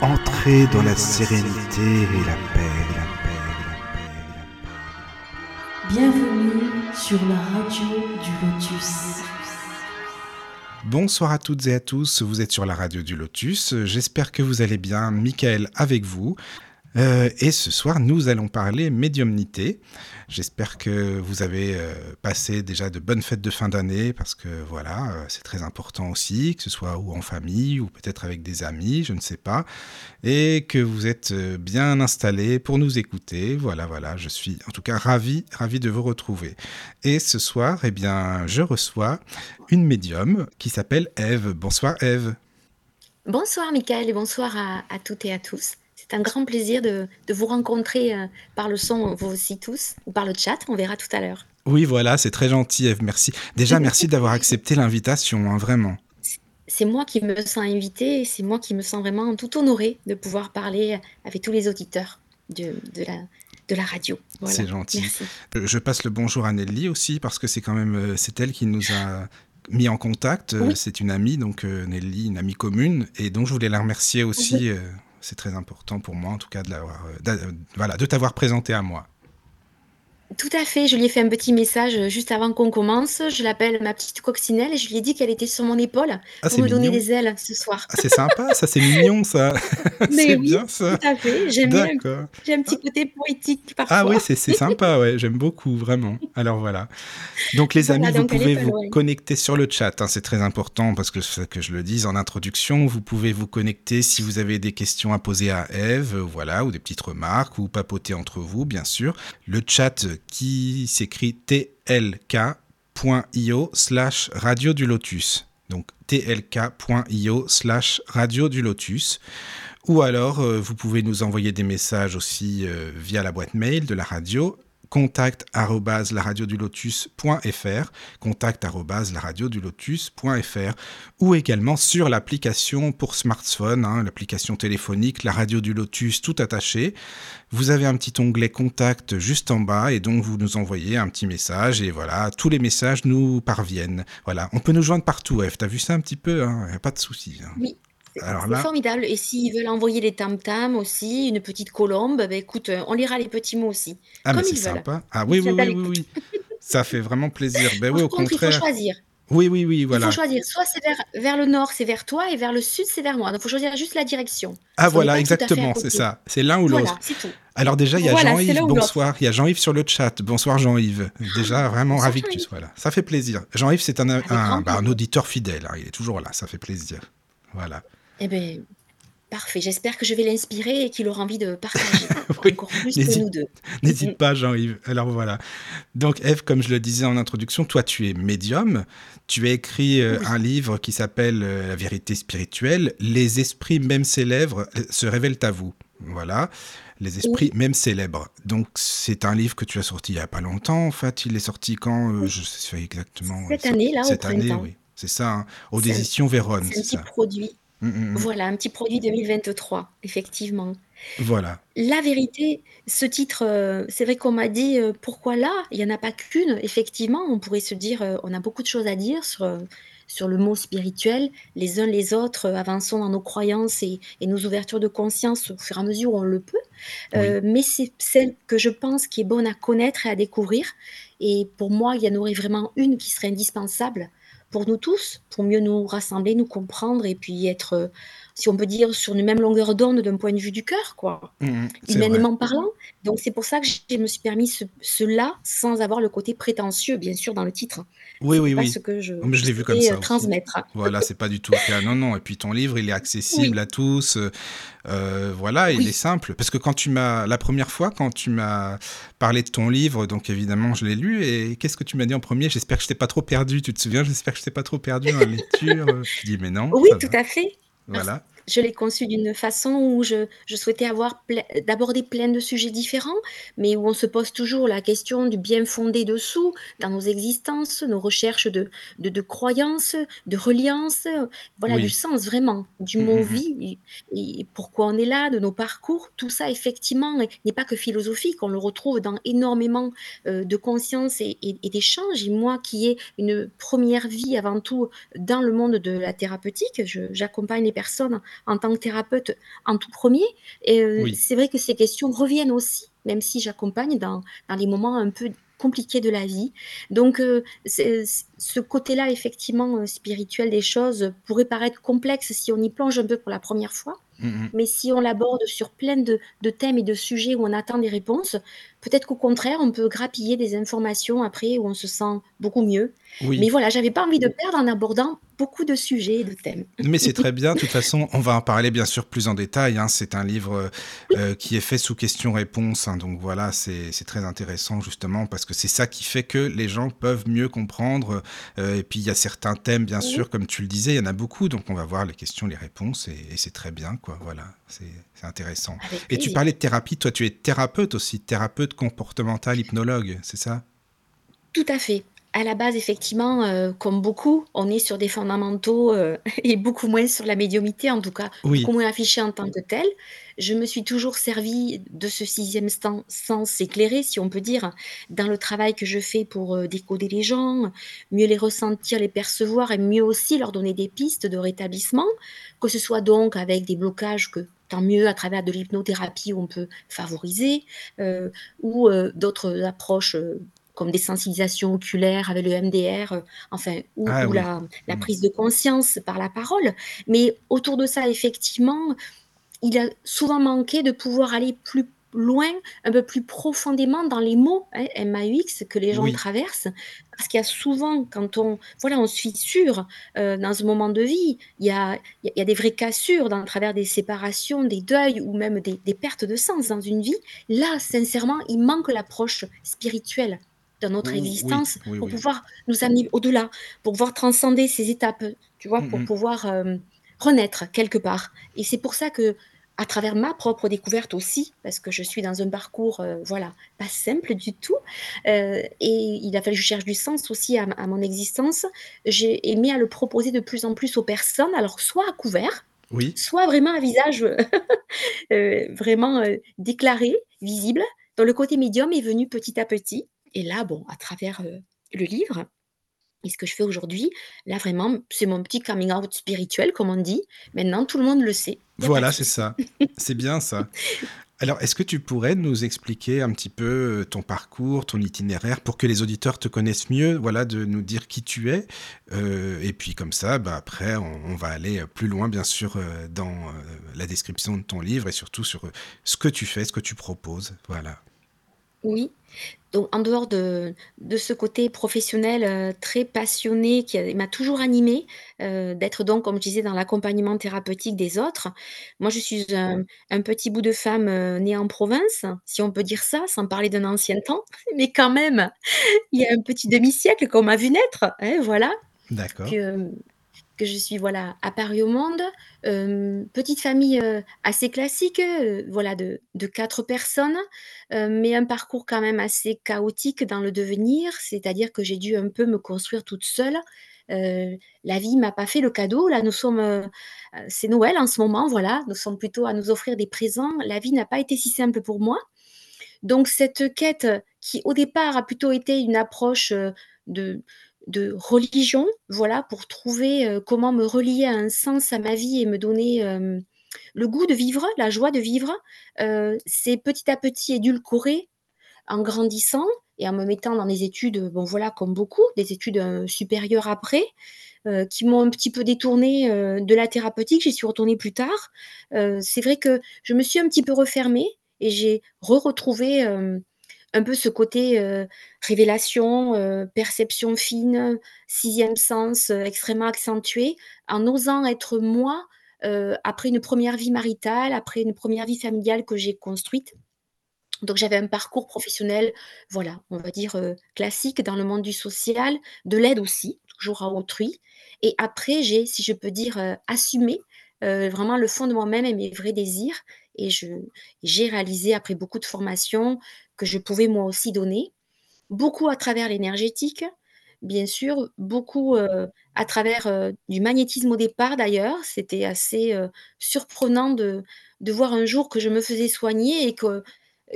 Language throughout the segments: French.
Entrez dans la sérénité et la paix, la paix, la paix, la paix. Bienvenue sur la radio du Lotus. Bonsoir à toutes et à tous, vous êtes sur la radio du Lotus, j'espère que vous allez bien, Michael avec vous. Euh, et ce soir, nous allons parler médiumnité. J'espère que vous avez euh, passé déjà de bonnes fêtes de fin d'année parce que voilà, euh, c'est très important aussi, que ce soit ou en famille ou peut-être avec des amis, je ne sais pas, et que vous êtes bien installés pour nous écouter. Voilà, voilà, je suis en tout cas ravi, ravi de vous retrouver. Et ce soir, eh bien, je reçois une médium qui s'appelle Eve. Bonsoir Eve. Bonsoir Michael et bonsoir à, à toutes et à tous. C'est un grand plaisir de, de vous rencontrer euh, par le son, vous aussi tous, ou par le chat, on verra tout à l'heure. Oui, voilà, c'est très gentil Eve, merci. Déjà, merci d'avoir accepté l'invitation, hein, vraiment. C'est moi qui me sens invitée et c'est moi qui me sens vraiment tout honorée de pouvoir parler avec tous les auditeurs de, de la, de la radio. Voilà. C'est gentil. Merci. Euh, Je passe le bonjour à Nelly aussi parce que c'est quand même euh, c'est elle qui nous a mis en contact. Oui. C'est une amie, donc Nelly, une amie commune, et donc je voulais la remercier aussi. C'est très important pour moi, en tout cas, de euh, euh, t'avoir présenté à moi. Tout à fait, je lui ai fait un petit message euh, juste avant qu'on commence. Je l'appelle ma petite coccinelle et je lui ai dit qu'elle était sur mon épaule Ah, pour me donner des ailes ce soir. Ah, c'est sympa, ça, c'est mignon, ça. C'est oui, bien ça. tout à fait, j'aime bien. J'ai un petit côté poétique Ah parfois. oui, c'est sympa, ouais, j'aime beaucoup, vraiment. Alors voilà. Donc les Voilà, amis, vous donc pouvez vous loin. connecter sur le chat, hein, c'est très important parce que, que je le dise en introduction, vous pouvez vous connecter si vous avez des questions à poser à Eve, euh, voilà, ou des petites remarques, ou papoter entre vous, bien sûr. Le chat euh, qui s'écrit tlk.io slash radio du lotus. Donc tlk.io slash radio du lotus. Ou alors, euh, vous pouvez nous envoyer des messages aussi euh, via la boîte mail de la radio contact arobase laradiodulotus.fr contact arobase laradiodulotus.fr ou également sur l'application pour smartphone, hein, l'application téléphonique La Radio du Lotus tout attaché. Vous avez un petit onglet contact juste en bas et donc vous nous envoyez un petit message et voilà, tous les messages nous parviennent. Voilà, on peut nous joindre partout, Eve. T'as vu ça un petit peu, hein a pas de souci. hein. Oui, c'est c'est formidable. Et s'ils veulent envoyer des tam-tams aussi, une petite colombe, ben écoute, euh, on lira les petits mots aussi. Ah, mais Comme c'est ils veulent. sympa. Ah oui, oui, oui, oui. Ça fait vraiment plaisir. Ben Par oui, au contre, il faut contraire. choisir. Oui, oui, oui, Il voilà. faut choisir. Soit c'est vers, vers le nord, c'est vers toi, et vers le sud, c'est vers moi. Donc, il faut choisir juste la direction. Ah voilà, exactement, c'est ça. C'est l'un ou l'autre. Voilà, c'est tout. Alors déjà, il y a Voilà, c'est Jean-Yves, bonsoir. Il y a Jean-Yves sur le chat. Bonsoir Jean-Yves. Déjà, vraiment Bonsoir, ravi que tu sois là. Ça fait plaisir. Jean-Yves, c'est un, un, bah, un auditeur fidèle. hein. Il est toujours là, ça fait plaisir. Voilà. Eh bien, parfait. J'espère que je vais l'inspirer et qu'il aura envie de partager Oui, encore plus que nous deux. N'hésite pas, Jean-Yves. Alors voilà. Donc, Eve, comme je le disais en introduction, toi, tu es médium. Tu as écrit euh, Oui. un livre qui s'appelle euh, La vérité spirituelle. Les esprits, même célèbres, euh, se révèlent à vous. Voilà. Les esprits, même célèbres. Donc, c'est un livre que tu as sorti il n'y a pas longtemps. En fait, il est sorti quand euh. Je sais pas exactement. Cette année, là, au Cette année, printemps. oui. C'est ça. hein. Aux éditions Véronne, C'est un petit ça. produit. Mm, mm, mm. Voilà, un petit produit 2023, effectivement. Voilà. La vérité, ce titre, euh, c'est vrai qu'on m'a dit euh, pourquoi là? Il n'y en a pas qu'une. Effectivement, on pourrait se dire, euh, on a beaucoup de choses à dire sur, sur le mot spirituel. Les uns les autres avançons dans nos croyances et, et nos ouvertures de conscience au fur et à mesure où on le peut. Mais c'est celle que je pense qui est bonne à connaître et à découvrir. Et pour moi, il y en aurait vraiment une qui serait indispensable pour nous tous, pour mieux nous rassembler, nous comprendre et puis être, euh, si on peut dire, sur une même longueur d'onde d'un point de vue du cœur, quoi Mm, mm, c'est vrai. humainement parlant. Donc c'est pour ça que je me suis permis ce, cela sans avoir le côté prétentieux, bien sûr, dans le titre. Oui, oui, pas oui. ce que je, mais je l'ai vu comme ça transmettre. Voilà, c'est pas du tout le cas. Non, non. Et puis ton livre, il est accessible à tous. euh, euh, voilà, il Oui. est simple. Parce que quand tu m'as, la première fois, quand tu m'as parlé de ton livre, donc évidemment, je l'ai lu. Et qu'est-ce que tu m'as dit en premier? J'espère que je t'ai pas trop perdu. Tu te souviens? J'espère que je t'ai pas trop perdu la lecture. Je dis, mais non. Oui, tout va. à fait. Voilà. Je l'ai conçu d'une façon où je, je souhaitais avoir ple- d'aborder plein de sujets différents, mais où on se pose toujours la question du bien fondé dessous, dans nos existences, nos recherches de, de, de croyances, de reliance, voilà, Oui. du sens vraiment, du Mm, mot mm, mm. vie, et, et pourquoi on est là, de nos parcours, tout ça effectivement n'est pas que philosophique, on le retrouve dans énormément euh, de conscience et, et, et d'échanges. Et moi qui ai une première vie avant tout dans le monde de la thérapeutique, j'accompagne les personnes en tant que thérapeute en tout premier et Oui. c'est vrai que ces questions reviennent aussi, même si j'accompagne dans dans les moments un peu compliqués de la vie. Donc c ce côté-là effectivement, heu, spirituel des choses pourrait paraître complexe si on y plonge un peu pour la 1re fois. Mmh mh. Mais si on l'aborde sur plein de de thèmes et de sujets où on attend des réponses, peut-être qu'au contraire, on peut grappiller des informations après où on se sent beaucoup mieux. Mais voilà, j'avais pas envie de perdre en abordant beaucoup de sujets et de thèmes. Mais c'est très bien. De toute façon, on va en parler bien sûr plus en détail, hein. C'est un livre, Oui. heu, qui est fait sous questions-réponses, hein, donc voilà, c'est très intéressant justement parce que c'est ça qui fait que les gens peuvent mieux comprendre, heu et puis il y a certains thèmes bien Oui. sûr, comme tu le disais, il y en a beaucoup, donc on va voir les questions, les réponses et et c'est très bien quoi, voilà, c'est c'est intéressant. Avec Et tu parlais de thérapie, toi tu es thérapeute aussi, thérapeute comportemental hypnologue, c'est ça? Tout à fait. À la base, effectivement, heu, comme beaucoup, on est sur des fondamentaux, heu et beaucoup moins sur la médiumnité, en tout cas, beaucoup moins affichée en tant que telle. Je me suis toujours servie de ce 6e stan sens éclairé, si on peut dire, dans le travail que je fais pour, heu, décoder les gens, mieux les ressentir, les percevoir et mieux aussi leur donner des pistes de rétablissement. Que ce soit donc avec des blocages que tant mieux à travers de l'hypnothérapie où on peut favoriser, heu, ou heu, d'autres approches, heu, comme des sensibilisations oculaires avec le MDR, enfin ou Ah ou oui. la la Mmh. prise de conscience par la parole. Mais autour de ça, effectivement, il a souvent manqué de pouvoir aller plus loin, un peu plus profondément dans les mots, hein, M-A-U-X, que les gens Oui. traversent. Parce qu'il y a souvent quand on voilà, on se fissure, heu, dans un moment de vie, il y a il y a des vraies cassures dans travers des séparations, des deuils ou même des des pertes de sens dans une vie. Là, sincèrement, il manque l'approche spirituelle dans notre oui, existence oui, pour pouvoir nous amener au-delà, pour pouvoir transcender ces étapes, tu vois? Pour pouvoir, hem, renaître quelque part et c'est pour ça qu'à travers ma propre découverte aussi, parce que je suis dans un parcours, heu, voilà, pas simple du tout, heu et il a fallu que je cherche du sens aussi à à mon existence. J'ai aimé à le proposer de plus en plus aux personnes, alors soit à couvert, Oui. soit vraiment à visage, heu, vraiment, déclaré, visible, dont le côté médium est venu petit à petit et là, bon, à travers, le livre et ce que je fais aujourd'hui, là vraiment, c'est mon petit coming out spirituel comme on dit. Maintenant tout le monde le sait, Voilà, c'est ça. C'est bien ça. Alors, est-ce que tu pourrais nous expliquer un petit peu, heu, ton parcours, ton itinéraire pour que les auditeurs te connaissent mieux? Voilà, de nous dire qui tu es, heu et puis comme ça, bah, après on on va aller, heu, plus loin bien sûr, dans, la description de ton livre et surtout sur, ce que tu fais, ce que tu proposes, voilà. Oui, donc en dehors de de ce côté professionnel, heu, très passionné qui a m'a toujours animée, heu, d'être donc comme je disais dans l'accompagnement thérapeutique des autres. Moi je suis un un petit bout de femme, heu, née en province, si on peut dire ça, sans parler d'un ancien temps, mais quand même, il y a un petit demi-siècle qu'on m'a vue naître, hein, voilà. D'accord. Que, que je suis voilà, apparue au monde. Hem, petite famille, heu, assez classique, heu, voilà de de 4 personnes, mais un parcours quand même assez chaotique dans le devenir. C'est-à-dire que j'ai dû un peu me construire toute seule. La vie m'a pas fait le cadeau. Là nous sommes, c'est Noël en ce moment, voilà, nous sommes plutôt à nous offrir des présents. La vie n'a pas été si simple pour moi. Donc cette quête qui au départ a plutôt été une approche, de de religion, voilà, pour trouver, heu, comment me relier à un sens à ma vie et me donner, hem, le goût de vivre, la joie de vivre, heu, c'est petit à petit édulcoré en grandissant et en me mettant dans des études, bon voilà, comme beaucoup, des études, supérieures après, qui m'ont un petit peu détournée, de la thérapeutique. J'y suis retournée plus tard. C'est vrai que je me suis un petit peu refermée et j'ai re-retrouvé, un peu ce côté, heu, révélation, heu, perception fine, 6e sens, heu, extrêmement accentué, en osant être moi, après une 1re vie maritale, après une 1re vie familiale que j'ai construite. Donc j'avais un parcours professionnel, voilà, on va dire, classique dans le monde du social, de l'aide aussi, toujours à autrui et après j'ai, si je peux dire, assumé, vraiment le fond de moi-même et mes vrais désirs et j'ai réalisé après beaucoup de formations que je pouvais moi aussi donner. Beaucoup à travers l'énergétique, bien sûr, beaucoup, heu, à travers, heu, du magnétisme au départ d'ailleurs. C'était assez, heu, surprenant de de voir un jour que je me faisais soigner et que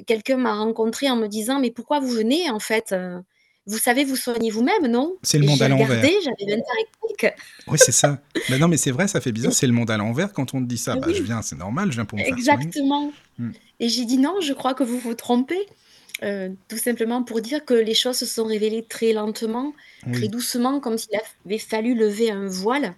quelqu'un m'a rencontrée en me disant: «Mais pourquoi vous venez en fait, heu?» vous savez vous soigner vous-même, non?» C'est le et monde à l'envers. j'avais 20 ans et quelques. Oui, c'est ça. Bah, non, mais c'est vrai, ça fait bizarre, c'est le monde à l'envers quand on te dit ça. Bah, je viens, c'est normal, je viens pour me faire soigner. exactement Mmh. et j'ai dit: «Non, je crois que vous vous trompez», heu, tout simplement pour dire que les choses se sont révélées très lentement, très doucement, comme s'il avait fallu lever un voile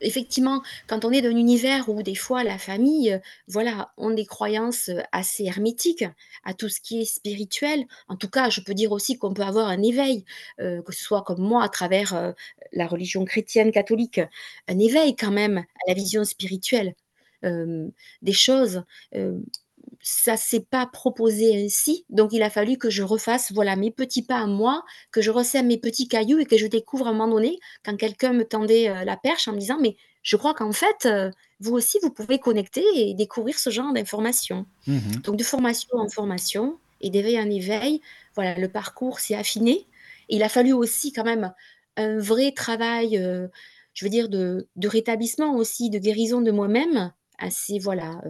Effectivement, quand on est d'un univers où des fois la famille, voilà, ont des croyances, assez hermétiques à tout ce qui est spirituel. En tout cas, je peux dire aussi qu'on peut avoir un éveil, heu, que ce soit comme moi à travers, heu, la religion chrétienne catholique, un éveil quand même à la vision spirituelle, des choses, ça s'est pas proposé ainsi, donc il a fallu que je refasse, voilà, mes petits pas à moi, que je resème mes petits cailloux et que je découvre à un moment donné, quand quelqu'un me tendait, heu, la perche en me disant: «Mais je crois qu'en fait, heu, vous aussi vous pouvez connecter et découvrir ce genre d'informations». Mmh Donc de formation en formation et d'éveil en éveil, voilà, le parcours s'est affiné. Il a fallu aussi quand même un vrai travail, heu, je veux dire de de rétablissement aussi, de guérison de moi-même, assez voilà,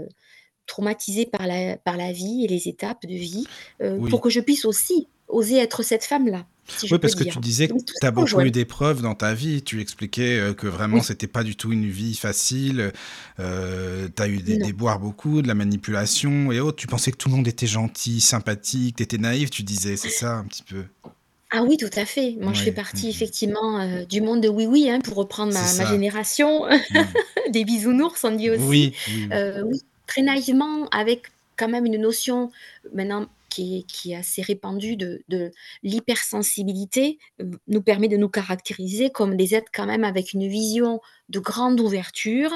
Traumatisée par la par la vie et les étapes de vie, heu, pour que je puisse aussi oser être cette femme-là, si Oui, parce que tu disais que tu as beaucoup rejoint. eu d'épreuves dans ta vie. Tu expliquais, heu, que vraiment Oui, c'était pas du tout une vie facile, heu, tu as eu des non. déboires beaucoup, de la manipulation et autres. Tu pensais que tout le monde était gentil, sympathique, tu étais naïf, tu disais, c'est ça un petit peu? Ah oui, tout à fait. Moi, je fais partie effectivement, heu, du monde de oui, oui, hein, pour reprendre ma génération, Mmh. des bisounours, on dit aussi. Oui, oui, oui. Très naïvement, avec quand même une notion maintenant qui est assez répandue de l'hypersensibilité, heu, nous permet de nous caractériser comme des êtres quand même avec une vision de grande ouverture,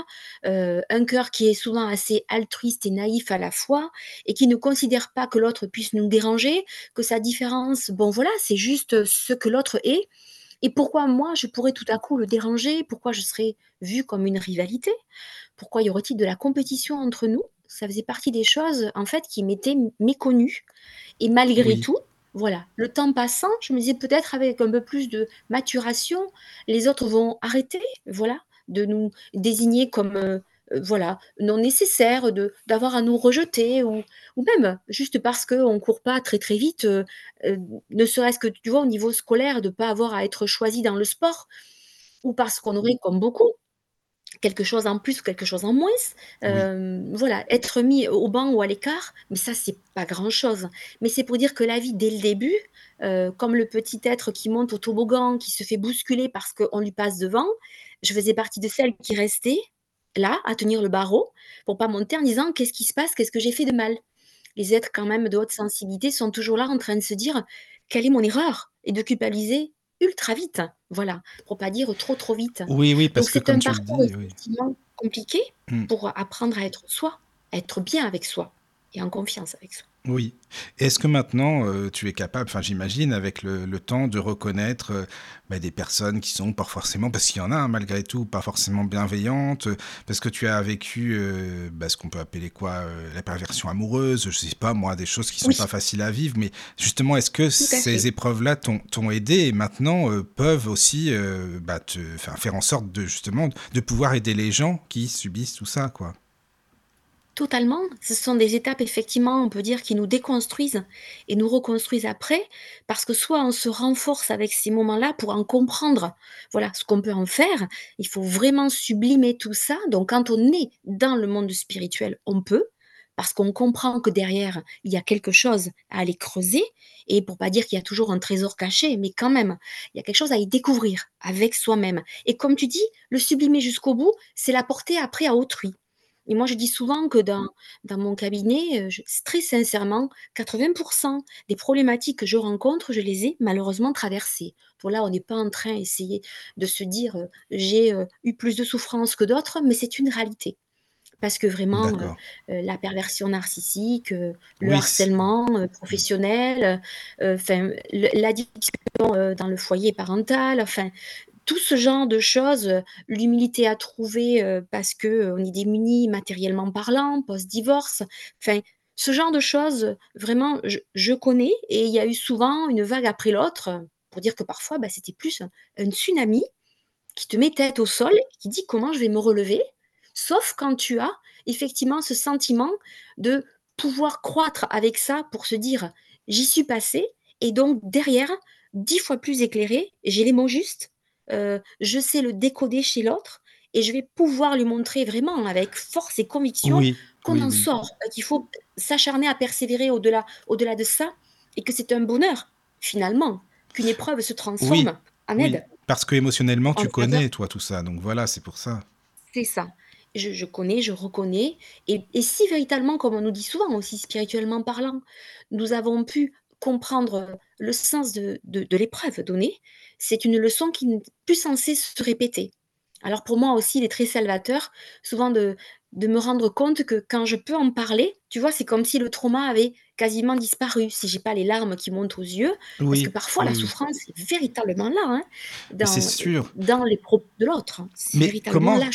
heu, un cœur qui est souvent assez altruiste et naïf à la fois et qui ne considère pas que l'autre puisse nous déranger, que sa différence, bon voilà, c'est juste, ce que l'autre est et pourquoi moi je pourrais tout à coup le déranger? Pourquoi je serais vue comme une rivalité? Pourquoi y aurait-il de la compétition entre nous? Ça faisait partie des choses, en fait, qui m'étaient méconnues et malgré Oui, tout, voilà, le temps passant, je me disais peut-être avec un peu plus de maturation, les autres vont arrêter, voilà, de nous désigner comme, heu, voilà, non nécessaires, de d'avoir à nous rejeter ou ou même juste parce qu'on court pas très, très vite, heu heu, ne serait-ce que, tu vois, au niveau scolaire, de pas avoir à être choisi dans le sport ou parce qu'on aurait, comme beaucoup, Quelque chose en plus ou quelque chose en moins, oui. voilà, être mis au banc ou à l'écart, mais ça, c'est pas grand-chose. Mais c'est pour dire que la vie, dès le début, comme le petit être qui monte au toboggan, qui se fait bousculer parce qu'on lui passe devant, je faisais partie de celles qui restaient là, à tenir le barreau, pour pas monter en disant: «Qu'est-ce qui se passe? Qu'est-ce que j'ai fait de mal?» les êtres quand même de haute sensibilité sont toujours là en train de se dire: «Quelle est mon erreur?» et de culpabiliser ultra vite, voilà, pour pas dire trop, trop vite. Oui, oui, Donc parce que c'est un parcours dis, oui. effectivement compliqué Mmh. pour apprendre à être soi, à être bien avec soi et en confiance avec soi. Oui. Est-ce que maintenant, heu, tu es capable, enfin j'imagine avec le le temps de reconnaître, heu, bah, des personnes qui sont pas forcément parce qu'il y en a, hein, malgré tout, pas forcément bienveillantes, heu, parce que tu as vécu, bah, ce qu'on peut appeler quoi? La perversion amoureuse, je sais pas moi, des choses qui sont Oui, pas faciles à vivre, mais justement, est-ce que ces épreuves-là t'ont aidé et maintenant, peuvent aussi, bah, te faire en sorte de justement de pouvoir aider les gens qui subissent tout ça, quoi? Totalement. Ce sont des étapes effectivement, on peut dire, qui nous déconstruisent et nous reconstruisent après, parce que soit on se renforce avec ces moments-là pour en comprendre, voilà, ce qu'on peut en faire. Il faut vraiment sublimer tout ça. Donc quand on est dans le monde spirituel, on peut, parce qu'on comprend que derrière, il y a quelque chose à aller creuser et pour pas dire qu'il y a toujours un trésor caché, mais quand même, il y a quelque chose à y découvrir avec soi-même. Et comme tu dis, le sublimer jusqu'au bout, c'est la porter après à autrui. Et moi, je dis souvent que dans dans mon cabinet, je très sincèrement, 80% des problématiques que je rencontre, je les ai malheureusement traversées. Voilà, on n'est pas en train d'essayer de se dire, heu: «J'ai, heu, eu plus de souffrance que d'autres», mais c'est une réalité. Parce que vraiment, la perversion narcissique, le Oui, harcèlement, mmh, professionnel, l'addiction, dans le foyer parental, enfin, tout ce genre de choses, heu, l'humilité à trouver, heu, parce que, heu, on est démunis matériellement parlant, post-divorce, ce genre de choses, vraiment je connais et il y a eu souvent une vague après l'autre, pour dire que parfois, bah, c'était plus un un tsunami qui te met tête au sol qui dit: «Comment je vais me relever?» sauf quand tu as effectivement ce sentiment de pouvoir croître avec ça pour se dire: «J'y suis passé et donc derrière, 10 fois plus éclairée, j'ai les mots justes, je sais le décoder chez l'autre et je vais pouvoir lui montrer vraiment avec force et conviction Oui, qu'on oui, en oui. sort, heu, qu'il faut s'acharner à persévérer au-delà au-delà de ça et que c'est un bonheur, finalement, qu'une épreuve se transforme en aide, parce qu'émotionnellement, en tu connais, toi, tout ça, donc voilà, c'est pour ça. c'est ça. Je je connais, je reconnais et et si véritablement, comme on nous dit souvent aussi spirituellement parlant, nous avons pu comprendre, le sens de de de l'épreuve donnée, c'est une leçon qui n'est plus censée se répéter. Alors pour moi aussi, il est très salvateur souvent de de me rendre compte que quand je peux en parler, tu vois, c'est comme si le trauma avait quasiment disparu, si j'ai pas les larmes qui montent aux yeux, parce que parfois la oui, souffrance est véritablement là, hein, dans, sûr. dans les propos de l'autre, hein. Mais comment, là,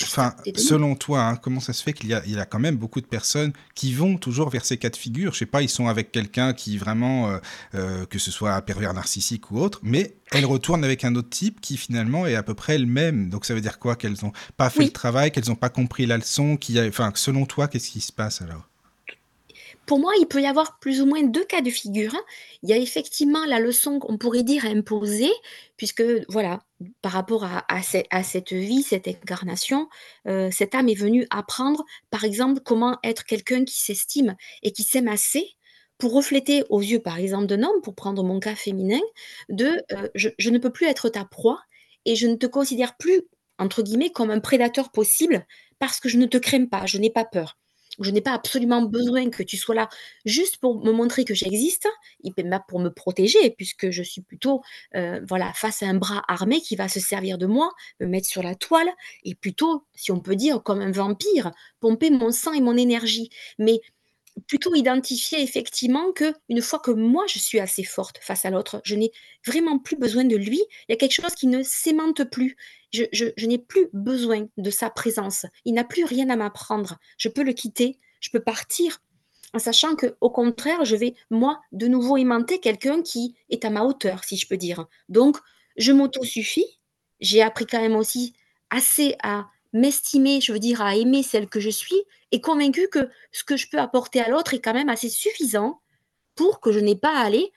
selon toi, hein, comment ça se fait qu'il y y a quand même beaucoup de personnes qui vont toujours vers ces cas de figure? Je sais pas, ils sont avec quelqu'un qui vraiment, euh, euh, que ce soit un pervers narcissique ou autre, mais elles retournent avec un autre type qui finalement est à peu près le même. Donc ça veut dire quoi? Qu'elles ont pas fait le travail, qu'elles ont pas compris la leçon, qui, a... enfin, selon toi, qu'est-ce qui se passe alors? Pour moi, il peut y avoir plus ou moins 2 cas de figure. Il y a effectivement la leçon qu'on pourrait dire imposée, puisque voilà, par rapport à à ce à cette vie, cette incarnation, heu, cette âme est venue apprendre, par exemple, comment être quelqu'un qui s'estime et qui s'aime assez pour refléter aux yeux, par exemple, d'un homme, pour prendre mon cas féminin, de, «Je je ne peux plus être ta proie et je ne te considère plus, entre guillemets, comme un prédateur possible parce que je ne te crains pas, je n'ai pas peur». Je n'ai pas absolument besoin que tu sois là juste pour me montrer que j'existe et pour me protéger puisque je suis plutôt, heu, voilà, face à un bras armé qui va se servir de moi, me mettre sur la toile et plutôt, si on peut dire, comme un vampire, pomper mon sang et mon énergie. Mais Plutôt identifier effectivement qu'une fois que moi je suis assez forte face à l'autre, je n'ai vraiment plus besoin de lui, il y a quelque chose qui ne s'aimante plus. Je n'ai plus besoin de sa présence. Il n'a plus rien à m'apprendre. Je peux le quitter, je peux partir en sachant qu'au contraire, je vais moi de nouveau aimanter quelqu'un qui est à ma hauteur, si je peux dire. Donc je m'autosuffis. J'ai appris quand même aussi assez à m'estimer, je veux dire à aimer celle que je suis et convaincue que ce que je peux apporter à l'autre est quand même assez suffisant pour que je n'ai pas à aller,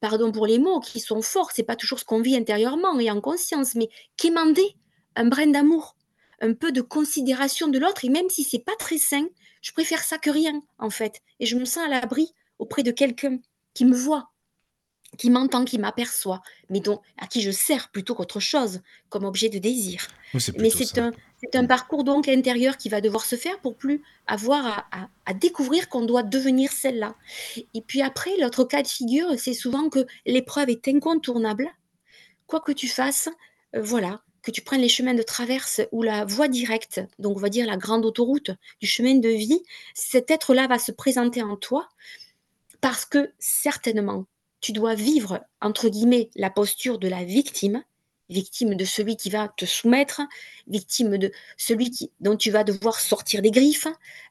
pardon pour les mots qui sont forts, c'est pas toujours ce qu'on vit intérieurement et en conscience, mais quémander un brin d'amour, un peu de considération de l'autre. Et même si c'est pas très sain, je préfère ça que rien, en fait. Et je me sens à l'abri auprès de quelqu'un qui me voit, qui m'entend, qui m'aperçoit, mais dont à qui je sers plutôt qu'autre chose, comme objet de désir. Oui, Mais c'est un un parcours donc intérieur qui va devoir se faire pour plus avoir à à à découvrir qu'on doit devenir celle-là. Et puis après, l'autre cas de figure, c'est souvent que l'épreuve est incontournable, quoi que tu fasses, heu, voilà, que tu prennes les chemins de traverse ou la voie directe, donc on va dire la grande autoroute du chemin de vie, cet être-là va se présenter en toi parce que certainement, tu dois vivre, entre guillemets, la posture de la victime, victime de celui qui va te soumettre, victime de celui dont tu vas devoir sortir des griffes.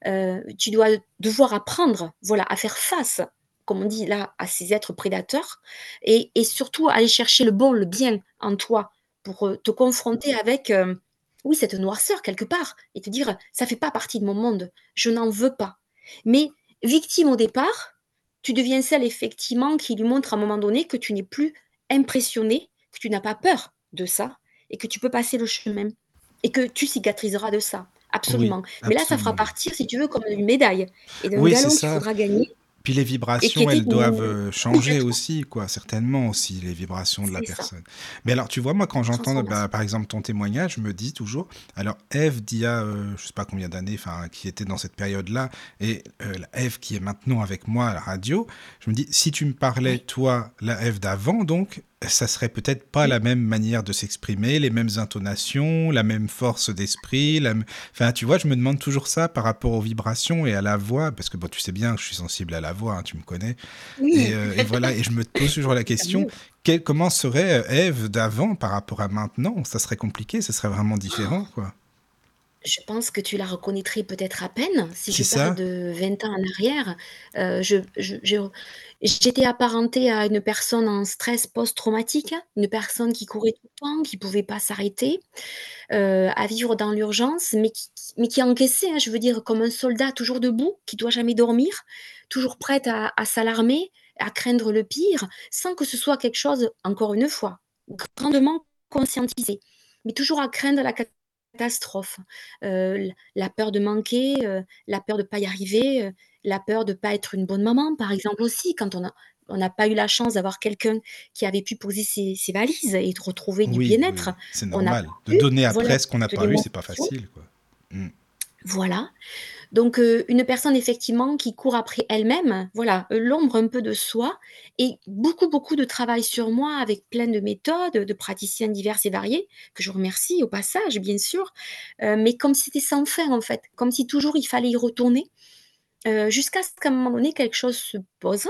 Euh, tu dois devoir apprendre, voilà, à faire face, comme on dit là, à ces êtres prédateurs, et surtout aller chercher le bon, le bien en toi pour euh, te confronter avec, euh, oui, cette noirceur quelque part, et te dire, ça fait pas partie de mon monde, je n'en veux pas. Mais victime au départ, tu deviens celle effectivement qui lui montre à un moment donné que tu n'es plus impressionné, que tu n'as pas peur de ça et que tu peux passer le chemin et que tu cicatriseras de ça, Oui, absolument. Mais là, ça fera partir, si tu veux, comme une médaille et d'un Oui, galon qu'il faudra gagner Puis les vibrations, elles doivent euh, changer aussi, quoi, certainement aussi, les vibrations de la ça, personne. Mais alors, tu vois, moi, quand j'entends, bah, par exemple, ton témoignage, je me dis toujours, alors, Ève d'il y a, euh, je sais pas combien d'années, enfin, qui était dans cette période-là, et euh, la Ève qui est maintenant avec moi à la radio, je me dis, si tu me parlais, toi, la Ève d'avant, donc, ça serait peut-être pas la même manière de s'exprimer, les mêmes intonations, la même force d'esprit, la enfin, tu vois, je me demande toujours ça par rapport aux vibrations et à la voix, parce que bon, tu sais bien que je suis sensible à la voix, hein, tu me connais. Et, euh, et voilà, et je me pose toujours la question, quel- comment serait euh, Ève d'avant par rapport à maintenant? Ça serait compliqué, ça serait vraiment différent, quoi. Je pense que tu la reconnaîtrais peut-être à peine si C'est je pars ça de 20 ans en arrière. Heu, je je je j'étais apparentée à une personne en stress post-traumatique, une personne qui courait tout le temps, qui pouvait pas s'arrêter, heu, à vivre dans l'urgence, mais qui qui mais qui encaissait, hein, je veux dire comme un soldat toujours debout, qui doit jamais dormir, toujours prête à à s'alarmer, à craindre le pire, sans que ce soit quelque chose, encore une fois, grandement conscientisé, mais toujours à craindre la catastrophe, euh, la peur de manquer, euh, la peur de ne pas y arriver, euh, la peur de ne pas être une bonne maman, par exemple aussi, quand on a on n'a pas eu la chance d'avoir quelqu'un qui avait pu poser ses, valises et de retrouver du bien-être. c'est normal. de donner après ce qu'on n'a pas eu, c'est pas facile. Quoi. Mm. Voilà. Donc, euh, une personne effectivement qui court après elle-même, voilà, euh, l'ombre un peu de soi et beaucoup, beaucoup de travail sur moi avec plein de méthodes, de praticiens divers et variés, que je remercie au passage, bien sûr, euh, mais comme si c'était sans fin en fait, comme si toujours il fallait y retourner, jusqu'à ce qu'à un moment donné, quelque chose se pose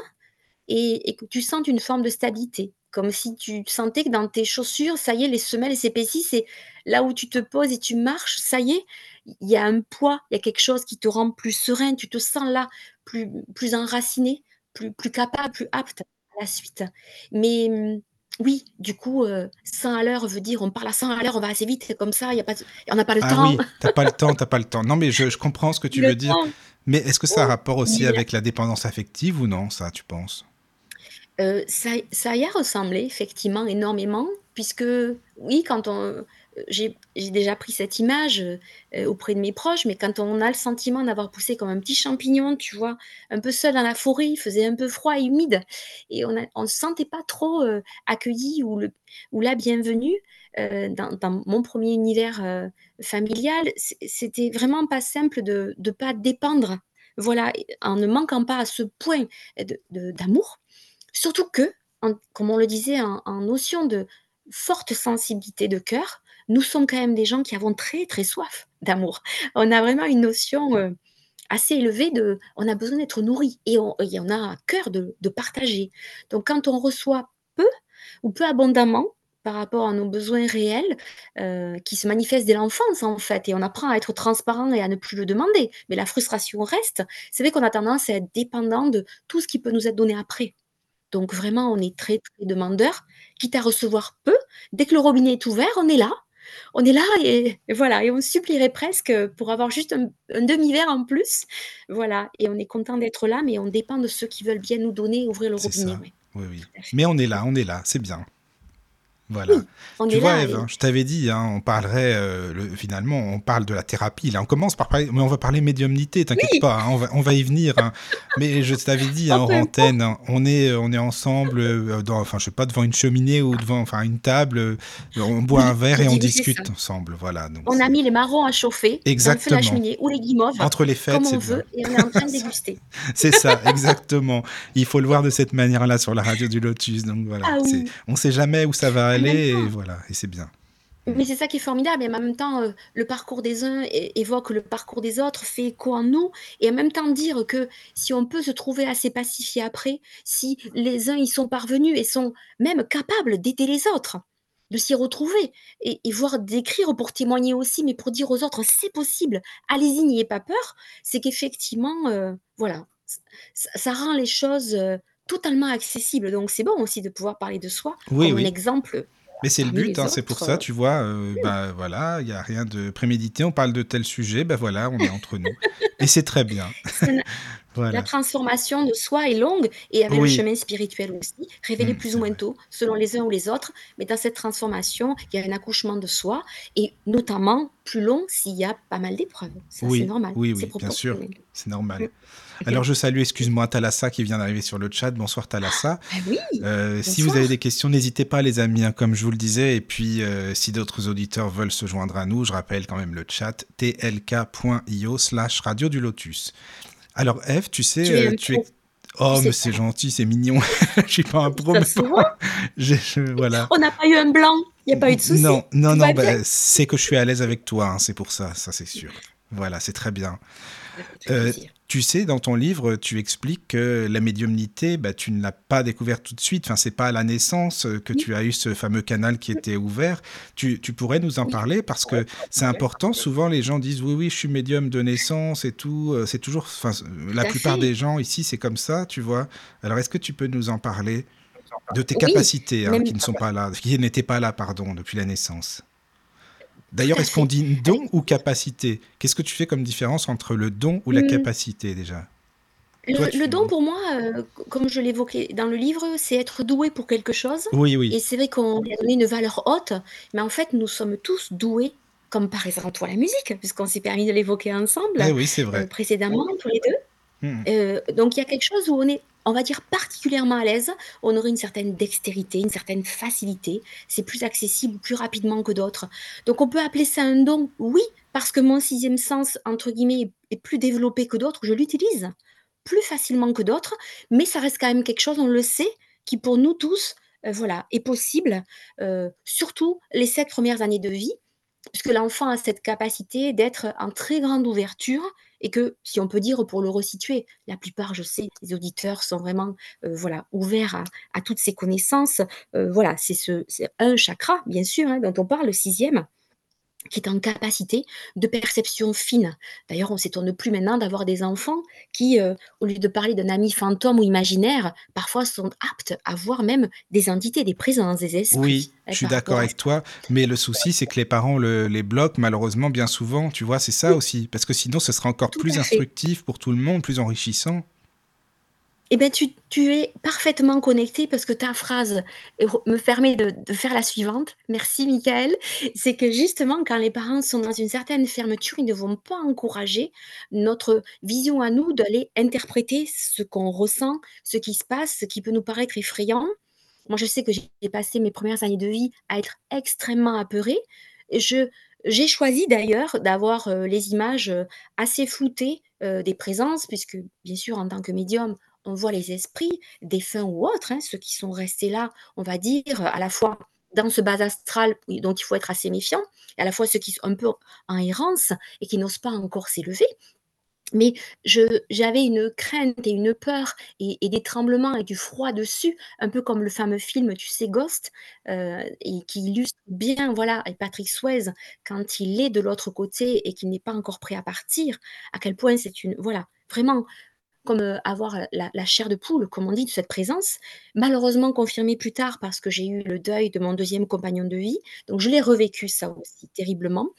et, que tu sentes une forme de stabilité, comme si tu sentais que dans tes chaussures, ça y est, les semelles s'épaississent, c'est là où tu te poses et tu marches, ça y est, il y a un poids, il y a quelque chose qui te rend plus serein, tu te sens là, plus, plus enraciné, plus, plus capable, plus apte à la suite. Mais hum, oui, du coup, 100 euh, à l'heure veut dire on parle à 100 à l'heure, on va assez vite, comme ça, y a pas on n'a pas le ah temps. Oui, t'as pas le temps, t'as pas le temps. Non, mais je, comprends ce que tu veux dire. Mais est-ce que ça a rapport aussi avec la dépendance affective ou non, ça, tu penses? Euh, ça y a ressemblé effectivement énormément puisque oui, quand on j'ai déjà pris cette image, euh, auprès de mes proches, mais quand on a le sentiment d'avoir poussé comme un petit champignon, tu vois? Un peu seul dans la forêt, il faisait un peu froid et humide et on ne se sentait pas trop, accueilli ou le ou la bienvenue, dans dans mon premier univers, familial. c'était vraiment pas simple de ne pas dépendre, voilà, en ne manquant pas à ce point d'amour Surtout que, comme on le disait, en, notion de forte sensibilité de cœur, nous sommes quand même des gens qui avons très très soif d'amour. On a vraiment une notion euh, assez élevée de, on a besoin d'être nourri et on, a un cœur de, partager. Donc quand on reçoit peu ou peu abondamment par rapport à nos besoins réels euh, qui se manifestent dès l'enfance en fait et on apprend à être transparent et à ne plus le demander mais la frustration reste c'est vrai qu'on a tendance à être dépendant de tout ce qui peut nous être donné après donc vraiment, on est très, très demandeur, quitte à recevoir peu. Dès que le robinet est ouvert, on est là. On est là et, voilà, et on supplierait presque pour avoir juste un, demi-verre en plus. Voilà, et on est content d'être là, mais on dépend de ceux qui veulent bien nous donner, ouvrir le robinet. Oui, oui. Mais on est là, on est là, c'est bien. Voilà. tu vois, Eve, hein, je t'avais dit, hein, on parlerait, euh, le, finalement, on parle de la thérapie. Là, on commence par parler, mais on va parler médiumnité, t'inquiète pas, hein, on, va, on va y venir. mais je t'avais dit, en antenne, on, est, on est ensemble, euh, dans, enfin, je sais pas, devant une cheminée ou devant enfin, une table, euh, on boit un verre et on discute ensemble. Voilà, donc on a mis les marrons à chauffer exactement. dans la cheminée ou les guimauves, entre les fêtes, comme on veut, et on est en train de déguster. c'est ça, exactement. Il faut le voir de cette manière-là sur la radio du Lotus. Donc voilà, ah, oui. on sait jamais où ça va aller et voilà, et c'est bien. Mais c'est ça qui est formidable. Et en même temps, euh, le parcours des uns évoque le parcours des autres, fait écho en nous. Et en même temps, dire que si on peut se trouver assez pacifié après, si les uns y sont parvenus et sont même capables d'aider les autres, de s'y retrouver et, et voire d'écrire pour témoigner aussi, mais pour dire aux autres c'est possible, allez-y, n'ayez pas peur, c'est qu'effectivement, euh, voilà, ça, rend les choses euh, totalement accessibles. Donc c'est bon aussi de pouvoir parler de soi oui, comme un exemple mais c'est le but, hein, c'est pour ça, tu vois. Euh, bah voilà, il n'y a rien de prémédité. On parle de tel sujet, ben voilà, on est entre nous. Et c'est très bien. La transformation de soi est longue et avec le chemin spirituel aussi, révélé mmh, plus ou moins tôt, selon les uns ou les autres. Mais dans cette transformation, il y a un accouchement de soi et notamment plus long s'il y a pas mal d'épreuves. Ça, oui, c'est normal. Oui, oui, bien sûr, c'est normal. Alors je salue, excuse-moi, Thalassa qui vient d'arriver sur le chat. Bonsoir Thalassa. Ah, oui, euh, si vous avez des questions, n'hésitez pas les amis, hein, comme je vous le disais. Et puis euh, si d'autres auditeurs veulent se joindre à nous, je rappelle quand même le chat tlk.io slash radio du lotus. Alors Eve, tu sais, tu, euh, es... Oh, mais c'est gentil, c'est mignon. je suis pas un pro, mais voilà. On n'a pas eu un blanc, il n'y a pas eu de souci. Non, non, non, bah, c'est que je suis à l'aise avec toi, hein, c'est pour ça, ça c'est sûr. Voilà, c'est très bien. Euh, tu sais, dans ton livre, tu expliques que la médiumnité, bah, tu ne l'as pas découverte tout de suite. Enfin, c'est pas à la naissance que tu as eu ce fameux canal qui était ouvert. Tu, pourrais nous en parler parce que c'est important. Souvent, les gens disent oui, oui, je suis médium de naissance et tout. Euh, c'est toujours, enfin, la plupart des gens ici, c'est comme ça, tu vois. Alors, est-ce que tu peux nous en parler de tes capacités hein, qui ne sont pas là, qui n'étaient pas là, pardon, depuis la naissance? D'ailleurs, est-ce qu'on dit don ou capacité? Qu'est-ce que tu fais comme différence entre le don ou la mmh. capacité déjà? Toi, Le le don pour moi, heu, c comme je l'évoquais dans le livre, c'est être doué pour quelque chose Oui, oui. et c'est vrai qu'on lui a donné une valeur haute, mais en fait, nous sommes tous doués, comme par exemple toi la musique, puisqu'on s'est permis de l'évoquer Eh ensemble, oui, c'est heu, vrai. précédemment tous les 2. Mmh mh. Heu, donc il y a quelque chose où on est, on va dire particulièrement à l'aise, on aurait une certaine dextérité, une certaine facilité, c'est plus accessible plus rapidement que d'autres. Donc on peut appeler ça un don, oui, parce que mon «6e sens» entre guillemets est plus développé que d'autres, je l'utilise plus facilement que d'autres, mais ça reste quand même quelque chose, on le sait, qui pour nous tous, heu, voilà, est possible, heu, surtout les 7 premières années de vie, puisque l'enfant a cette capacité d'être en très grande ouverture et que, si on peut dire pour le resituer, la plupart, je sais, des auditeurs sont vraiment, heu, voilà, ouverts à toutes ces connaissances, heu, voilà, c'est ce c'est un chakra, bien sûr, hein, dont on parle, le 6e, qui est en capacité de perception fine. D'ailleurs, on s'étonne plus maintenant d'avoir des enfants qui, heu, au lieu de parler d'un ami fantôme ou imaginaire, parfois sont aptes à voir même des entités, des présences, des Oui, esprits, je hein, suis d'accord avec toi, mais le souci, c'est que les parents le les bloquent malheureusement bien souvent, tu vois? C'est ça Oui. aussi, parce que sinon ce serait encore Tout plus instructif pour tout le monde, plus enrichissant. Eh beh, tu es parfaitement connecté parce que ta phrase re me permet de faire la suivante, merci Michael. C'est que justement quand les parents sont dans une certaine fermeture, ils ne vont pas encourager notre vision à nous d'aller interpréter ce qu'on ressent, ce qui se passe, ce qui peut nous paraître effrayant. Moi, je sais que j'ai passé mes 1res années de vie à être extrêmement apeurée je j'ai choisi d'ailleurs d'avoir, heu, les images, heu, assez floutées, des présences puisque, bien sûr, en tant que médium, on voit les esprits, défunts ou autres, hein, ceux qui sont restés là, on va dire, à la fois dans ce bas astral et dont il faut être assez méfiant et à la fois ceux qui sont un peu en errance et qui n'osent pas encore s'élever. Mais j'avais une crainte et une peur et et des tremblements et du froid dessus, un peu comme le fameux film, tu sais, Ghost, heu et qui illustre bien, voilà, avec Patrick Swayze, quand il est de l'autre côté et qu'il n'est pas encore prêt à partir, à quel point c'est une voilà, vraiment comme, heu, avoir la chair de poule, comme on dit, de cette présence. Malheureusement confirmée plus tard parce que j'ai eu le deuil de mon 2e compagnon de vie, donc je l'ai revécu ça aussi terriblement.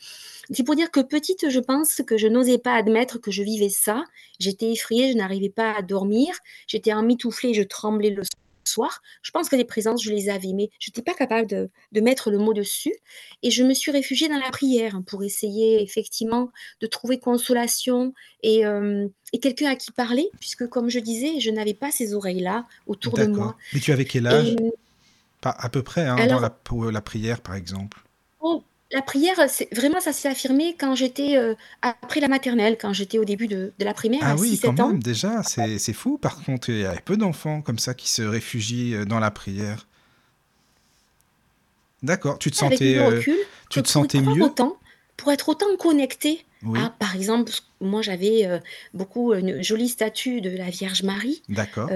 C'est pour dire que petite, je pense que je n'osais pas admettre que je vivais ça. J'étais effrayée, je n'arrivais pas à dormir, j'étais emmitouflée, je tremblais le soir. Je pense que les présences, je les avais, mais j'étais pas capable de de mettre le mot dessus et je me suis réfugiée dans la prière pour essayer effectivement de trouver consolation et hem et quelqu'un à qui parler puisque comme je disais, je n'avais pas ces oreilles-là autour de moi. Mais tu avais quel et âge? Pas à peu près, hein, la pour la prière, par exemple? La prière, c'est vraiment ça s'est affirmé quand j'étais, heu, après la maternelle, quand j'étais au début de de la primaire Ah à oui, quand 6-7 ans. même, déjà, c'est fou par contre, il y a peu d'enfants comme ça qui se réfugient, heu, dans la prière. D'accord, tu te Avec sentais, le heu, recul, que tu te sentais mieux? autant, pour être autant connectée à, par exemple, moi j'avais, beaucoup une jolie statue de la Vierge Marie, D'accord.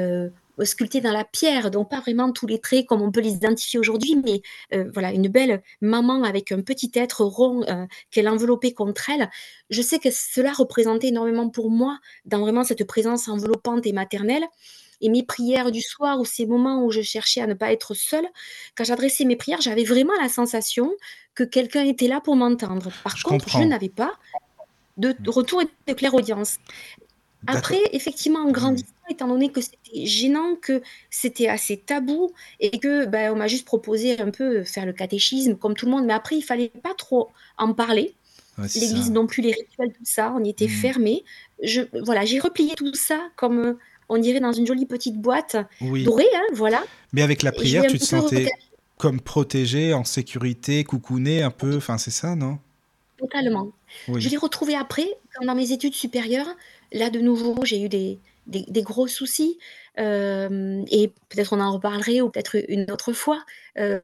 Sculptée dans la pierre, donc pas vraiment tous les traits comme on peut les identifier aujourd'hui, mais heu, voilà, une belle maman avec un petit être rond, heu, qu'elle enveloppait contre elle. Je sais que cela représentait énormément pour moi, dans vraiment cette présence enveloppante et maternelle et mes prières du soir ou ces moments où je cherchais à ne pas être seule, quand j'adressais mes prières, j'avais vraiment la sensation que quelqu'un était là pour m'entendre. Par Je contre, je n'avais pas de retour de clairaudience. Après, effectivement, en grandissant, étant donné que c'était gênant, que c'était assez tabou et que, bah, on m'a juste proposé un peu faire le catéchisme comme tout le monde, mais après il fallait pas trop en parler. Ouais, L'église non plus, les rituels, tout ça, on y était Mmh. fermés. Je voilà, j'ai replié tout ça comme, heu, on dirait dans une jolie petite boîte Oui. dorée, hein, voilà Mais avec la prière, tu te sentais comme protégée, en sécurité, coucounée un peu, enfin, c'est ça, non? Totalement. Je l'ai retrouvé après, pendant mes études supérieures. Là, de nouveau, j'ai eu des des gros soucis, hem et peut-être on en reparlerait ou peut-être une autre fois. Heu,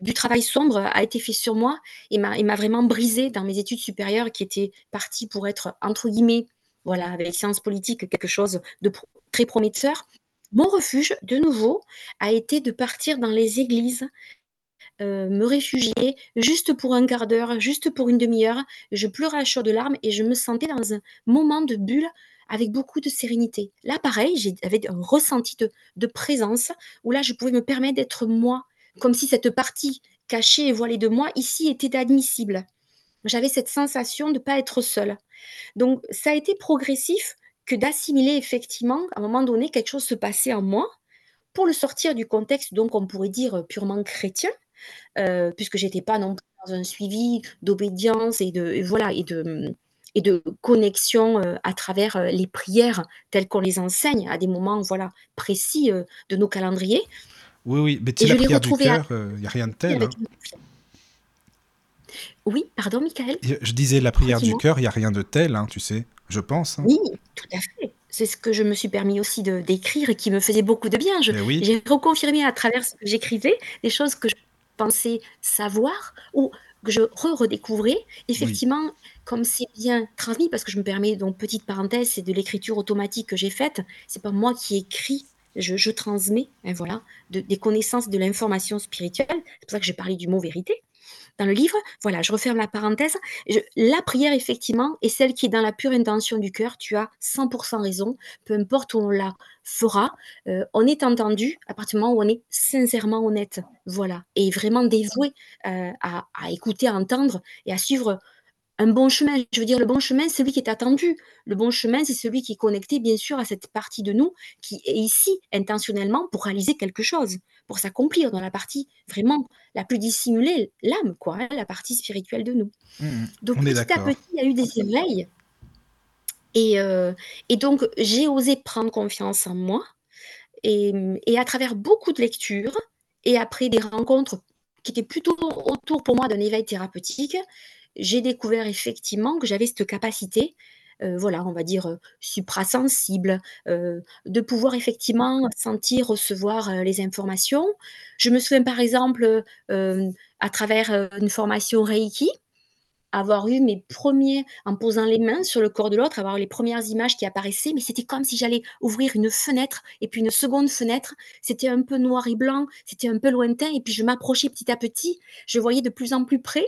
du travail sombre a été fait sur moi et m'a vraiment brisée dans mes études supérieures qui étaient parties pour être, entre guillemets, voilà, avec sciences politiques, quelque chose de très prometteur. Mon refuge, de nouveau, a été de partir dans les églises, heu, me réfugier juste pour 1/4 d'heure, juste pour une 1/2 heure. Je pleurais à chaudes larmes et je me sentais dans un moment de bulle avec beaucoup de sérénité. Là, pareil, j'avais un ressenti de de présence où là, je pouvais me permettre d'être moi, comme si cette partie cachée et voilée de moi, ici, était admissible. J'avais cette sensation de pas être seule. Donc ça a été progressif que d'assimiler effectivement, à un moment donné, quelque chose se passait en moi, pour le sortir du contexte, donc on pourrait dire purement chrétien, euh, puisque j'étais pas non plus dans un suivi d'obédience et de et voilà et de et de connexion euh, à travers euh, les prières telles qu'on les enseigne à des moments voilà précis euh, de nos calendriers. Oui, oui, mais tu la prière du cœur, il n'y a rien de tel. hein. Oui, pardon Michael? Je disais la prière du cœur, il n'y a rien de tel, hein, tu sais, je pense. hein. Oui, tout à fait. C'est ce que je me suis permis aussi de d'écrire et qui me faisait beaucoup de bien. Oui, j'ai reconfirmé à travers ce que j'écrivais, des choses que je pensais savoir ou que je re-redécouvrais. oui, Effectivement, comme c'est bien transmis, parce que je me permets donc petite parenthèse, c'est de l'écriture automatique que j'ai faite. C'est pas moi qui écris, je je transmets, hein, voilà, de des connaissances, de l'information spirituelle. C'est pour ça que j'ai parlé du mot vérité le livre. Voilà, je referme la parenthèse. La prière, effectivement, est celle qui est dans la pure intention du cœur. Tu as 100% raison. Peu importe où on la fera, euh, on est entendu à partir du moment où on est sincèrement honnête. Voilà. Et vraiment dévoué euh, à, à écouter, à entendre et à suivre un bon chemin. Je veux dire, le bon chemin, c'est celui qui est attendu. Le bon chemin, c'est celui qui est connecté, bien sûr, à cette partie de nous qui est ici intentionnellement pour réaliser quelque chose, pour s'accomplir dans la partie vraiment la plus dissimulée, l'âme, quoi, hein, la partie spirituelle de nous. Mhm. Donc, on est petit à petit, il y a eu des éveils. Et, euh, et donc, j'ai osé prendre confiance en moi. Et, et à travers beaucoup de lectures, et après des rencontres qui étaient plutôt autour pour moi d'un éveil thérapeutique, j'ai découvert effectivement que j'avais cette capacité, euh, voilà, on va dire euh, suprasensible, euh, de pouvoir effectivement sentir, recevoir euh, les informations. Je me souviens par exemple, à travers une formation Reiki, avoir eu mes premiers, en posant les mains sur le corps de l'autre, avoir les premières images qui apparaissaient, mais c'était comme si j'allais ouvrir une fenêtre et puis une seconde fenêtre. C'était un peu noir et blanc, c'était un peu lointain, et puis je m'approchais petit à petit, je voyais de plus en plus près.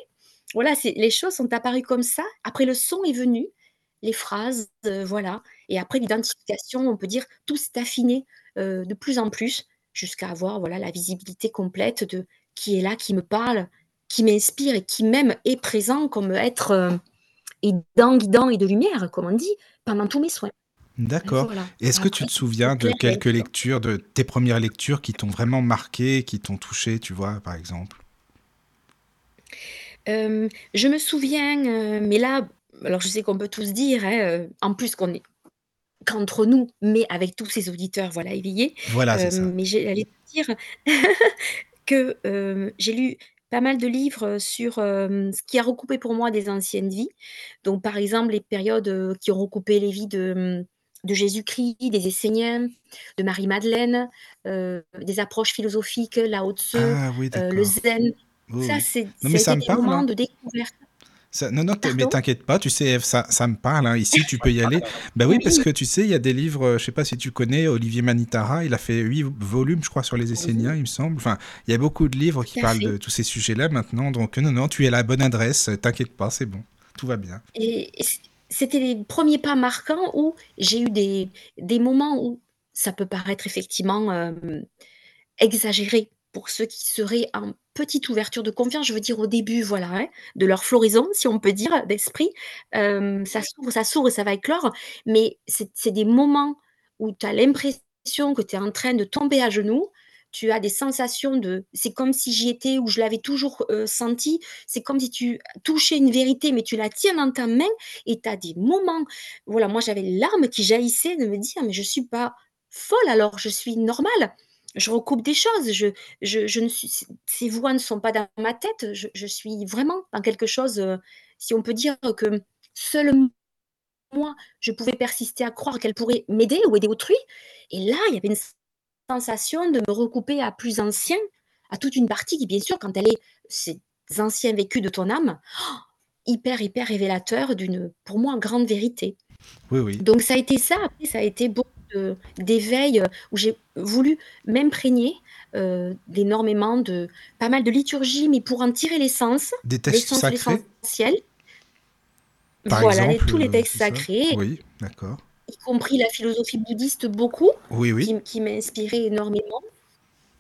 Voilà, les choses sont apparues comme ça. Après, le son est venu, les phrases, euh, voilà. Et après, l'identification, on peut dire, tout s'est affiné euh, de plus en plus jusqu'à avoir voilà, la visibilité complète de qui est là, qui me parle, qui m'inspire et qui même est présent comme être euh, aidant, guidant et de lumière, comme on dit, pendant tous mes soins. D'accord. Voilà. Est-ce que tu te souviens de quelques lectures, de tes premières lectures qui t'ont vraiment marqué, qui t'ont touché, tu vois, par exemple? Euh, je me souviens, euh, mais là, alors je sais qu'on peut tous dire, hein, euh, en plus qu'on est qu'entre nous, mais avec tous ces auditeurs, voilà, éveillés, Voilà, euh, c'est ça. mais j'allais dire que euh, j'ai lu pas mal de livres sur euh, ce qui a recoupé pour moi des anciennes vies. Donc, par exemple, les périodes euh, qui ont recoupé les vies de, de Jésus-Christ, des Esséniens, de Marie-Madeleine, euh, des approches philosophiques, Lao Tse, Ah oui, euh, le zen. Oui, Ça, c'est, Non, ça mais a ça été me des parle, moments hein. de découverte. Ça- non, non, mais t'inquiète pas, tu sais, ça, ça me parle. hein. Ici, tu peux y aller. Bah oui, parce que tu sais, il y a des livres, euh, je sais pas si tu connais, Olivier Manitara, il a fait huit volumes, je crois, sur les Esséniens, oui, il me semble. Enfin, il y a beaucoup de livres qui parlent de tous ces sujets-là maintenant. Donc, non, non, tu es à la bonne adresse, t'inquiète pas, c'est bon. Tout va bien. Et c'était les premiers pas marquants où j'ai eu des, des moments où ça peut paraître effectivement euh, exagéré pour ceux qui seraient en petite ouverture de confiance, je veux dire au début, voilà, hein, de leur floraison, si on peut dire, d'esprit. Euh, ça s'ouvre, ça s'ouvre, ça va éclore, mais c'est des moments où tu as l'impression que tu es en train de tomber à genoux. Tu as des sensations de. C'est comme si j'y étais ou je l'avais toujours euh, senti. C'est comme si tu touchais une vérité, mais tu la tiens dans ta main et tu as des moments. Voilà, moi j'avais les larmes qui jaillissaient de me dire, mais je suis pas folle alors, je suis normale je recoupe des choses. Je, je, je ne suis, ces voix ne sont pas dans ma tête. Je, je suis vraiment dans quelque chose, euh, si on peut dire que seul moi, je pouvais persister à croire qu'elle pourrait m'aider ou aider autrui. Et là, il y avait une sensation de me recouper à plus ancien, à toute une partie qui, bien sûr, quand elle est ces anciens vécus de ton âme, oh, hyper, hyper révélateur d'une, pour moi, grande vérité. Oui, oui. Donc ça a été ça, après ça a été beaucoup d'éveil, où j'ai voulu m'imprégner, heu, d'énormément de pas mal de liturgie, mais pour en tirer l'essence, Des textes sacrés, par Voilà, les exemple, tous les euh, textes sacrés, Oui, d'accord. y compris la philosophie bouddhiste beaucoup, Oui, oui, qui qui m'a inspirée énormément.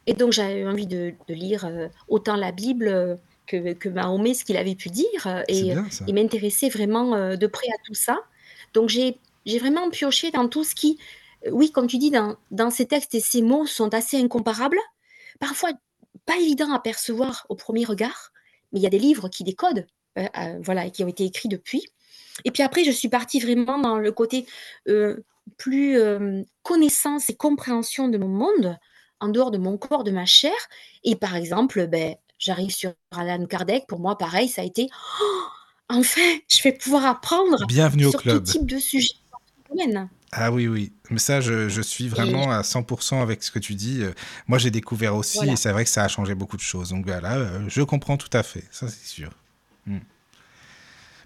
Et donc j'avais envie de de lire, heu, autant la Bible, heu, que que Mahomet, ce qu'il avait pu dire, et m'intéresser vraiment, de près à tout ça. Donc j'ai j'ai vraiment pioché dans tout ce qui oui, comme tu dis, dans dans ces textes et ces mots sont assez incomparables, parfois pas évident à percevoir au premier regard, mais il y a des livres qui décodent, heu heu, voilà, qui ont été écrits depuis. Et puis après, je suis partie vraiment dans le côté, heu, plus, connaissance et compréhension de mon monde, en dehors de mon corps, de ma chair et par exemple, beh, j'arrive sur Allan Kardec, pour moi pareil, ça a été: «Oh, «Enfin, je vais pouvoir apprendre Bienvenue au sur tout club. type de sujet tout domaine». Ah oui, oui, mais ça, je je suis Et vraiment à 100% avec ce que tu dis, heu, moi, j'ai découvert aussi et c'est vrai que ça a changé beaucoup de choses, donc voilà, heu, je comprends tout à fait, ça, c'est sûr. Mmh.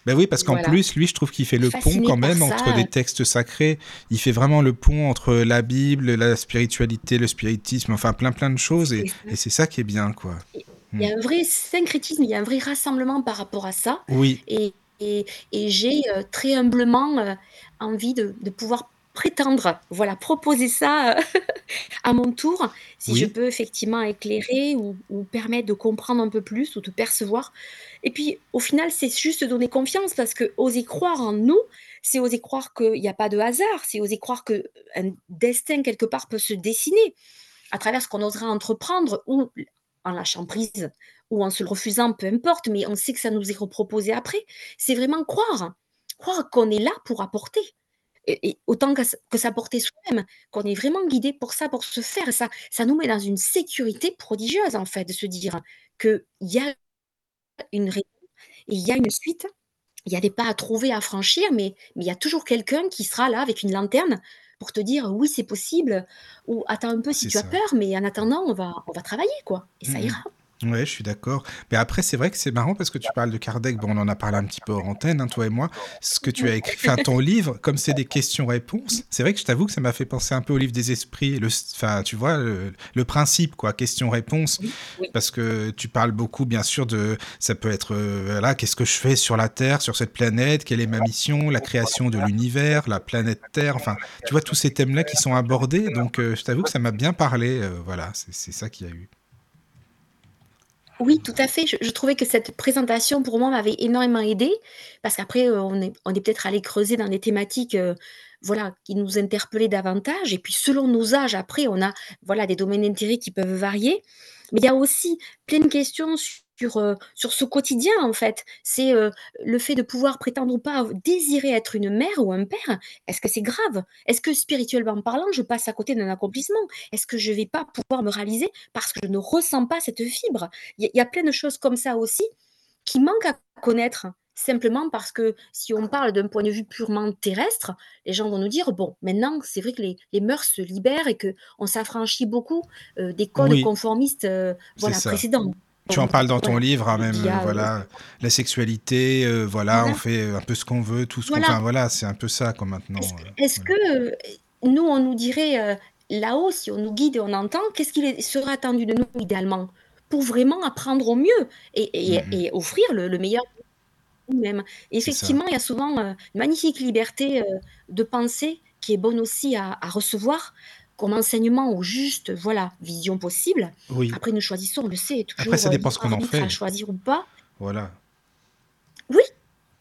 Bah oui, parce qu'en voilà, plus, lui, je trouve qu'il fait le pont quand même entre des textes sacrés. Il fait vraiment le pont entre la Bible, la spiritualité, le spiritisme, enfin plein plein de choses et, c'est ça. et c'est ça qui est bien, quoi. Et il y a un vrai syncrétisme, il y a un vrai rassemblement par rapport à ça Oui, et et et j'ai, heu, très humblement, envie de de pouvoir prétendre, voilà, proposer ça, heu, à mon tour, si je peux effectivement éclairer ou ou permettre de comprendre un peu plus ou de percevoir. Et puis, au final, c'est juste donner confiance parce que oser croire en nous, c'est oser croire qu'il y a pas de hasard, c'est oser croire qu'un destin quelque part peut se dessiner à travers ce qu'on osera entreprendre ou en lâchant prise ou en se le refusant, peu importe, mais on sait que ça nous est reproposé après. C'est vraiment croire, croire qu'on est là pour apporter et et autant que que s'apporter soi-même, qu'on est vraiment guidé pour ça, pour se faire ça ça nous met dans une sécurité prodigieuse, en fait, de se dire qu'il y a une raison et il y a une suite, il y a des pas à trouver, à franchir, mais mais il y a toujours quelqu'un qui sera là avec une lanterne pour te dire: «Oui, c'est possible» ou «Attends un peu si tu as ça. peur, mais en attendant, on va on va travailler, quoi et ça Mm, ira». Ouais, je suis d'accord. Mais après, c'est vrai que c'est marrant parce que tu parles de Kardec. Bon, on en a parlé un petit peu hors antenne, hein, toi et moi. Ce que tu as écrit, enfin, ton livre, comme c'est des questions-réponses, c'est vrai que je t'avoue que ça m'a fait penser un peu au livre des esprits. Le, enfin, tu vois, le, le principe, quoi, question-réponse. Oui, oui. Parce que tu parles beaucoup, bien sûr, de. Ça peut être, euh, voilà, qu'est-ce que je fais sur la Terre, sur cette planète, quelle est ma mission, la création de l'univers, la planète Terre. Enfin, tu vois, tous ces thèmes-là qui sont abordés. Donc, euh, je t'avoue que ça m'a bien parlé. euh, voilà, c'est c'est ça qu'il y a eu. Oui, tout à fait. Je trouvais que cette présentation, pour moi, m'avait énormément aidée parce qu'après, heu, on est peut-être allé creuser dans des thématiques, heu, voilà, qui nous interpellaient davantage et puis selon nos âges, après, on a, voilà, des domaines d'intérêt qui peuvent varier. Mais il y a aussi plein de questions sur, heu, sur ce quotidien, en fait. C'est, heu, le fait de pouvoir prétendre ou pas désirer être une mère ou un père. Est-ce que c'est grave? Est-ce que spirituellement parlant, je passe à côté d'un accomplissement? Est-ce que je vais pas pouvoir me réaliser parce que je ne ressens pas cette fibre? Il y a il y a plein de choses comme ça aussi qui manquent à connaître. Simplement parce que si on parle d'un point de vue purement terrestre, les gens vont nous dire: «Bon, maintenant, c'est vrai que les les mœurs se libèrent et qu'on s'affranchit beaucoup, heu, des codes Oui, conformistes, voilà, précédents». Tu en parles dans ton livre, hein, même, euh, a, voilà, la sexualité, euh, voilà, on fait un peu ce qu'on veut, tout ce qu'on... voilà. Enfin, voilà, c'est un peu ça, Est-ce maintenant. que euh, est-ce voilà. que, heu, nous, on nous dirait, là-haut, si on nous guide et on entend, qu'est-ce qu'il est serait attendu de nous idéalement? Pour vraiment apprendre au mieux et et mm. et offrir le le meilleur Nous-mêmes? C'est ça. Effectivement, il y a souvent, une magnifique liberté, de pensée qui est bonne aussi à à recevoir comme enseignement ou juste, voilà, vision possible. Oui. Après nous choisissons, on le sait, Après, toujours, ça heu, dépend ce qu'on en arbitre à fait. choisir ou pas. Voilà. Oui,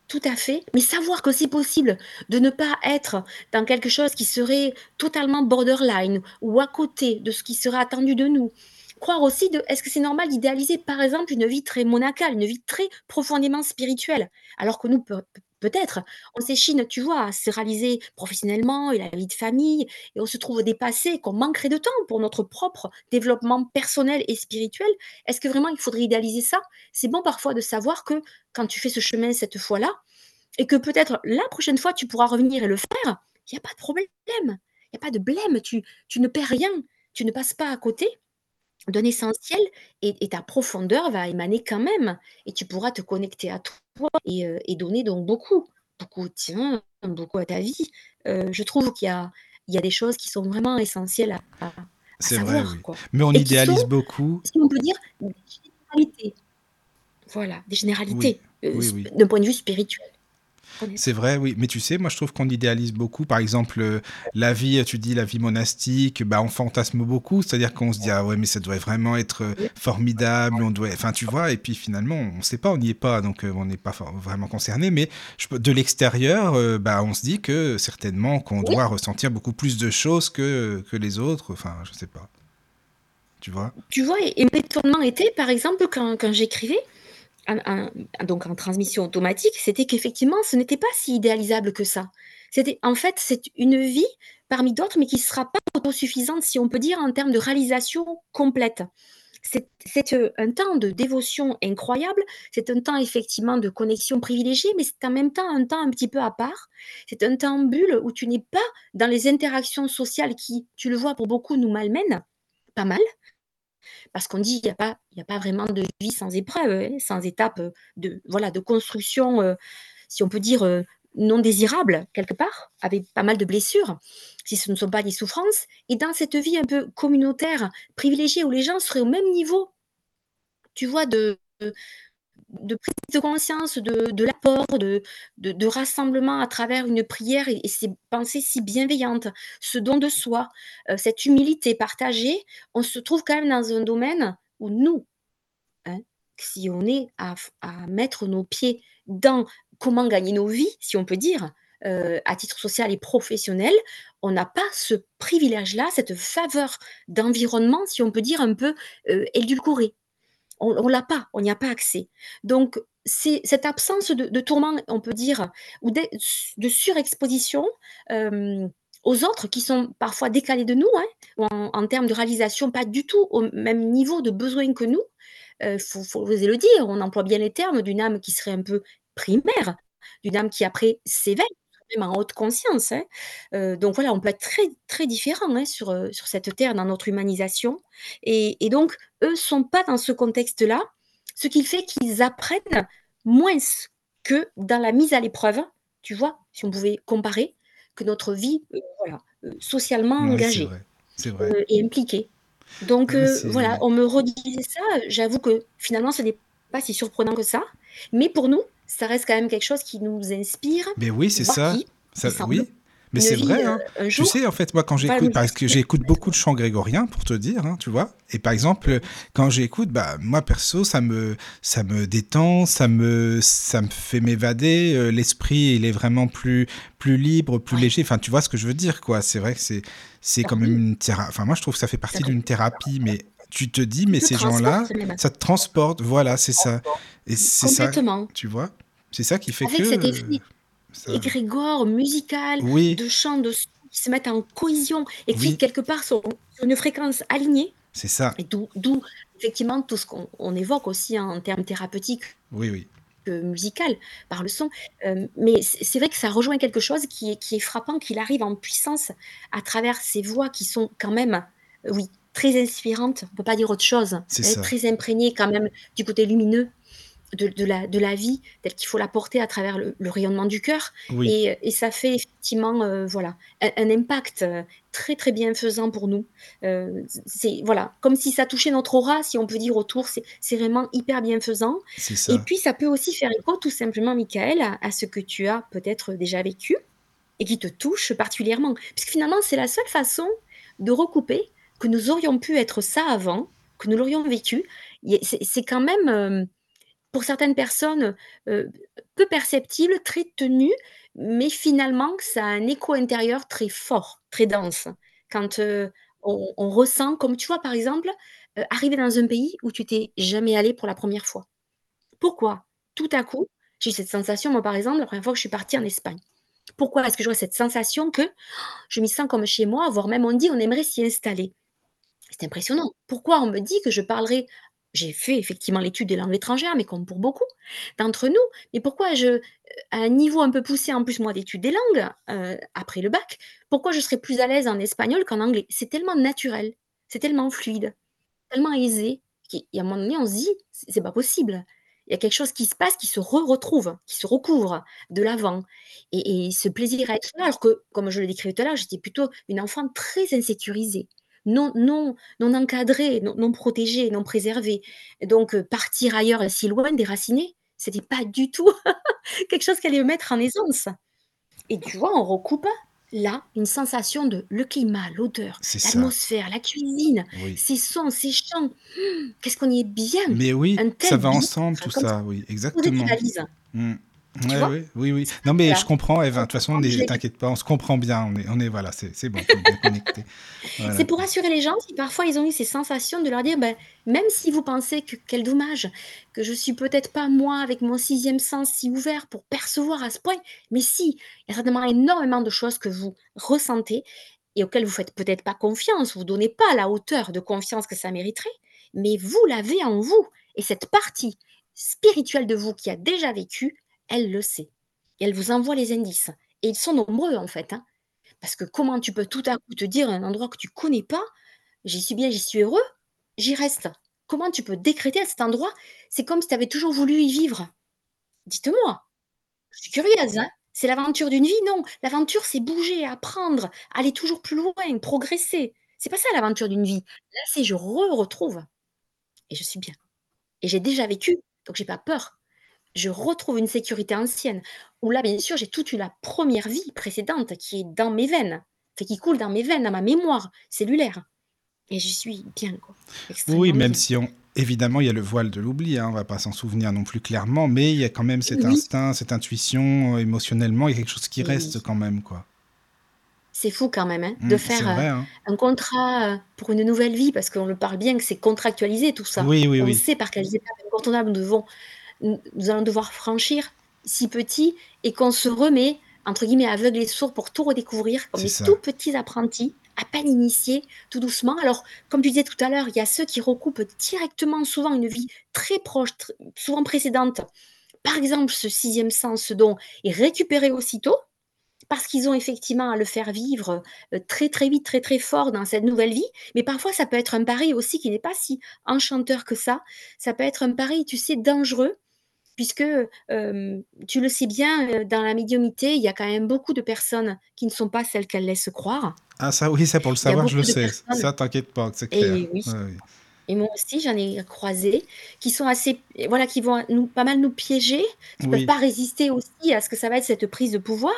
tout à fait, mais savoir que c'est possible de ne pas être dans quelque chose qui serait totalement borderline ou à côté de ce qui serait attendu de nous. Croire aussi de est-ce que c'est normal d'idéaliser, par exemple, une vie très monacale, une vie très profondément spirituelle? Alors que nous, peut-être, on s'échine, tu vois, à se réaliser professionnellement et la vie de famille et on se trouve dépassé, qu'on manquerait de temps pour notre propre développement personnel et spirituel. Est-ce que vraiment il faudrait idéaliser ça? C'est bon parfois de savoir que quand tu fais ce chemin cette fois-là, et que peut-être la prochaine fois, tu pourras revenir et le faire, il y a pas de problème. Il y a pas de blême, tu tu ne perds rien, tu ne passes pas à côté d'un essentiel et et ta profondeur va émaner quand même et tu pourras te connecter à toi et et donner donc beaucoup, beaucoup au tien, beaucoup à ta vie. Heu, je trouve qu'il y a il y a des choses qui sont vraiment essentielles à à à C'est vrai, savoir, oui. quoi Mais on et qui sont, idéalise beaucoup. si on peut dire, des généralités. Voilà, des généralités, Oui, oui. d'un point de vue spirituel. C'est vrai, oui. Mais tu sais, moi, je trouve qu'on idéalise beaucoup. Par exemple, euh, la vie, tu dis la vie monastique, bah, on fantasme beaucoup. C'est-à-dire qu'on se dit, ah ouais, mais ça doit vraiment être euh, formidable. On doit... Enfin, tu vois, et puis finalement, on ne sait pas, on n'y est pas, donc euh, on n'est pas vraiment concerné. Mais de l'extérieur, bah, on se dit que certainement qu'on doit ressentir beaucoup plus de choses que, que les autres. Enfin, je ne sais pas. Tu vois? Tu vois, et, et étonnement était, par exemple, quand, quand j'écrivais, donc en transmission automatique, c'était qu'effectivement, ce n'était pas si idéalisable que ça. C'était en fait, c'est une vie parmi d'autres, mais qui ne sera pas autosuffisante, si on peut dire, en termes de réalisation complète. C'est euh, un temps de dévotion incroyable, c'est un temps effectivement de connexion privilégiée, mais c'est en même temps un temps un petit peu à part. C'est un temps bulle où tu n'es pas dans les interactions sociales qui, tu le vois pour beaucoup, nous malmènent, pas mal parce qu'on dit qu'il n'y a, pas, a pas vraiment de vie sans épreuve, hein, sans étape de, voilà, de construction, euh, si on peut dire, euh, non désirable, quelque part, avec pas mal de blessures, si ce ne sont pas des souffrances. Et dans cette vie un peu communautaire, privilégiée, où les gens seraient au même niveau, tu vois, de prise de conscience, de, l'apport, de, de, rassemblement à travers une prière et, ces pensées si bienveillantes, ce don de soi, euh, cette humilité partagée, on se trouve quand même dans un domaine où nous, hein, si on est à, mettre nos pieds dans comment gagner nos vies, si on peut dire, euh, à titre social et professionnel, on n'a pas ce privilège-là, cette faveur d'environnement, si on peut dire, un peu euh, édulcoré on ne l'a pas, on n'y a pas accès. Donc, c'est cette absence de, tourment, on peut dire, ou de, surexposition euh, aux autres qui sont parfois décalés de nous, hein, en, termes de réalisation, pas du tout au même niveau de besoin que nous. Il euh, faut, faut oser le dire, on emploie bien les termes d'une âme qui serait un peu primaire, d'une âme qui après s'éveille en haute conscience. Hein. Euh, donc voilà, on peut être très, très différent hein, sur, sur cette terre, dans notre humanisation. Et, donc, eux sont pas dans ce contexte-là, ce qui fait qu'ils apprennent moins que dans la mise à l'épreuve, tu vois, si on pouvait comparer, que notre vie euh, voilà, socialement engagée et impliquée. Donc voilà, on me redisait ça. J'avoue que finalement, ce n'est pas si surprenant que ça. Mais pour nous, ça reste quand même quelque chose qui nous inspire. Mais oui, c'est ça. ça oui. Mais c'est vrai, hein. Euh, tu sais, en fait, moi, quand j'écoute, parce que j'écoute beaucoup de chants grégoriens, pour te dire, hein, tu vois. Et par exemple, quand j'écoute, bah, moi, perso, ça me, ça me détend, ça me, ça me fait m'évader. Euh, l'esprit, il est vraiment plus, plus libre, plus léger. Enfin, tu vois ce que je veux dire, quoi. C'est vrai que c'est, c'est quand même une thérapie. Enfin, moi, je trouve que ça fait partie d'une thérapie, mais tu te dis, mais ces gens-là, ça te transporte. Voilà, c'est ça. Et c'est ça. Tu vois C'est ça qui fait Avec que. Cet effet égrégore musical, de chants, de qui se mettent en cohésion et qui, quelque part, sont sur une fréquence alignée. C'est ça. D'où, effectivement, tout ce qu'on évoque aussi en termes thérapeutiques. Oui, oui. musical par le son. Euh, mais c'est vrai que ça rejoint quelque chose qui est, qui est frappant, qu'il arrive en puissance à travers ces voix qui sont quand même, oui, très inspirante, on peut pas dire autre chose. Elle est très imprégnée quand même du côté lumineux de, la, de la vie, tel qu'il faut la porter à travers le, rayonnement du cœur. Et, et, ça fait effectivement euh, voilà, un, impact euh, très très bienfaisant pour nous. Euh, c'est voilà, comme si ça touchait notre aura, si on peut dire autour, c'est vraiment hyper bienfaisant. Et puis ça peut aussi faire écho tout simplement, Michael, à, à ce que tu as peut-être déjà vécu et qui te touche particulièrement. Puisque finalement, c'est la seule façon de recouper que nous aurions pu être ça avant, que nous l'aurions vécu, c'est quand même, euh, pour certaines personnes, euh, peu perceptible, très tenu, mais finalement, ça a un écho intérieur très fort, très dense. Quand euh, on, ressent, comme tu vois, par exemple, arriver dans un pays où tu t'es jamais allé pour la première fois. Pourquoi? Tout à coup, j'ai cette sensation, moi, par exemple, la première fois que je suis partie en Espagne. Pourquoi est-ce que j'aurais cette sensation que je m'y sens comme chez moi, voire même on dit on aimerait s'y installer? C'est impressionnant. Pourquoi on me dit que je parlerai? J'ai fait effectivement l'étude des langues étrangères, mais comme pour beaucoup d'entre nous. Mais pourquoi je, à un niveau un peu poussé en plus moi d'études des langues, euh, après le bac, pourquoi je serais plus à l'aise en espagnol qu'en anglais? C'est tellement naturel, c'est tellement fluide, tellement aisé, qu'à un moment donné on se dit, c'est pas possible. Il y a quelque chose qui se passe, qui se retrouve, qui se recouvre de l'avant. Et, et, ce plaisir à être là, alors que, comme je le décrivais tout à l'heure, j'étais plutôt une enfant très insécurisée non, non, non encadré, non, non protégé, non préservé. Donc, euh, partir ailleurs, si loin, déraciné, C'était pas du tout quelque chose qui allait me mettre en aisance et tu vois, on recoupe là une sensation de le climat, l'odeur, l'atmosphère, la cuisine, Oui. ces sons, ces chants. Qu'est-ce qu'on y est bien! Mais oui, ça va ensemble bien-être tout ça, ça, oui, exactement. valises, Mmh. Ouais, ouais, oui, oui. Non, mais Voilà, je comprends, Eva. De toute façon, t'inquiète pas, on se comprend bien. On est, on est, voilà, c'est bon, on est bien connectés. Voilà. C'est pour rassurer les gens si parfois ils ont eu ces sensations de leur dire: «Beh, même si vous pensez que quel dommage, que je suis peut-être pas moi avec mon sixième sens si ouvert pour percevoir à ce point, mais si, il y a certainement énormément de choses que vous ressentez et auxquelles vous faites peut-être pas confiance, vous donnez pas la hauteur de confiance que ça mériterait, mais vous l'avez en vous et cette partie spirituelle de vous qui a déjà vécu, elle le sait elle vous envoie les indices et ils sont nombreux en fait, hein. Parce que comment tu peux tout à coup te dire un endroit que tu connais pas: «J'y suis bien, j'y suis heureux, j'y reste». Comment tu peux décréter à cet endroit? C'est comme si tu avais toujours voulu y vivre? Dites-moi, je suis curieuse, hein. C'est l'aventure d'une vie? Non, l'aventure, c'est bouger, apprendre, aller toujours plus loin, progresser. C'est pas ça l'aventure d'une vie. Là, c'est je re-retrouve et je suis bien et j'ai déjà vécu, donc j'ai pas peur. Je retrouve une sécurité ancienne, où là, bien sûr, j'ai toute eu la première vie précédente qui est dans mes veines, enfin qui coule dans mes veines, dans ma mémoire cellulaire et j'y suis bien, quoi, Oui, même bien. si on, évidemment, il y a le voile de l'oubli, hein, on va pas s'en souvenir non plus clairement, mais il y a quand même cet Oui, instinct, cette intuition, euh, émotionnellement, il y a quelque chose qui reste oui. quand même, quoi. C'est fou quand même, hein, de Mmh, c'est faire, vrai, hein. un contrat, heu, pour une nouvelle vie, parce qu'on le parle bien que c'est contractualisé tout ça. Oui, oui, On oui, sait par quelles étapes incontournables nous devons nous allons devoir franchir, si petit et qu'on se remet, entre guillemets, «aveugles et sourds» pour tout redécouvrir comme des tout petits apprentis, à peine initiés, tout doucement. Alors, comme tu disais tout à l'heure, il y a ceux qui recoupent directement, souvent une vie très proche, souvent précédente. Par exemple, ce sixième sens, ce don est récupéré aussitôt, parce qu'ils ont effectivement à le faire vivre, heu, très, très vite, très, très fort dans cette nouvelle vie. Mais parfois, ça peut être un pari aussi qui n'est pas si enchanteur que ça. Ça peut être un pari, tu sais, dangereux puisque, tu le sais bien, dans la médiumnité, il y a quand même beaucoup de personnes qui ne sont pas celles qu'elles laissent croire. Ah ça, oui, ça pour le savoir, je le sais. personnes Ça, t'inquiète pas, c'est clair. et oui moi aussi j'en ai croisé qui sont assez voilà, qui vont nous pas mal nous piéger, qui peuvent Oui, pas résister aussi à ce que ça va être cette prise de pouvoir.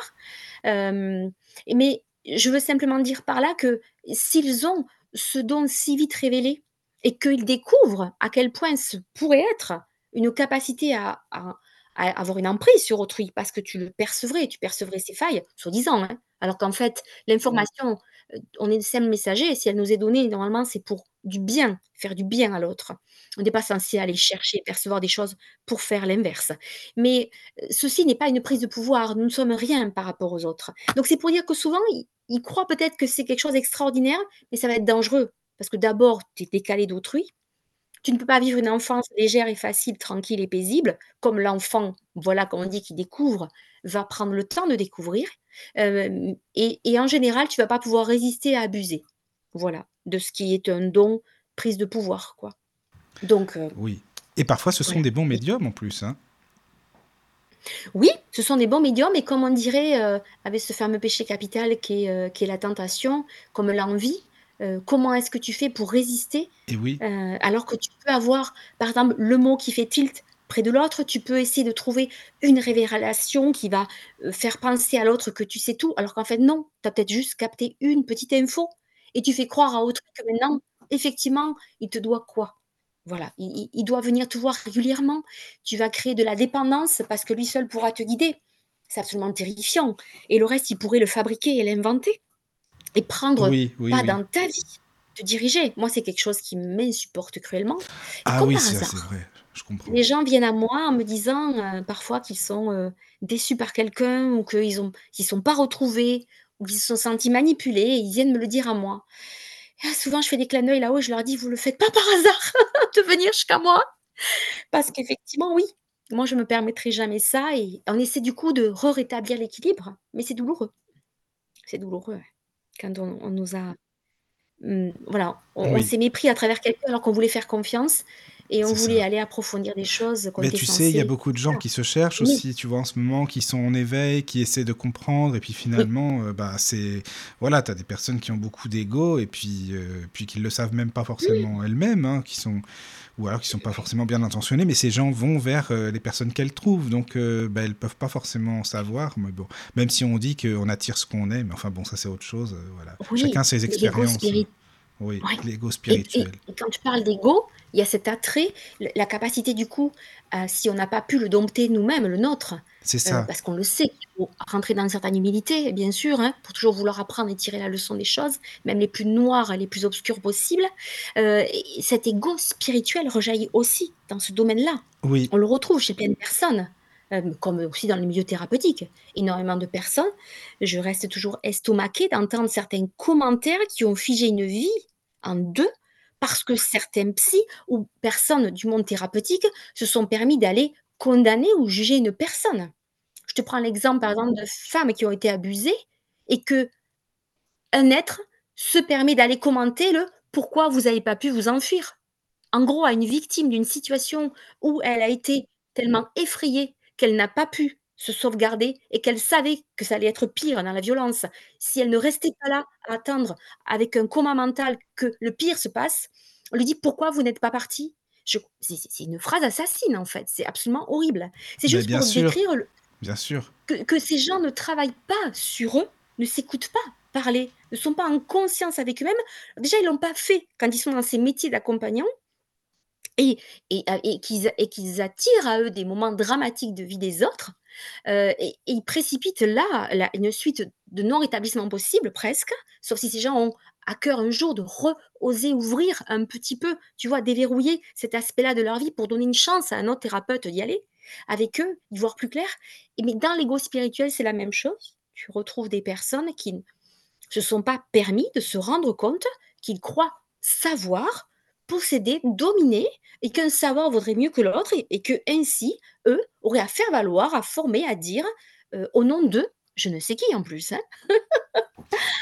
Mais je veux simplement dire par là que s'ils ont ce don si vite révélé et qu'ils découvrent à quel point ce pourrait être une capacité à avoir une emprise sur autrui parce que tu le percevrais, tu percevrais ses failles, soi-disant, hein. Alors qu'en fait, l'information, heu, on est simple messager si elle nous est donnée, normalement, c'est pour du bien, faire du bien à l'autre. On n'est pas censé aller chercher, percevoir des choses pour faire l'inverse. Mais Ceci n'est pas une prise de pouvoir, nous ne sommes rien par rapport aux autres. Donc c'est pour dire que souvent, ils ils croient peut-être que c'est quelque chose d'extraordinaire, mais ça va être dangereux. Parce que d'abord, tu es décalé d'autrui, tu ne peux pas vivre une enfance légère et facile, tranquille et paisible, comme l'enfant, voilà, comme on dit, qui découvre, va prendre le temps de découvrir. Hem et et en général, tu vas pas pouvoir résister à abuser. Voilà, de ce qui est un don, prise de pouvoir, quoi. Donc heu, oui. Et parfois, ce sont des bons médiums en plus, hein. Oui, ce sont des bons médiums et comme on dirait, heu, avec ce fameux péché capital qui est, heu, qui est la tentation, comme l'envie, heu, comment est-ce que tu fais pour résister, Et oui, heu, alors que tu peux avoir, par exemple, le mot qui fait tilt près de l'autre, tu peux essayer de trouver une révélation qui va, heu, faire penser à l'autre que tu sais tout, alors qu'en fait non, tu as peut-être juste capté une petite info et tu fais croire à autrui que maintenant, effectivement, il te doit quoi? Voilà, il il il doit venir te voir régulièrement. Tu vas créer de la dépendance parce que lui seul pourra te guider. C'est absolument terrifiant et le reste, il pourrait le fabriquer et l'inventer et prendre oui, oui, pas oui. dans ta vie, te diriger. Moi, c'est quelque chose qui m'insupporte cruellement et Ah comme oui, c'est vrai, je comprends. les gens viennent à moi en me disant, heu, parfois qu'ils sont, heu, déçus par quelqu'un ou qu'ils ont qu'ils sont pas retrouvés ou qu'ils se sont sentis manipulés et ils viennent me le dire à moi. Et souvent, je fais des clins d'œil là-haut et je leur dis: «Vous le faites pas par hasard de venir jusqu'à moi?» Parce qu'effectivement, oui, moi je me permettrai jamais ça et on essaie du coup de re-rétablir l'équilibre, mais c'est douloureux. C'est douloureux, ouais. Quand on on nous a mmh, voilà, on on Oui, s'est mépris à travers quelqu'un alors qu'on voulait faire confiance et on voulait ça. aller approfondir des choses Mais tu sais, il y a beaucoup de gens qui se cherchent oui, aussi, tu vois, en ce moment, qui sont en éveil, qui essaient de comprendre, et puis oui, finalement, euh, bah, c'est, voilà, t'as des personnes qui ont beaucoup d'ego, et puis, euh, puis qui le savent même pas oui, forcément elles-mêmes, hein, qui sont, ou alors qui sont pas forcément bien intentionnés, mais ces gens vont vers euh, les personnes qu'elles trouvent, donc euh, bah, elles peuvent pas forcément savoir. Mais bon, même si on dit qu'on attire ce qu'on est, mais enfin bon, ça c'est autre chose. euh, voilà. Oui, Chacun ses expériences. Oui, Ouais. l'ego Et, et- spirituel. et quand tu parles d'ego, il y a cet attrait, la capacité du coup, euh, si on n'a pas pu le dompter nous-mêmes, le nôtre, C'est euh, ça. parce qu'on le sait, il faut rentrer dans une certaine humilité, bien sûr, hein, pour toujours vouloir apprendre et tirer la leçon des choses, même les plus noires et les plus obscures possibles. Euh, et cet ego spirituel rejaillit aussi dans ce domaine-là. Oui, On le retrouve chez plein de personnes, euh, comme aussi dans le milieu thérapeutique. Énormément de personnes. Je reste toujours estomaquée d'entendre certains commentaires qui ont figé une vie en deux parce que certains psys ou personnes du monde thérapeutique se sont permis d'aller condamner ou juger une personne. Je te prends l'exemple, par exemple, de femmes qui ont été abusées et que un être se permet d'aller commenter le pourquoi vous n'avez pas pu vous enfuir? En gros, à une victime d'une situation où elle a été tellement effrayée qu'elle n'a pas pu se sauvegarder et qu'elle savait que ça allait être pire dans la violence. Si elle ne restait pas là à attendre avec un coma mental que le pire se passe, on lui dit pourquoi vous n'êtes pas parti? C'est une phrase assassine en fait, c'est absolument horrible. C'est juste bien pour sûr, décrire le- bien sûr. que, que ces gens ne travaillent pas sur eux, ne s'écoutent pas parler, ne sont pas en conscience avec eux-mêmes. Déjà, ils l'ont pas fait quand ils sont dans ces métiers d'accompagnant et, et, et qu'ils et qu'ils attirent à eux des moments dramatiques de vie des autres. Euh, et, ils précipitent là une suite de non-rétablissement possible, presque, sauf si ces gens ont à cœur un jour de re-oser ouvrir un petit peu, tu vois, déverrouiller cet aspect-là de leur vie pour donner une chance à un autre thérapeute d'y aller avec eux, d'y voir plus clair. Et, mais dans l'ego spirituel, c'est la même chose. Tu retrouves des personnes qui ne se sont pas permis de se rendre compte qu'ils croient savoir, posséder, dominer, et qu'un savoir vaudrait mieux que l'autre, et, et que ainsi, eux auraient à faire valoir, à former, à dire, euh, au nom d'eux, je ne sais qui en plus, hein,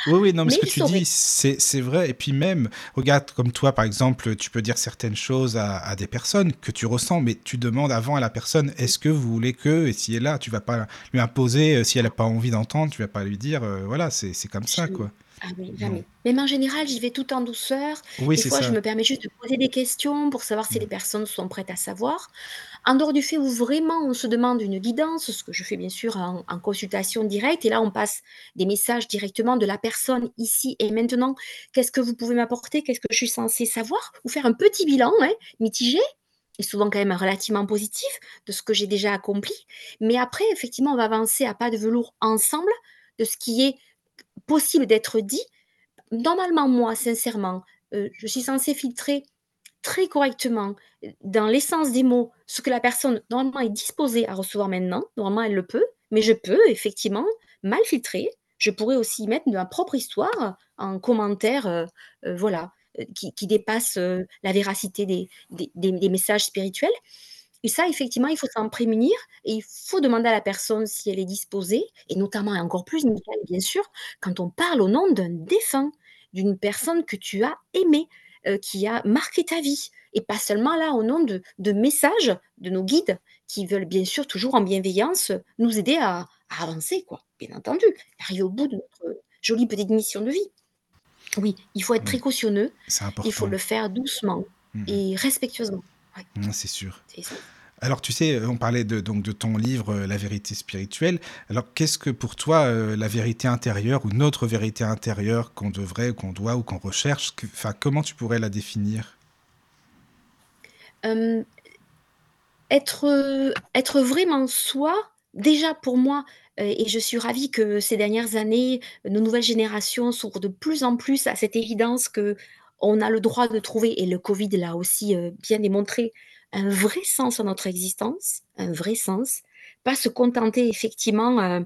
Oui, oui, non, mais ce que tu dis, c'est vrai. Et puis même, regarde, comme toi, par exemple, tu peux dire certaines choses à, à des personnes que tu ressens, mais tu demandes avant à la personne, est-ce que vous voulez que, et si elle est là, tu vas pas lui imposer, euh, si elle n'a pas envie d'entendre, tu vas pas lui dire, euh, voilà, c'est comme ça, quoi. Ah oui, Non. jamais. Même en général, j'y vais tout en douceur. Oui, Des fois, je me permets juste de poser des questions pour savoir si les Mm. personnes sont prêtes à savoir. En dehors du fait où vraiment on se demande une guidance, ce que je fais bien sûr en, en consultation directe, et là on passe des messages directement de la personne ici et maintenant. Qu'est-ce que vous pouvez m'apporter? Qu'est-ce que je suis censée savoir? Ou faire un petit bilan hein, mitigé, et souvent quand même relativement positif, de ce que j'ai déjà accompli. Mais après, effectivement, on va avancer à pas de velours ensemble de ce qui est possible d'être dit. Normalement, moi, sincèrement, euh, je suis censée filtrer très correctement euh, dans l'essence des mots ce que la personne normalement est disposée à recevoir maintenant. Normalement, elle le peut, mais je peux effectivement mal filtrer. Je pourrais aussi mettre de ma propre histoire en commentaire, euh, voilà, qui, qui dépasse la véracité des- des- des messages spirituels. Et ça, effectivement, il faut s'en prémunir et il faut demander à la personne si elle est disposée, et notamment et encore plus, bien sûr, quand on parle au nom d'un défunt, d'une personne que tu as aimée, euh, qui a marqué ta vie, et pas seulement là au nom de, de messages de nos guides qui veulent bien sûr toujours en bienveillance nous aider à, à avancer, quoi, bien entendu, arriver au bout de notre jolie petite mission de vie. Oui, il faut être Mm. précautionneux, il faut le faire doucement Mm, et respectueusement. Ouais, mm, C'est sûr. c'est. Alors, tu sais, on parlait de, donc, de ton livre, euh, La vérité spirituelle. Alors, qu'est-ce que pour toi, euh, la vérité intérieure ou notre vérité intérieure qu'on devrait, qu'on doit ou qu'on recherche, enfin, comment tu pourrais la définir? Euh, être, être vraiment soi, déjà pour moi, et je suis ravie que ces dernières années, nos nouvelles générations s'ouvrent de plus en plus à cette évidence que on a le droit de trouver, et le Covid l'a aussi bien démontré, un vrai sens à notre existence, un vrai sens, pas se contenter effectivement euh,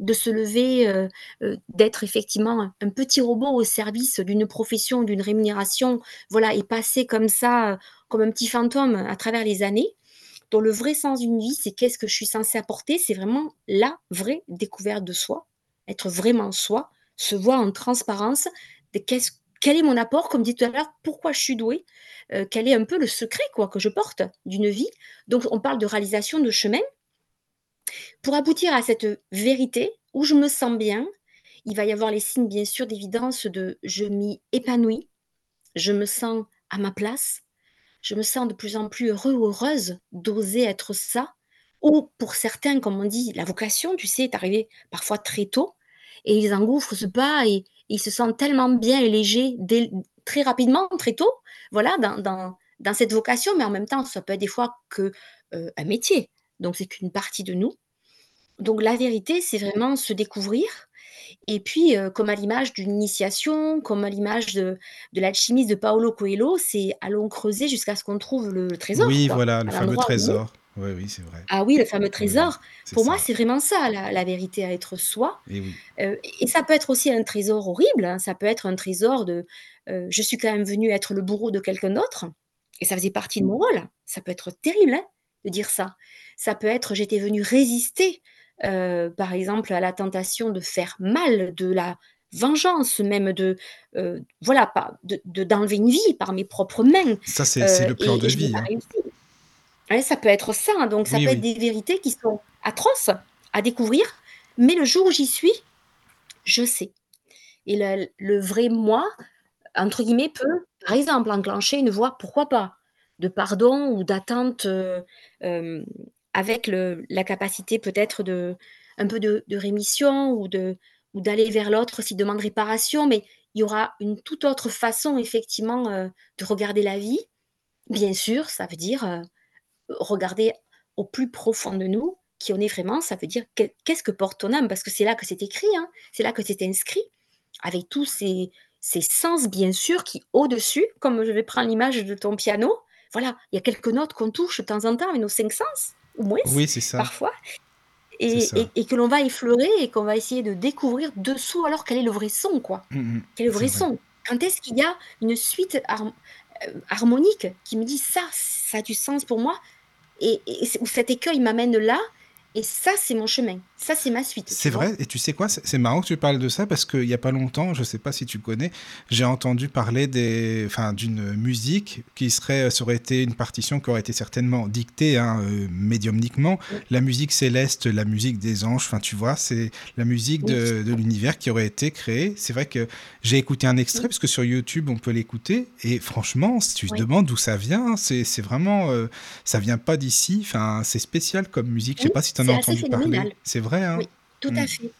de se lever, euh, euh, d'être effectivement un, petit robot au service d'une profession, d'une rémunération, voilà, et passer comme ça, comme un petit fantôme à travers les années. Dont le vrai sens d'une vie, c'est qu'est-ce que je suis censée apporter, c'est vraiment la vraie découverte de soi, être vraiment soi, se voir en transparence, de qu'est-ce, quel est mon apport, comme dit tout à l'heure, pourquoi je suis douée, euh, quel est un peu le secret quoi que je porte d'une vie. Donc on parle de réalisation de chemin. Pour aboutir à cette vérité où je me sens bien, il va y avoir les signes bien sûr d'évidence de je m'y épanouis, je me sens à ma place, je me sens de plus en plus heureux heureuse d'oser être ça. Ou pour certains, comme on dit, la vocation, tu sais, est arrivée parfois très tôt et ils engouffrent ce pas et, ils se sentent tellement bien et légers très rapidement, très tôt, voilà, dans, dans, cette vocation, mais en même temps, ça peut être des fois que euh, un métier. Donc, c'est qu'une partie de nous. Donc, la vérité, c'est vraiment se découvrir. Et puis, euh, comme à l'image d'une initiation, comme à l'image de, de l'alchimiste de Paolo Coelho, c'est allons creuser jusqu'à ce qu'on trouve le, trésor. Oui, voilà, le fameux trésor. Oui, oui, c'est vrai. Ah oui, le fameux trésor. Pour moi, c'est vraiment ça, la, vérité à être soi. Et, oui. Euh, et ça peut être aussi un trésor horrible. Hein. Ça peut être un trésor de euh, je suis quand même venu être le bourreau de quelqu'un d'autre. Et ça faisait partie de mon rôle. Ça peut être terrible hein, de dire ça. Ça peut être j'étais venu résister, euh, par exemple, à la tentation de faire mal, de la vengeance, même de voilà, pas de d'enlever une vie par mes propres mains. Ça, c'est le plan de vie. Hein ça peut être ça, hein, donc ça peut être des vérités qui sont atroces à découvrir, mais le jour où j'y suis, je sais. Et le, vrai moi, entre guillemets, peut, par exemple, enclencher une voie, pourquoi pas, de pardon ou d'attente euh, euh, avec la capacité peut-être de un peu de, rémission ou de ou d'aller vers l'autre s'il demande réparation, mais il y aura une toute autre façon effectivement euh, de regarder la vie. Bien sûr, ça veut dire regarder au plus profond de nous qui on est vraiment, ça veut dire qu'est-ce que porte ton âme? Parce que c'est là que c'est écrit, hein, c'est là que c'est inscrit, avec tous ces, ces sens, bien sûr, qui au-dessus, comme je vais prendre l'image de ton piano, voilà, il y a quelques notes qu'on touche de temps en temps avec nos cinq sens, ou moins, oui, c'est ça. parfois, et, et, que l'on va effleurer et qu'on va essayer de découvrir dessous, alors quel est le vrai son, quoi. Mmh, mmh. Quel est le vrai son? Quand est-ce qu'il y a une suite euh, harmonique qui me dit ça, ça a du sens pour moi? Et, et cet écueil m'amène là, et ça, c'est mon chemin. Ça, c'est ma suite. C'est vrai. Et tu sais quoi C'est marrant que tu parles de ça parce qu'il n'y a pas longtemps, je ne sais pas si tu connais, j'ai entendu parler des, d'une musique qui serait, ça aurait été une partition qui aurait été certainement dictée hein, euh, médiumniquement. La musique céleste, la musique des anges, enfin, tu vois, c'est la musique de, de l'univers qui aurait été créée. C'est vrai que j'ai écouté un extrait parce que sur YouTube, on peut l'écouter. Et franchement, si tu te demandes d'où ça vient, c'est vraiment, euh, ça vient pas d'ici. Enfin, c'est spécial comme musique. Je sais pas si tu en as entendu parler. C'est vrai. Hein. Oui, tout à mm. fait.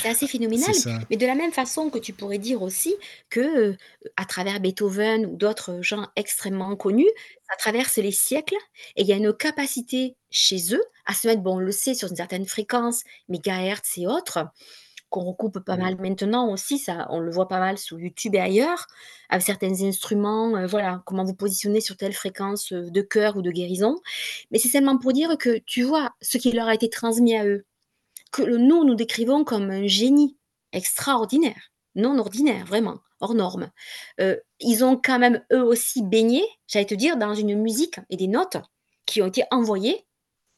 C'est assez phénoménal. Mais de la même façon que tu pourrais dire aussi que euh, à travers Beethoven ou d'autres gens extrêmement connus, ça traverse les siècles et il y a une capacité chez eux à se mettre, bon, on le sait, sur une certaine fréquence, mégahertz et autres, qu'on recoupe pas mal maintenant aussi, ça, on le voit pas mal sur YouTube et ailleurs, avec certains instruments, euh, voilà, comment vous positionner sur telle fréquence euh, de cœur ou de guérison. Mais c'est seulement pour dire que tu vois ce qui leur a été transmis à eux que nous, nous décrivons comme un génie extraordinaire, non ordinaire, vraiment, hors norme. Euh, ils ont quand même, eux aussi, baigné, j'allais te dire, dans une musique et des notes qui ont été envoyées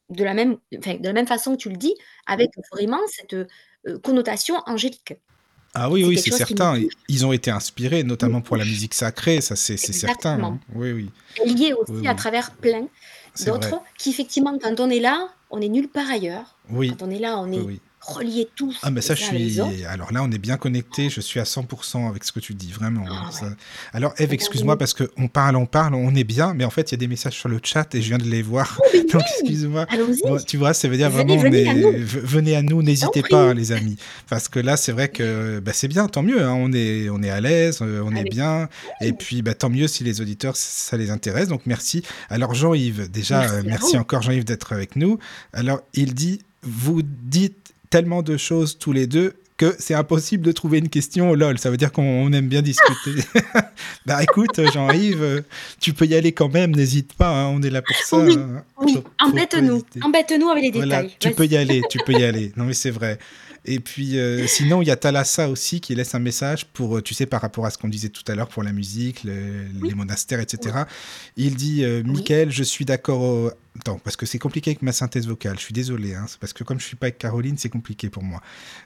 de la même, de la même façon que tu le dis, avec vraiment cette connotation angélique. Ah oui, oui, c'est certain. Ils ont été inspirés, notamment pour la musique sacrée, ça c'est certain. Hein. Oui, oui. Liés aussi à travers plein d'autres qui, effectivement, quand on est là, on est nulle part ailleurs. Oui. Quand on est là, on est reliés tous. Ah, mais ça, je suis. Alors là, on est bien connecté. Je suis à 100% avec ce que tu dis, vraiment. Ah, Alors, Eve, excuse-moi parce qu'on parle, on parle, on est bien, mais en fait, il y a des messages sur le chat et je viens de les voir. Oh, Donc, excuse-moi. tu vois, ça veut dire vraiment, venez, à nous, venez à nous n'hésitez pas, les amis. Parce que là, c'est vrai que bah, c'est bien, tant mieux. Hein. on, est, on est à l'aise, euh, on est bien. Et puis, bah, tant mieux si les auditeurs, ça les intéresse. Donc, merci. Alors, Jean-Yves, déjà, merci, merci encore, Jean-Yves, d'être avec nous. Alors, il dit vous dites tellement de choses tous les deux que c'est impossible de trouver une question lol. Ça veut dire qu'on aime bien discuter. bah écoute, Jean-Yves, tu peux y aller quand même, n'hésite pas, hein, on est là pour ça. Oui, hein. embête-nous, embête-nous avec les détails. tu peux y aller, tu peux y aller. Non mais c'est vrai. Et puis, euh, sinon, il y a Thalassa aussi qui laisse un message pour, euh, tu sais, par rapport à ce qu'on disait tout à l'heure pour la musique, les monastères, etc. Il dit euh, Michael, je suis d'accord. Attends, parce que c'est compliqué avec ma synthèse vocale. Je suis désolé. Hein, parce que comme je suis pas avec Caroline, c'est compliqué pour moi.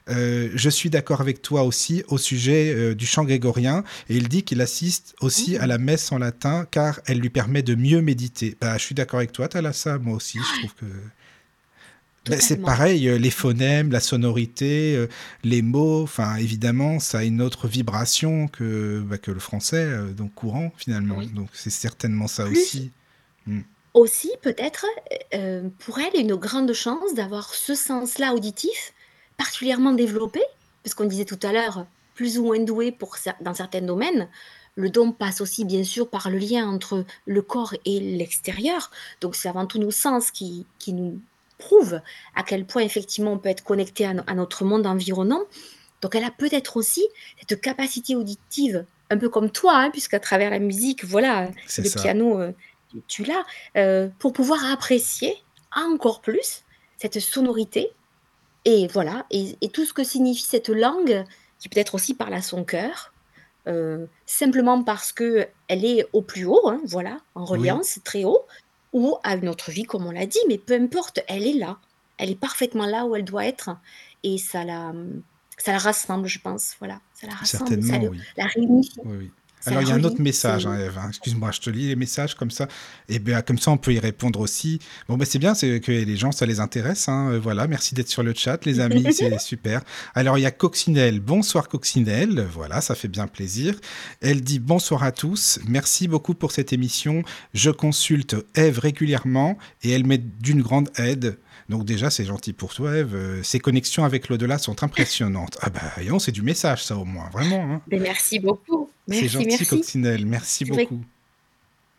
je suis d'accord avec toi aussi au sujet du chant grégorien. Et il dit qu'il assiste aussi à la messe en latin car elle lui permet de mieux méditer. Bah, je suis d'accord avec toi, Thalassa. Moi aussi, je trouve que C'est pareil, heu, les phonèmes, la sonorité, heu, les mots, enfin évidemment, ça a une autre vibration que, bah, que le français, heu, donc courant finalement. Oui. Donc c'est certainement ça Plus aussi. Mmh. aussi peut-être, pour elle, une grande chance d'avoir ce sens-là auditif particulièrement développé, puisqu'on disait tout à l'heure, plus ou moins douée pour dans certains domaines. Le don passe aussi bien sûr par le lien entre le corps et l'extérieur, donc c'est avant tout nos sens qui qui nous prouvent à quel point effectivement on peut être connecté à no à notre monde environnant. Donc elle a peut-être aussi cette capacité auditive, un peu comme toi, hein, puisqu'à travers la musique, voilà, le ça. piano, heu, tu l'as, heu, pour pouvoir apprécier encore plus cette sonorité et voilà et et tout ce que signifie cette langue qui peut-être aussi parle à son cœur, heu, simplement parce qu'elle est au plus haut, hein, voilà, en Oui. reliance, très haut ou à une autre vie comme on l'a dit, mais peu importe, elle est là. Elle est parfaitement là où elle doit être et ça la, ça la rassemble, je pense, voilà. Ça la rassemble, ça Certainement, le oui. la réunifie, Oui, oui. Alors il y a un autre message, hein, Ève, hein, excuse-moi, je te lis les messages comme ça et bien comme ça on peut y répondre aussi. Bon, bah, c'est bien, c'est que les gens ça les intéresse, hein, heu, voilà, merci d'être sur le chat les amis, c'est super. Alors il y a Coccinelle, bonsoir Coccinelle, voilà, ça fait bien plaisir. Elle dit: «Bonsoir à tous, merci beaucoup pour cette émission. Je consulte Ève régulièrement et elle m'est d'une grande aide». Donc déjà, c'est gentil pour toi Ève, heu, «Ses connexions avec l'au-delà sont impressionnantes». Ah bah, donc, c'est du message ça au moins, vraiment, hein. Beh, merci beaucoup. C'est gentil merci. Coccinelle, merci beaucoup.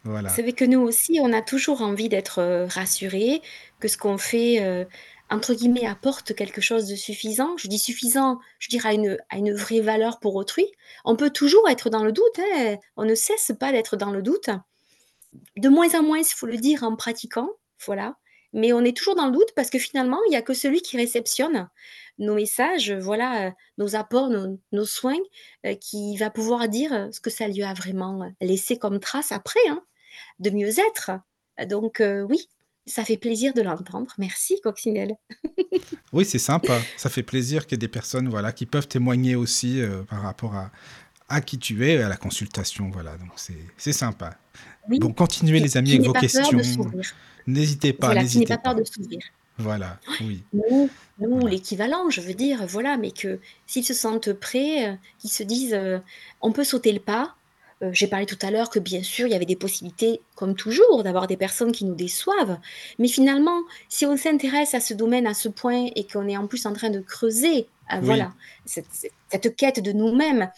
Voilà. c'est vrai que nous aussi, on a toujours envie d'être, heu, rassurés, que ce qu'on fait, heu, entre guillemets «apporte quelque chose de suffisant». Je dis suffisant, je dirais à une à une vraie valeur pour autrui. On peut toujours être dans le doute, hein, on ne cesse pas d'être dans le doute. De moins en moins, il faut le dire, en pratiquant, voilà, mais on est toujours dans le doute parce que finalement, il y a que celui qui réceptionne nos messages, voilà, heu, nos apports, nos nos soins, heu, qui va pouvoir dire, heu, ce que ça lui a vraiment, laissé comme trace après, hein, de mieux-être. Donc oui, ça fait plaisir de l'entendre. Merci Coccinelle. Oui, c'est sympa. Ça fait plaisir qu'il y ait des personnes, voilà, qui peuvent témoigner aussi, par rapport à à qui tu es, à la consultation, voilà, donc c'est sympa. Oui, Bon, continuez les amis avec vos questions. N'hésitez pas, Voilà, qui pas peur de s'ouvrir. Voilà, oui, Ou ou voilà. l'équivalent, je veux dire, voilà, mais que s'ils se sentent prêts, heu, qu'ils se disent, heu: «On peut sauter le pas». Heu, j'ai parlé tout à l'heure que bien sûr, il y avait des possibilités, comme toujours, d'avoir des personnes qui nous déçoivent. Mais finalement, si on s'intéresse à ce domaine à ce point et qu'on est en plus en train de creuser, Oui, voilà, cette quête de nous-mêmes,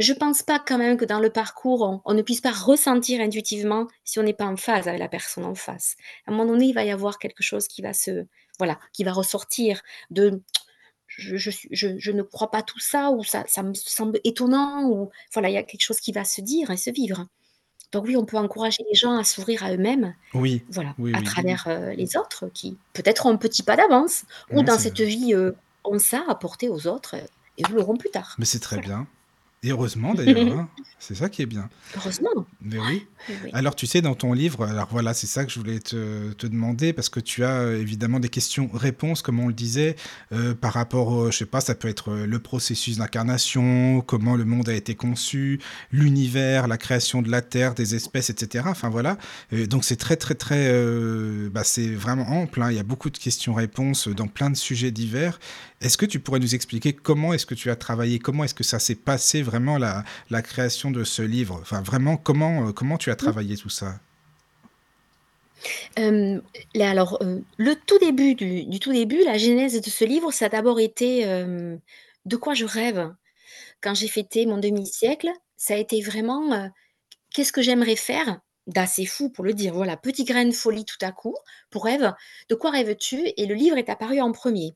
je pense pas quand même que dans le parcours, on on ne puisse pas ressentir intuitivement si on n'est pas en phase avec la personne en face. À un moment donné, il va y avoir quelque chose qui va se voilà, qui va ressortir de je je suis je je ne crois pas tout ça ou ça ça me semble étonnant ou voilà, il y a quelque chose qui va se dire et se vivre. Donc oui, on peut encourager les gens à s'ouvrir à eux-mêmes, oui, voilà, oui, à oui. travers, heu, les autres qui peut-être ont un petit pas d'avance ou dans cette vie, heu, ont ça à apporter aux autres, et nous l'aurons plus tard. mais c'est très Voilà. bien et heureusement d'ailleurs, hein. C'est ça qui est bien. Heureusement, Mais oui. oui, oui. Alors, tu sais, dans ton livre, alors voilà, c'est ça que je voulais te, te demander, parce que tu as euh, évidemment des questions-réponses, comme on le disait, euh, par rapport, je sais pas, ça peut être euh, le processus d'incarnation, comment le monde a été conçu, l'univers, la création de la Terre, des espèces, etc. Enfin voilà. Donc c'est très, très, très, euh, bah, c'est vraiment ample. hein. Il y a beaucoup de questions-réponses dans plein de sujets divers. Est-ce que tu pourrais nous expliquer comment est-ce que tu as travaillé, comment est-ce que ça s'est passé vraiment la, la création de ce livre Enfin, vraiment, comment, euh, comment tu as Mmh. travaillé tout ça? Là alors, heu, le tout début du du tout début, la genèse de ce livre, ça a d'abord été, de quoi je rêve? Quand j'ai fêté mon demi-siècle, ça a été vraiment, qu'est-ce que j'aimerais faire? D'assez fou pour le dire, voilà, petit grain de folie tout à coup pour Ève. De quoi rêves-tu? Et le livre est apparu en premier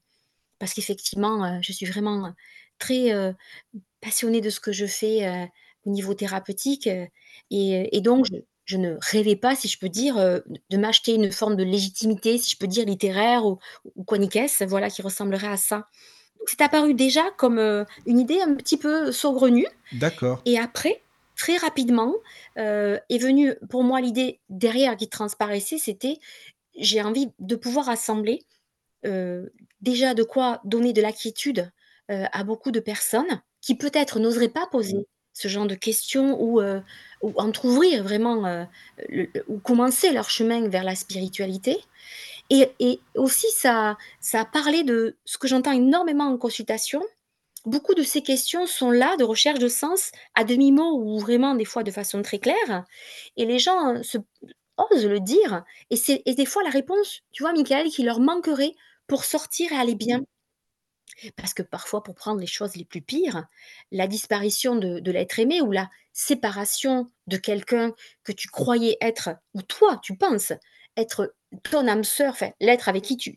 parce qu'effectivement, je suis vraiment, très, passionnée de ce que je fais, au niveau thérapeutique, et et donc je je ne rêvais pas, si je peux dire, de m'acheter une forme de légitimité, si je peux dire, littéraire ou ou quoi ni qu'est-ce, voilà, qui ressemblerait à ça. Donc c'est apparu déjà comme, une idée un petit peu saugrenue D'accord. et après, très rapidement, est venue pour moi l'idée derrière qui transparaissait, c'était j'ai envie de pouvoir assembler déjà de quoi donner de la quiétude, à beaucoup de personnes qui peut-être n'oseraient pas poser ce genre de questions ou, ou entrouvrir vraiment, le le ou commencer leur chemin vers la spiritualité Et et aussi ça ça a parlé de ce que j'entends énormément en consultation. Beaucoup de ces questions sont là, de recherche de sens, à demi-mot ou vraiment des fois de façon très claire et les gens, se osent le dire et c'est et des fois la réponse, tu vois, Michael, qui leur manquerait pour sortir et aller bien. Parce que parfois, pour prendre les choses les plus pires, la disparition de l'être aimé ou la séparation de quelqu'un que tu croyais être ou toi, tu penses être ton âme sœur, l'être avec qui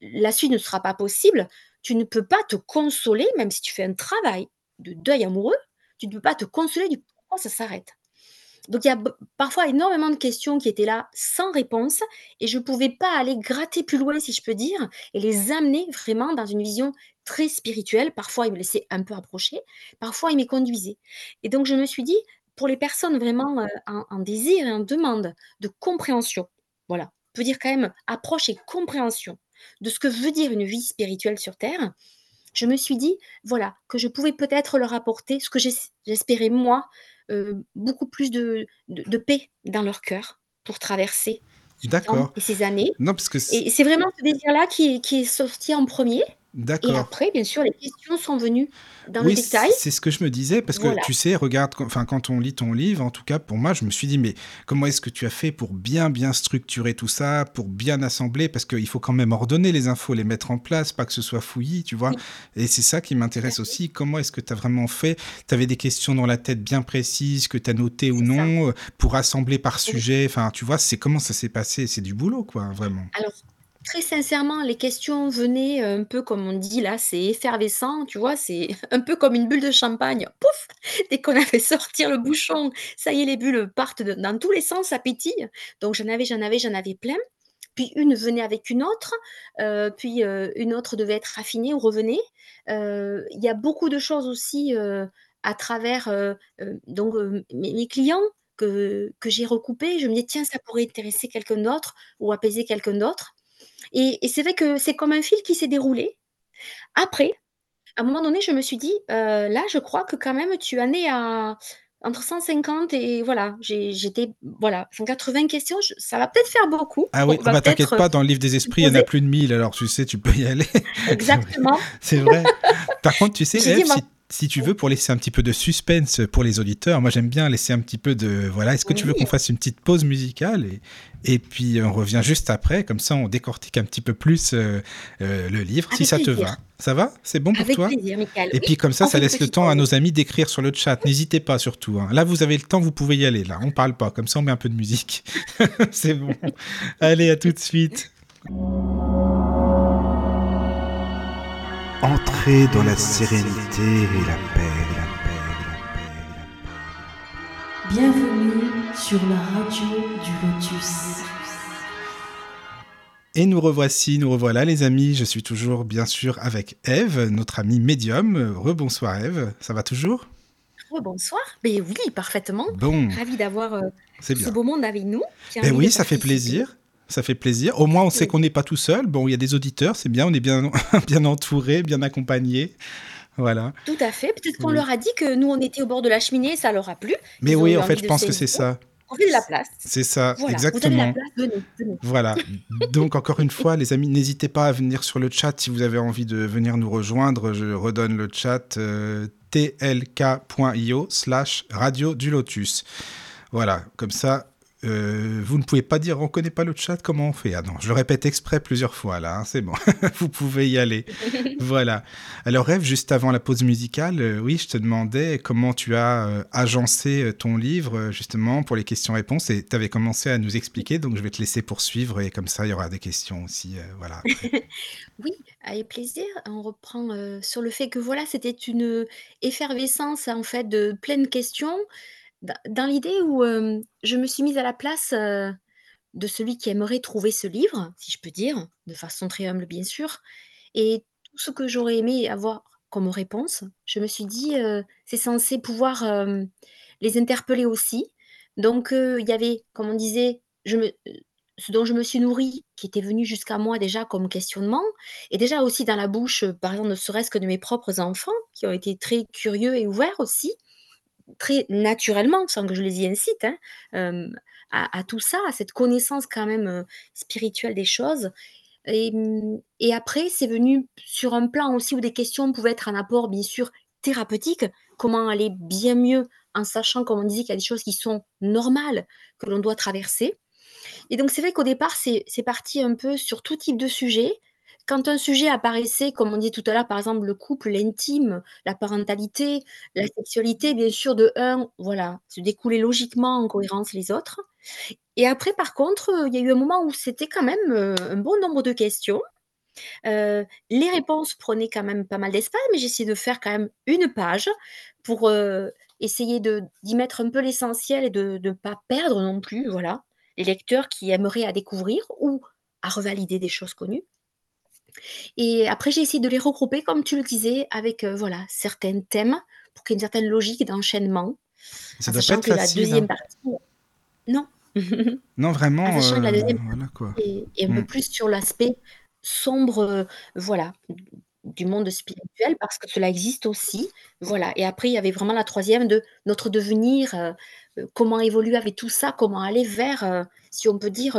la suite ne sera pas possible, tu ne peux pas te consoler, même si tu fais un travail de deuil amoureux, tu ne peux pas te consoler du pourquoi ça s'arrête. Donc il y a parfois énormément de questions qui étaient là sans réponse et je pouvais pas aller gratter plus loin, si je peux dire et les amener vraiment dans une vision très spirituelle. Parfois, ils me laissaient un peu approcher, parfois ils m'y conduisaient et donc je me suis dit: «Pour les personnes vraiment, heu, en en désir et en demande de compréhension», voilà, on peut dire quand même approche et compréhension de ce que veut dire une vie spirituelle sur terre. Je me suis dit, voilà, que je pouvais peut-être leur apporter ce que j'es j'espérais moi, beaucoup plus de de de paix dans leur cœur pour traverser D'accord. et ces années Non, parce que et c'est vraiment ce désir-là qui est qui est sorti en 1er et D'accord. après bien sûr les questions sont venues dans le détail. c'est ce que je me disais parce que Voilà. tu sais, regarde, quand enfin, quand on lit ton livre, en tout cas pour moi, je me suis dit: «Mais comment est-ce que tu as fait pour bien, bien structurer tout ça, pour bien assembler?» parce qu'il faut quand même ordonner les infos, les mettre en place, pas que ce soit fouillis, tu vois? Oui. Et c'est ça qui m'intéresse aussi. Comment est-ce que tu as vraiment fait? Tu avais des questions dans la tête bien précises que tu as notées ou ça. non, pour assembler par Oui. sujet, enfin, tu vois? C'est comment ça s'est passé? C'est du boulot, quoi, vraiment. Alors, très sincèrement, les questions venaient un peu comme on dit là, c'est effervescent, tu vois? C'est un peu comme une bulle de champagne, pouf! Dès qu'on a fait sortir le bouchon, ça y est, les bulles partent dans tous les sens, ça pétille. Donc j'en avais, j'en avais, j'en avais plein. Puis une venait avec une autre, heu, puis, heu, une autre devait être affinée ou revenait. Heu, il y a beaucoup de choses aussi, à travers, donc, mes clients que que j'ai recoupés. Je me dis: «Tiens, ça pourrait intéresser quelqu'un d'autre ou apaiser quelqu'un d'autre» et et c'est vrai que c'est comme un fil qui s'est déroulé. Après, à un moment donné, je me suis dit: «Heu, là, je crois que quand même tu en es à entre 150» et voilà, j'étais voilà, 180 questions, je ça va peut-être faire beaucoup. Ah oui, ah bah, t'inquiète pas, dans le livre des esprits, il y en a plus de 1000 alors tu sais, tu peux y aller. Exactement. C'est vrai. Par contre, tu sais, si si tu veux, pour laisser un petit peu de suspense pour les auditeurs, moi j'aime bien laisser un petit peu de voilà, est-ce que tu veux qu'on fasse une petite pause musicale et et puis on revient juste après, comme ça on décortique un petit peu plus, heu heu, le livre, si ça te va? Ça va? C'est bon pour Avec toi? plaisir, Michael. Et Oui, puis comme ça, on ça laisse le temps à nos amis d'écrire sur le chat. N'hésitez pas surtout, hein. Là, vous avez le temps, vous pouvez y aller là, on parle pas, comme ça on met un peu de musique. C'est bon. Allez, à tout de suite. Entrez dans la sérénité et la paix, la paix, la paix, la paix. Bienvenue sur la radio du Lotus. Et nous revoici, nous revoilà les amis. Je suis toujours bien sûr avec Ève, notre amie médium. Rebonsoir Ève, ça va toujours? Rebonsoir. Beh oui, parfaitement. Bon, Ravie d'avoir, c'est ce bien. beau monde avec nous, envie oui, ça fait plaisir. Ça fait plaisir. Au moins, on sait qu'on n'est pas tout seul. Bon, il y a des auditeurs, c'est bien, on est bien, bien entouré, bien accompagné. Voilà. Tout à fait. Peut-être qu'on Oui. leur a dit que nous, on était au bord de la cheminée, ça leur a plu. Mais Ils oui, en fait, je pense que c'est ça. On fait de la place. C'est ça, Voilà, vous avez la exactement. place, venez, venez. Voilà. Donc, encore une fois, les amis, n'hésitez pas à venir sur le chat si vous avez envie de venir nous rejoindre. Je redonne le chat euh, tlk.io slash radio du lotus. Voilà, comme ça, euh, vous ne pouvez pas dire on connaît pas le chat, comment on fait? Ah non, je le répète exprès plusieurs fois là, hein, c'est bon, vous pouvez y aller. Voilà. Alors Rêve, juste avant la pause musicale, euh, oui, je te demandais comment tu as euh, agencé ton livre justement pour les questions-réponses et tu avais commencé à nous expliquer, donc je vais te laisser poursuivre et comme ça il y aura des questions aussi. voilà. Oui, avec plaisir. On reprend, sur le fait que voilà, c'était une, effervescence en fait de plein de questions, dans l'idée où, hem, je me suis mise à la place, heu, de celui qui aimerait trouver ce livre, si je peux dire, de façon très humble bien sûr et tout ce que j'aurais aimé avoir comme réponse, je me suis dit, heu: «C'est censé pouvoir, les interpeller aussi». Donc il y avait, comme on disait, ce dont je me suis nourrie, qui était venu jusqu'à moi déjà comme questionnement et déjà aussi dans la bouche, par exemple, ne serait-ce que de mes propres enfants, qui ont été très curieux et ouverts aussi. Très naturellement, sans que je les y incite, hein, hem, à tout ça, à cette connaissance quand même, heu, spirituelle des choses et mmh et après c'est venu sur un plan aussi où des questions pouvaient être un apport bien sûr thérapeutique. Comment aller bien mieux en sachant, comme on disait, qu'il y a des choses qui sont normales, que l'on doit traverser et donc c'est vrai qu'au départ c'est parti un peu sur tout type de sujet. Quand un sujet apparaissait, comme on dit tout à l'heure, par exemple le couple, l'intime, la parentalité, la sexualité, bien sûr de un, voilà, se découlaient logiquement en cohérence les autres. Et après par contre, il y a eu un moment où c'était quand même, heu, un bon nombre de questions. Heu, les réponses prenaient quand même pas mal d'espace, mais j'essayais de faire quand même une page pour, heu, essayer d'y mettre un peu l'essentiel et de de pas perdre non plus, voilà, les lecteurs qui aimeraient à découvrir ou à revalider des choses connues et après j'ai essayé de les regrouper comme tu le disais avec, heu, voilà, certains thèmes pour qu'il y ait une certaine logique d'enchaînement, Ça doit pas être que la facile, hein? 2e partie non. Non En vraiment, que la 2e voilà quoi. est un peu Mmh. plus sur l'aspect sombre, heu, voilà, du monde spirituel parce que cela existe aussi, voilà et après il y avait vraiment la 3e de notre devenir, comment évoluer avec tout ça, comment aller vers, si on peut dire,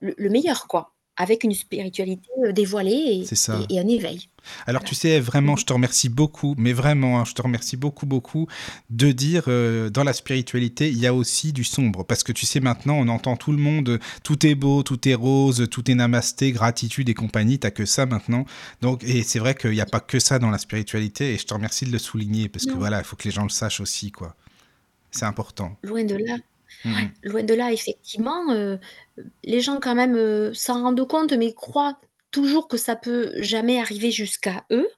le le meilleur quoi, avec une spiritualité, heu, dévoilée C'est et ça. et et un éveil. Alors Voilà. tu sais, vraiment, je te remercie beaucoup, mais vraiment, hein, je te remercie beaucoup, beaucoup de dire, heu, dans la spiritualité, il y a aussi du sombre. Parce que tu sais maintenant, on entend tout le monde, tout est beau, tout est rose, tout est namasté, gratitude et compagnie, tu as que ça maintenant. Donc et c'est vrai qu'il y a pas que ça dans la spiritualité et je te remercie de le souligner parce que voilà, il faut que les gens le sachent aussi quoi. C'est important. Loin de là. Mmh mh. loin de là effectivement, heu, les gens quand même, heu, s'en rendent compte mais croient toujours que ça peut jamais arriver jusqu'à eux.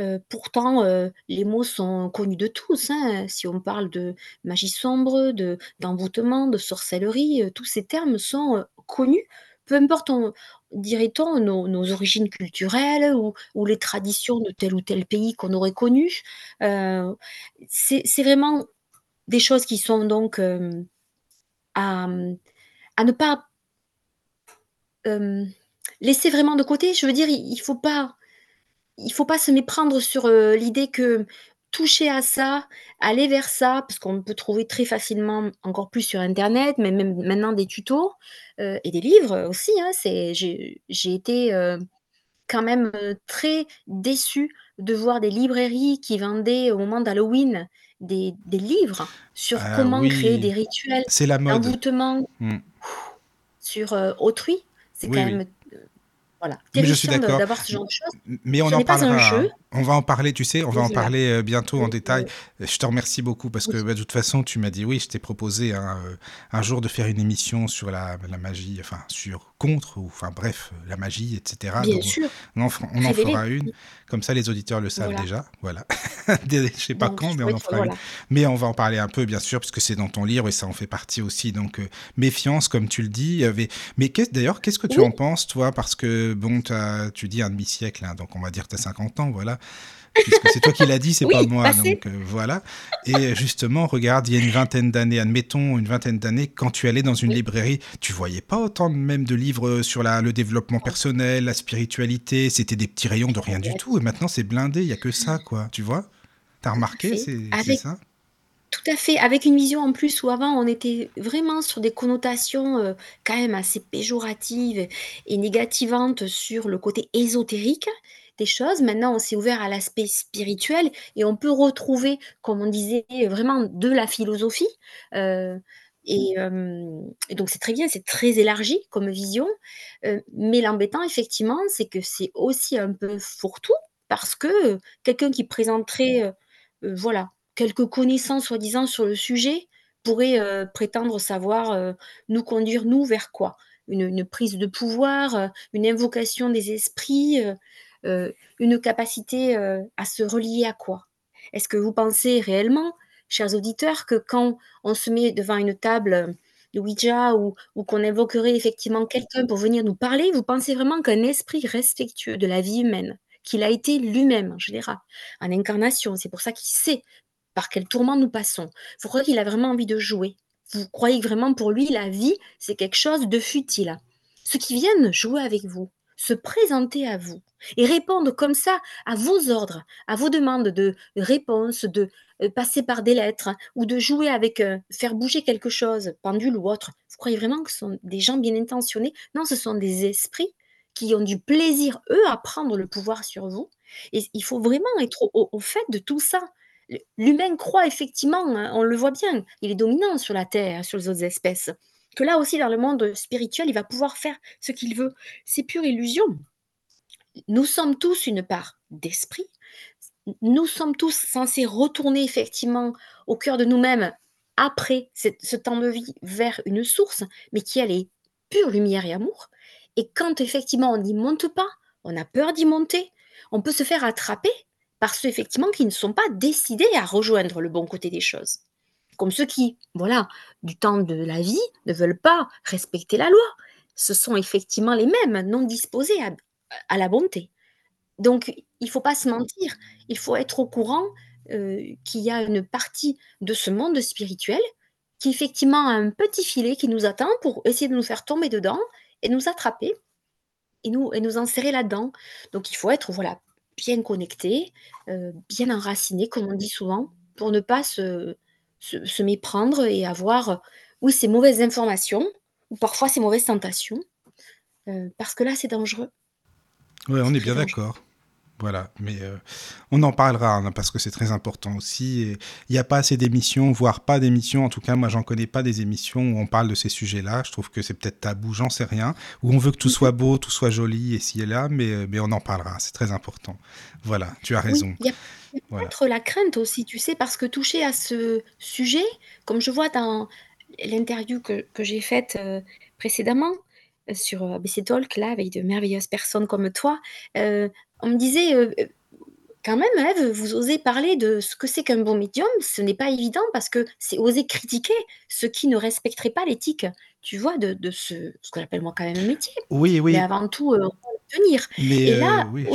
Heu, pourtant, les mots sont connus de tous, hein, si on parle de magie sombre, de d'envoûtement, de sorcellerie, tous ces termes sont, connus. Peu importe on dirait-on nos nos origines culturelles ou ou les traditions de tel ou tel pays qu'on aurait connu. C'est vraiment des choses qui sont donc, à, ne pas hem, laisser vraiment de côté. Je veux dire, il il faut pas faut pas se méprendre sur, heu, l'idée que toucher à ça, aller vers ça, parce qu'on peut trouver très facilement encore plus sur internet, mais même maintenant des tutos, heu et des livres aussi, hein. C'est j'ai j'ai été, quand même, très déçue de voir des librairies qui vendaient au moment d'Halloween des des livres sur Ah comment créer des rituels c'est la mode. d'envoûtement Mmh. sur, heu, autrui. C'est quand Oui, même, heu, voilà, Mais je suis d'accord. d'avoir ce genre de choses. mais on Ce en n'est pas un parlera, jeu hein. On va en parler, tu sais, on va en parler, heu, bientôt en détail. Je te remercie beaucoup parce que, bah, de toute façon, tu m'as dit oui, je t'ai proposé un, un jour de faire une émission sur la la magie, enfin sur contre ou enfin bref, la magie et cetera. Bien Donc sûr, on en fera on en révéler. fera une, comme ça les auditeurs le savent Voilà. déjà, voilà. Je sais pas Donc quand, mais on en fera une. Mais on va en parler un peu bien sûr puisque c'est dans ton livre et ça en fait partie aussi donc heu, méfiance comme tu le dis. Mais d'ailleurs, qu'est-ce que tu en penses toi? Parce que bon, tu as tu dis un demi-siècle, hein, donc on va dire que tu as 50 ans, voilà. Puisque c'est toi qui l'as dit, c'est pas moi, passé. donc heu, voilà et justement, regarde, il y a une vingtaine d'années, admettons une vingtaine d'années, quand tu allais dans une Oui. librairie, tu voyais pas autant de même de livres, sur la le développement personnel, la spiritualité, c'était des petits rayons de rien du tout et maintenant c'est blindé, il y a que ça quoi, tu vois? Tu as Tout à remarqué, c'est avec ça? tout à fait, avec une vision en plus où avant on était vraiment sur des connotations, heu, quand même assez péjoratives et négativantes sur le côté ésotérique des choses. Maintenant, on s'est ouvert à l'aspect spirituel et on peut retrouver, comme on disait, vraiment de la philosophie, et hem et donc c'est très bien, c'est très élargi comme vision, heu, mais l'embêtant effectivement, c'est que c'est aussi un peu fourre-tout parce que, quelqu'un qui présenterait, voilà, quelques connaissances soi-disant sur le sujet pourrait, prétendre savoir, nous conduire nous vers quoi? Une prise de pouvoir, une invocation des esprits, une capacité, heu, à se relier à quoi? Est-ce que vous pensez réellement, chers auditeurs, que quand on se met devant une table, de Ouija ou ou qu'on invoquerait effectivement quelqu'un pour venir nous parler, vous pensez vraiment qu'un esprit respectueux de la vie humaine, qu'il a été lui-même en général, en incarnation, c'est pour ça qu'il sait par quel tourment nous passons, vous croyez qu'il a vraiment envie de jouer? Vous croyez que vraiment pour lui la vie, c'est quelque chose de futile? Ceux qui viennent jouer avec vous, se présenter à vous et répondre comme ça à vos ordres, à vos demandes de réponse, de euh, passer par des lettres ou de jouer avec, euh, faire bouger quelque chose, pendule ou autre. Vous croyez vraiment que ce sont des gens bien intentionnés? Non, ce sont des esprits qui ont du plaisir, eux, à prendre le pouvoir sur vous. Et il faut vraiment être au, fait de tout ça. L'humain croit effectivement, hein, on le voit bien, il est dominant sur la Terre, sur les autres espèces. Là aussi, dans le monde spirituel, il va pouvoir faire ce qu'il veut. C'est pure illusion. Nous sommes tous une part d'esprit. Nous sommes tous censés retourner effectivement au cœur de nous-mêmes après ce temps de vie vers une source, mais qui elle est pure lumière et amour. Et quand effectivement on n'y monte pas, on a peur d'y monter, on peut se faire attraper par ceux effectivement qui ne sont pas décidés à rejoindre le bon côté des choses. Comme ceux qui, voilà, du temps de la vie, ne veulent pas respecter la loi. Ce sont effectivement les mêmes, non disposés à, la bonté. Donc, il ne faut pas se mentir, il faut être au courant euh, qu'il y a une partie de ce monde spirituel qui effectivement a un petit filet qui nous attend pour essayer de nous faire tomber dedans et nous attraper et nous, et nous là-dedans. Donc il faut être voilà, bien connecté, euh, bien enraciné, comme on dit souvent, pour ne pas se, se, méprendre et avoir, oui, ces mauvaises informations, ou parfois ces mauvaises tentations, euh, parce que là, c'est dangereux. Oui, on est bien d'accord. Voilà, mais euh, on en parlera hein, parce que c'est très important aussi. Il n'y a pas assez d'émissions, voire pas d'émissions. En tout cas, moi, j'en connais pas des émissions où on parle de ces sujets-là. Je trouve que c'est peut-être tabou, j'en sais rien. Où on veut que tout soit beau, tout soit joli et ci et là, mais, euh, mais on en parlera. C'est très important. Voilà, tu as raison. Il y a peut-être la crainte aussi, tu sais, parce que toucher à ce sujet, comme je vois dans l'interview que, que j'ai faite euh, précédemment, sur ABC Talk, là, avec de merveilleuses personnes comme toi, on me disait, euh, euh, quand même, Eve, vous osez parler de ce que c'est qu'un bon médium, ce n'est pas évident parce que c'est oser critiquer ceux qui ne respecteraient pas l'éthique, tu vois, de, ce, ce que j'appelle moi quand même un métier. Oui, oui. Mais avant tout, euh, tenir. Et là, oui,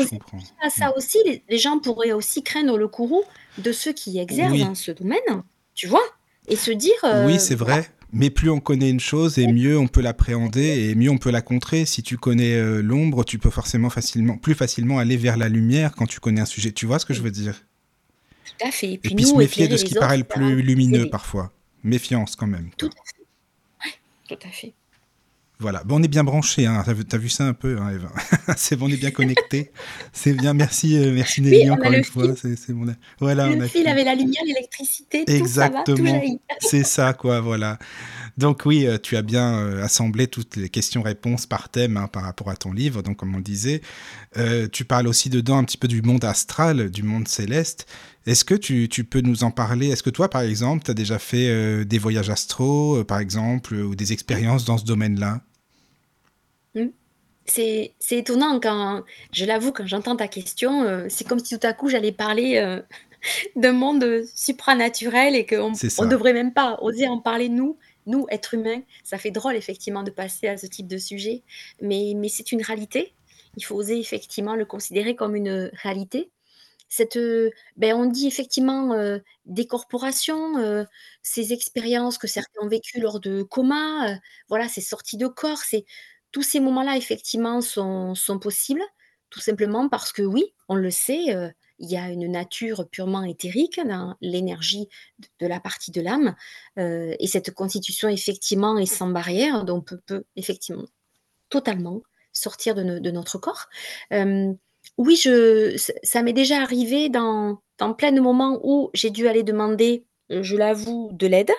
à ça mm. aussi, les, gens pourraient aussi craindre le courroux de ceux qui exercent dans ce domaine, tu vois, et se dire. oui, c'est vrai. Mais plus on connaît une chose, et mieux on peut l'appréhender, et mieux on peut la contrer. Si tu connais euh, l'ombre, tu peux forcément facilement, plus facilement aller vers la lumière quand tu connais un sujet. Tu vois ce que je veux dire? Tout à fait. Et puis, se méfier de ce qui paraît le plus lumineux parfois. Méfiance quand même. Tout à fait. tout à fait. Voilà, bon, on est bien branché, hein. t'as, vu, ça un peu, hein, Eva? C'est bon, on est bien connecté. c'est bien, merci, euh, merci Nelly encore une fois. C'est, Voilà, le fil avait la lumière, l'électricité, Exactement. c'est ça, quoi, voilà. Donc oui, euh, tu as bien euh, assemblé toutes les questions-réponses par thème hein, par rapport à ton livre. Donc comme on disait, tu parles aussi dedans un petit peu du monde astral, du monde céleste. Est-ce que tu, tu, peux nous en parler? Est-ce que toi, par exemple, tu as déjà fait des voyages astro, par exemple, ou des expériences dans ce domaine-là? Mmh. C'est étonnant quand je l'avoue, quand j'entends ta question, euh, c'est comme si tout à coup j'allais parler, euh, d'un monde, supranaturel et qu'on ne devrait même pas oser en parler nous, nous, êtres humains. Ça fait drôle effectivement de passer à ce type de sujet, mais mais c'est une réalité. Il faut oser effectivement le considérer comme une réalité. Cette, ben, on dit effectivement, des corporations, ces expériences que certains ont vécues lors de coma, voilà, ces sorties de corps, c'est tous ces moments-là, effectivement, sont, possibles, tout simplement parce que oui, on le sait, euh, il y a une nature purement éthérique dans l'énergie de, la partie de l'âme, euh, et cette constitution, effectivement, est sans barrière, donc on peut, effectivement totalement sortir de, notre corps. Euh, oui, ça m'est déjà arrivé dans, dans plein de moments où j'ai dû aller demander, je l'avoue, de l'aide,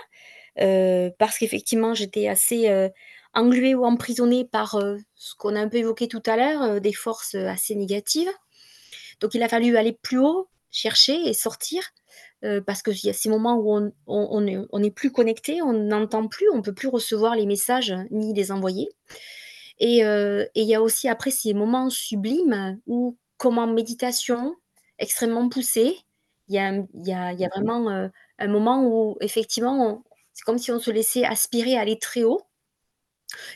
parce qu'effectivement, j'étais assez englué ou emprisonné par euh, ce qu'on a un peu évoqué tout à l'heure, euh, des forces euh, assez négatives. Donc il a fallu aller plus haut, chercher et sortir, parce qu'il y a ces moments où on n'est plus connecté, on n'entend plus, on ne peut plus recevoir les messages ni les envoyer. Et, il y a aussi après ces moments sublimes où, comme en méditation extrêmement poussée, il y a, y, a, vraiment un moment où effectivement, c'est comme si on se laissait aspirer, aller très haut.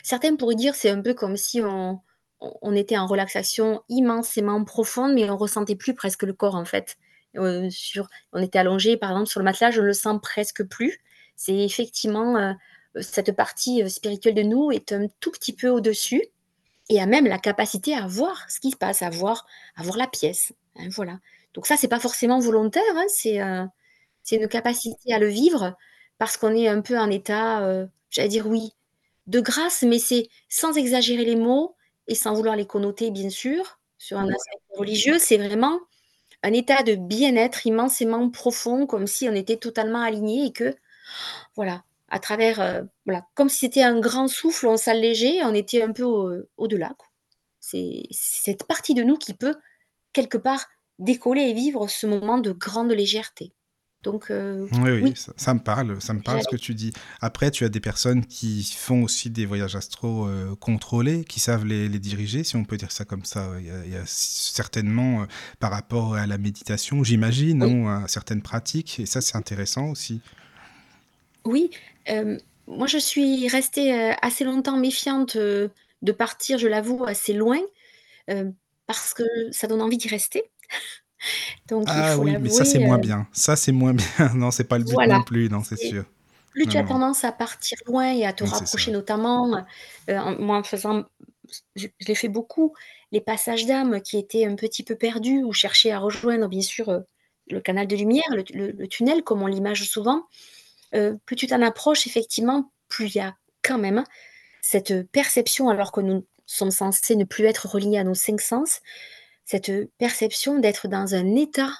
Certains pourraient dire c'est un peu comme si on, on était en relaxation immensément profonde, mais on ressentait plus presque le corps en fait. Euh, sur, on était allongé par exemple sur le matelas, je ne le sens presque plus. C'est effectivement euh, cette partie euh, spirituelle de nous est un tout petit peu au-dessus. et a même la capacité à voir ce qui se passe, à voir, à voir la pièce. Hein, voilà. Donc ça, c'est pas forcément volontaire, hein, c'est euh, une capacité à le vivre parce qu'on est un peu en état, euh, j'allais dire oui, de grâce, mais c'est sans exagérer les mots et sans vouloir les connoter, bien sûr, sur un aspect religieux, c'est vraiment un état de bien-être immensément profond, comme si on était totalement aligné et que, voilà, à travers, euh, voilà, comme si c'était un grand souffle, on s'allégeait, on était un peu au-delà. c'est cette partie de nous qui peut, quelque part, décoller et vivre ce moment de grande légèreté. Donc, euh, oui, oui, Ça, me parle, ça me parle ce que tu dis. Après, tu as des personnes qui font aussi des voyages astro euh, contrôlés, qui savent les, diriger, si on peut dire ça comme ça. Il y a, certainement, par rapport à la méditation, j'imagine, à certaines pratiques, et ça, c'est intéressant aussi. Oui, moi, je suis restée, assez longtemps méfiante, de partir, je l'avoue, assez loin, parce que ça donne envie d'y rester. Donc Ah oui, mais ça, c'est moins bien. Ça, c'est moins bien. Non, c'est pas le but non plus, non, c'est sûr. plus tu as tendance à partir loin et à te rapprocher notamment, moi, en faisant je l'ai fait beaucoup, les passages d'âme qui étaient un petit peu perdus ou cherchaient à rejoindre, bien sûr, le canal de lumière, le tunnel, comme on l'image souvent. Euh, plus tu t'en approches, effectivement, plus il y a quand même cette perception, alors que nous sommes censés ne plus être reliés à nos cinq sens, cette perception d'être dans un état,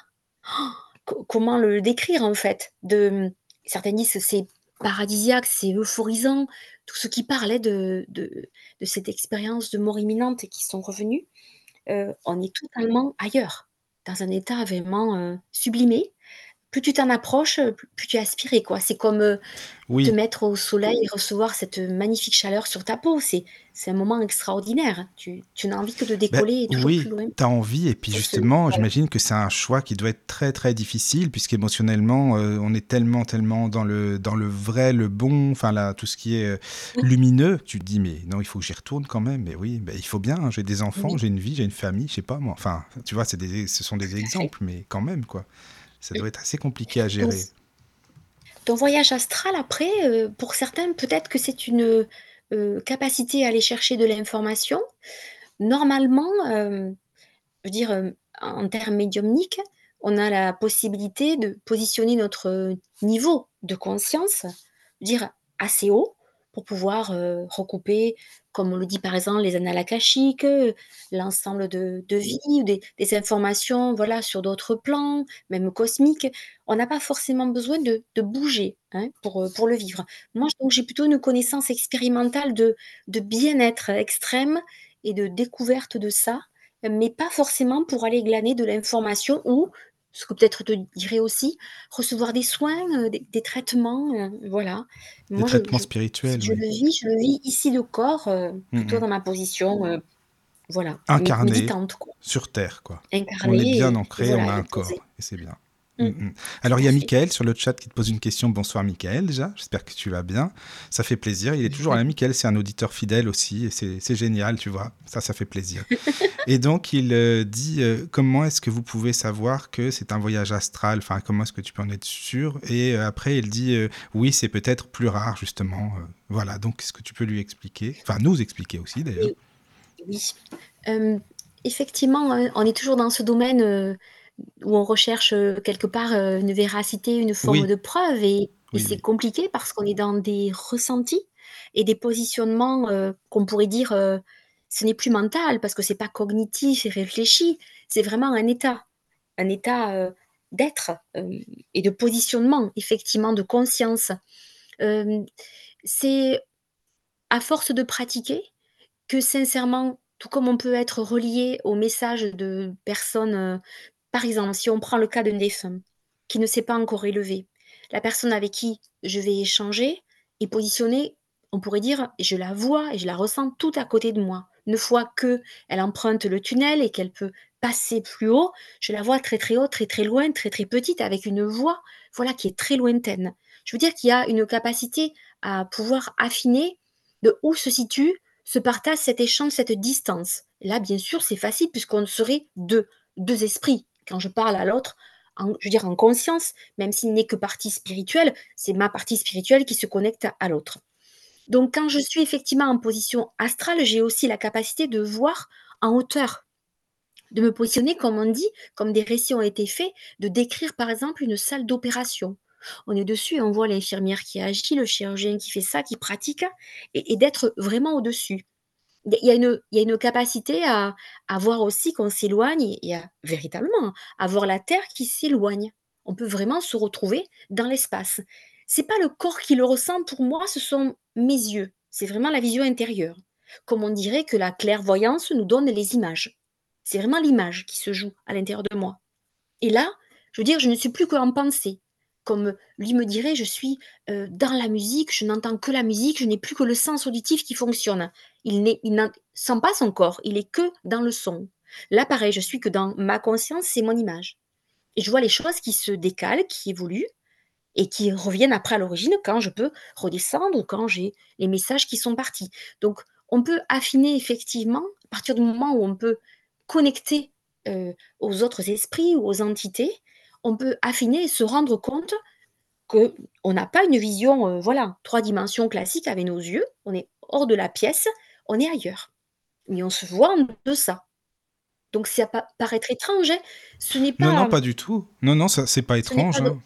comment le décrire en fait? De, Certains disent que c'est paradisiaque, c'est euphorisant, tout ce qui parlait de, de, cette expérience de mort imminente et qui sont revenus, euh, on est totalement ailleurs, dans un état vraiment euh, sublimé, plus tu t'en approches, plus tu aspires quoi. C'est comme, te mettre au soleil et recevoir cette magnifique chaleur sur ta peau. C'est c'est un moment extraordinaire. Tu tu n'as envie que de bah, décoller oui, plus loin. tu as envie et puis justement, j'imagine que c'est un choix qui doit être très, très difficile puisqu'émotionnellement, euh, on est tellement, tellement dans le dans le vrai, le bon, enfin là, tout ce qui est, lumineux. Tu te dis: «Mais non, il faut que j'y retourne quand même». Mais oui, bah, il faut bien, hein, j'ai des enfants, j'ai une vie, j'ai une famille, je sais pas moi. Enfin, tu vois, c'est des ce sont des exemples, mais quand même, quoi. Ça doit être assez compliqué à gérer. Ton voyage astral, après, euh, pour certains, peut-être que c'est une euh, capacité à aller chercher de l'information. Normalement, euh, je veux dire, en termes médiumniques, on a la possibilité de positionner notre niveau de conscience, dire assez haut, pour pouvoir recouper comme on le dit par exemple, les annales akashiques, l'ensemble de, vie, des, des, informations voilà, sur d'autres plans, même cosmiques. On n'a pas forcément besoin de, bouger hein, pour, pour le vivre. Moi, j'ai plutôt une connaissance expérimentale de, de bien-être extrême et de découverte de ça, mais pas forcément pour aller glaner de l'information ou ce que peut-être te dirais aussi, recevoir des soins, euh, des, traitements, euh, voilà. Des traitements spirituels. Je, le vis, je le vis ici de corps, euh, plutôt dans ma position, voilà, incarnée sur Terre, quoi. on est bien ancré, on a un corps, et c'est bien. Mm, mm. Mm. Alors, il y a Michael sur le chat qui te pose une question. Bonsoir, Michael, déjà. J'espère que tu vas bien. Ça fait plaisir. Il est toujours là. Michael, c'est un auditeur fidèle aussi. Et c'est génial, tu vois. Ça, ça fait plaisir. et donc, il euh, dit euh, comment est-ce que vous pouvez savoir que c'est un voyage astral? Enfin, comment est-ce que tu peux en être sûr? Et euh, après, il dit oui, c'est peut-être plus rare, justement. voilà. Donc, est-ce que tu peux lui expliquer? Enfin, nous expliquer aussi, d'ailleurs. Oui. effectivement, on est toujours dans ce domaine où on recherche quelque part une véracité, une forme de preuve. Et, c'est compliqué parce qu'on est dans des ressentis et des positionnements qu'on pourrait dire ce n'est plus mental parce que c'est pas cognitif et réfléchi, c'est vraiment un état, un état d'être et de positionnement, effectivement, de conscience. c'est à force de pratiquer que sincèrement, tout comme on peut être relié au message de personnes par exemple, si on prend le cas d'un défunt qui ne s'est pas encore élevé, la personne avec qui je vais échanger est positionnée, on pourrait dire, je la vois et je la ressens tout à côté de moi. Une fois que elle emprunte le tunnel et qu'elle peut passer plus haut, je la vois très très haut, très très loin, très très petite, avec une voix, voilà, qui est très lointaine. Je veux dire qu'il y a une capacité à pouvoir affiner de où se situe ce partage, cet échange, cette distance. Là, bien sûr, c'est facile puisqu'on serait deux, deux esprits quand je parle à l'autre, je veux dire en conscience, même s'il n'est que partie spirituelle, c'est ma partie spirituelle qui se connecte à, l'autre. Donc quand je suis effectivement en position astrale, j'ai aussi la capacité de voir en hauteur, de me positionner comme on dit, comme des récits ont été faits, de décrire par exemple une salle d'opération. On est dessus et on voit l'infirmière qui agit, le chirurgien qui fait ça, qui pratique et d'être vraiment au-dessus. Il y a une capacité à à voir aussi qu'on s'éloigne et à véritablement, à voir la terre qui s'éloigne. On peut vraiment se retrouver dans l'espace. C'est pas le corps qui le ressent pour moi, ce sont mes yeux. C'est vraiment la vision intérieure. Comme on dirait que la clairvoyance nous donne les images. C'est vraiment l'image qui se joue à l'intérieur de moi. Et là, je veux dire, je ne suis plus qu'en pensée. Comme lui me dirait, je suis, heu, dans la musique, je n'entends que la musique, je n'ai plus que le sens auditif qui fonctionne. Il il n'en sent pas son corps, il est que dans le son. Là, pareil, je suis que dans ma conscience, c'est mon image. Et je vois les choses qui se décalent, qui évoluent et qui reviennent après à l'origine quand je peux redescendre ou quand j'ai les messages qui sont partis. Donc on peut affiner effectivement, à partir du moment où on peut connecter, heu, aux autres esprits ou aux entités, on peut affiner et se rendre compte qu'on n'a pas une vision, heu, voilà, 3 dimensions classiques avec nos yeux, on est hors de la pièce, on est ailleurs. Mais on se voit en deçà. Donc ça pa paraître étrange, hein, ce n'est Non, non, pas pas du tout. Non, non, ça c'est pas ce n'est pas étrange, hein.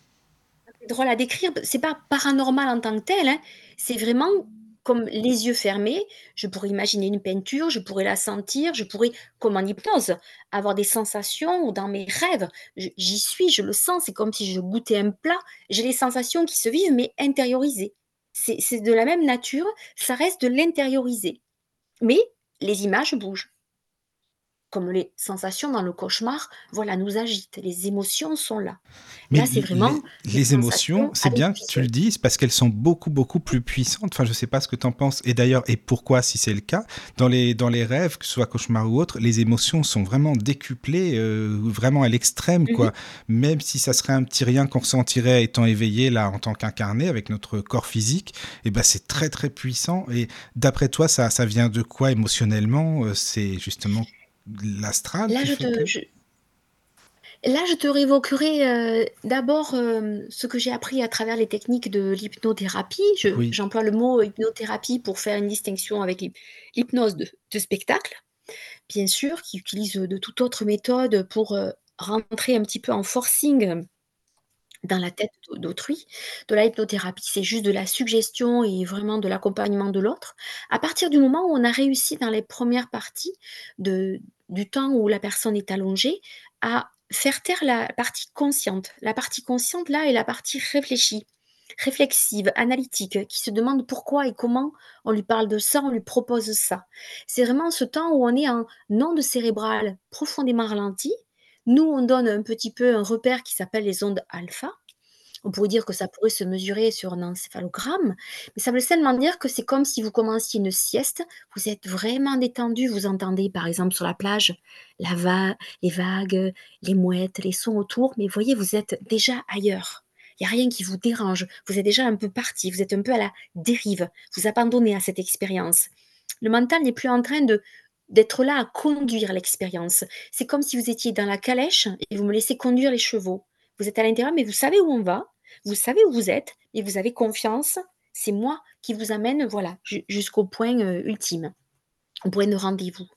c'est drôle à décrire, c'est pas paranormal en tant que tel, hein, c'est vraiment comme les yeux fermés, je pourrais imaginer une peinture, je pourrais la sentir, je pourrais, comme en hypnose, avoir des sensations dans mes rêves, j'y suis, je le sens, c'est comme si je goûtais un plat, j'ai les sensations qui se vivent mais intériorisées. C'est de la même nature, ça reste de l'intérioriser. Mais les images bougent. Comme les sensations dans le cauchemar, voilà, nous agitent, les émotions sont là. Mais Là, c'est les vraiment les émotions, c'est bien que tu le dises parce qu'elles sont beaucoup, beaucoup plus puissantes. Enfin, je sais pas ce que tu en penses et d'ailleurs et pourquoi si c'est le cas. Dans les dans les rêves, que ce soit cauchemar ou autre, les émotions sont vraiment décuplées, heu, vraiment à l'extrême, Mmh quoi. mh. Même si ça serait un petit rien qu'on ressentirait étant éveillé, là, en tant qu'incarné avec notre corps physique et bah, c'est très, très puissant et d'après toi, ça ça vient de quoi émotionnellement? Heu, c'est justement l'astral Là, je te que? je là, je te révoquerai, heu, d'abord, hem, ce que j'ai appris à travers les techniques de l'hypnothérapie. Je Oui. j'emploie le mot hypnothérapie pour faire une distinction avec l'hyp l'hypnose de de spectacle, bien sûr, qui utilise, de toute autre méthode pour, heu, rentrer un petit peu en forcing dans la tête d'au d'autrui. De la hypnothérapie, c'est juste de la suggestion et vraiment de l'accompagnement de l'autre. À partir du moment où on a réussi dans les 1res parties de du temps où la personne est allongée, à faire taire la partie consciente. La partie consciente, là, est la partie réfléchie, réflexive, analytique, qui se demande pourquoi et comment on lui parle de ça, on lui propose ça. C'est vraiment ce temps où on est en ondes cérébrales profondément ralenties. Nous, on donne un petit peu un repère qui s'appelle les ondes alpha. On pourrait dire que ça pourrait se mesurer sur un encéphalogramme, mais ça veut seulement dire que c'est comme si vous commenciez une sieste, vous êtes vraiment détendu, vous entendez, par exemple, sur la plage, la va les vagues, les mouettes, les sons autour, mais voyez, vous êtes déjà ailleurs. Il y a rien qui vous dérange, vous êtes déjà un peu parti, vous êtes un peu à la dérive, vous abandonnez à cette expérience. Le mental n'est plus en train de d'être là à conduire l'expérience. C'est comme si vous étiez dans la calèche et vous me laissez conduire les chevaux. Vous êtes à l'intérieur, mais vous savez où on va, vous savez où vous êtes et vous avez confiance, c'est moi qui vous amène, voilà, ju jusqu'au point, heu, ultime, au point de rendez-vous.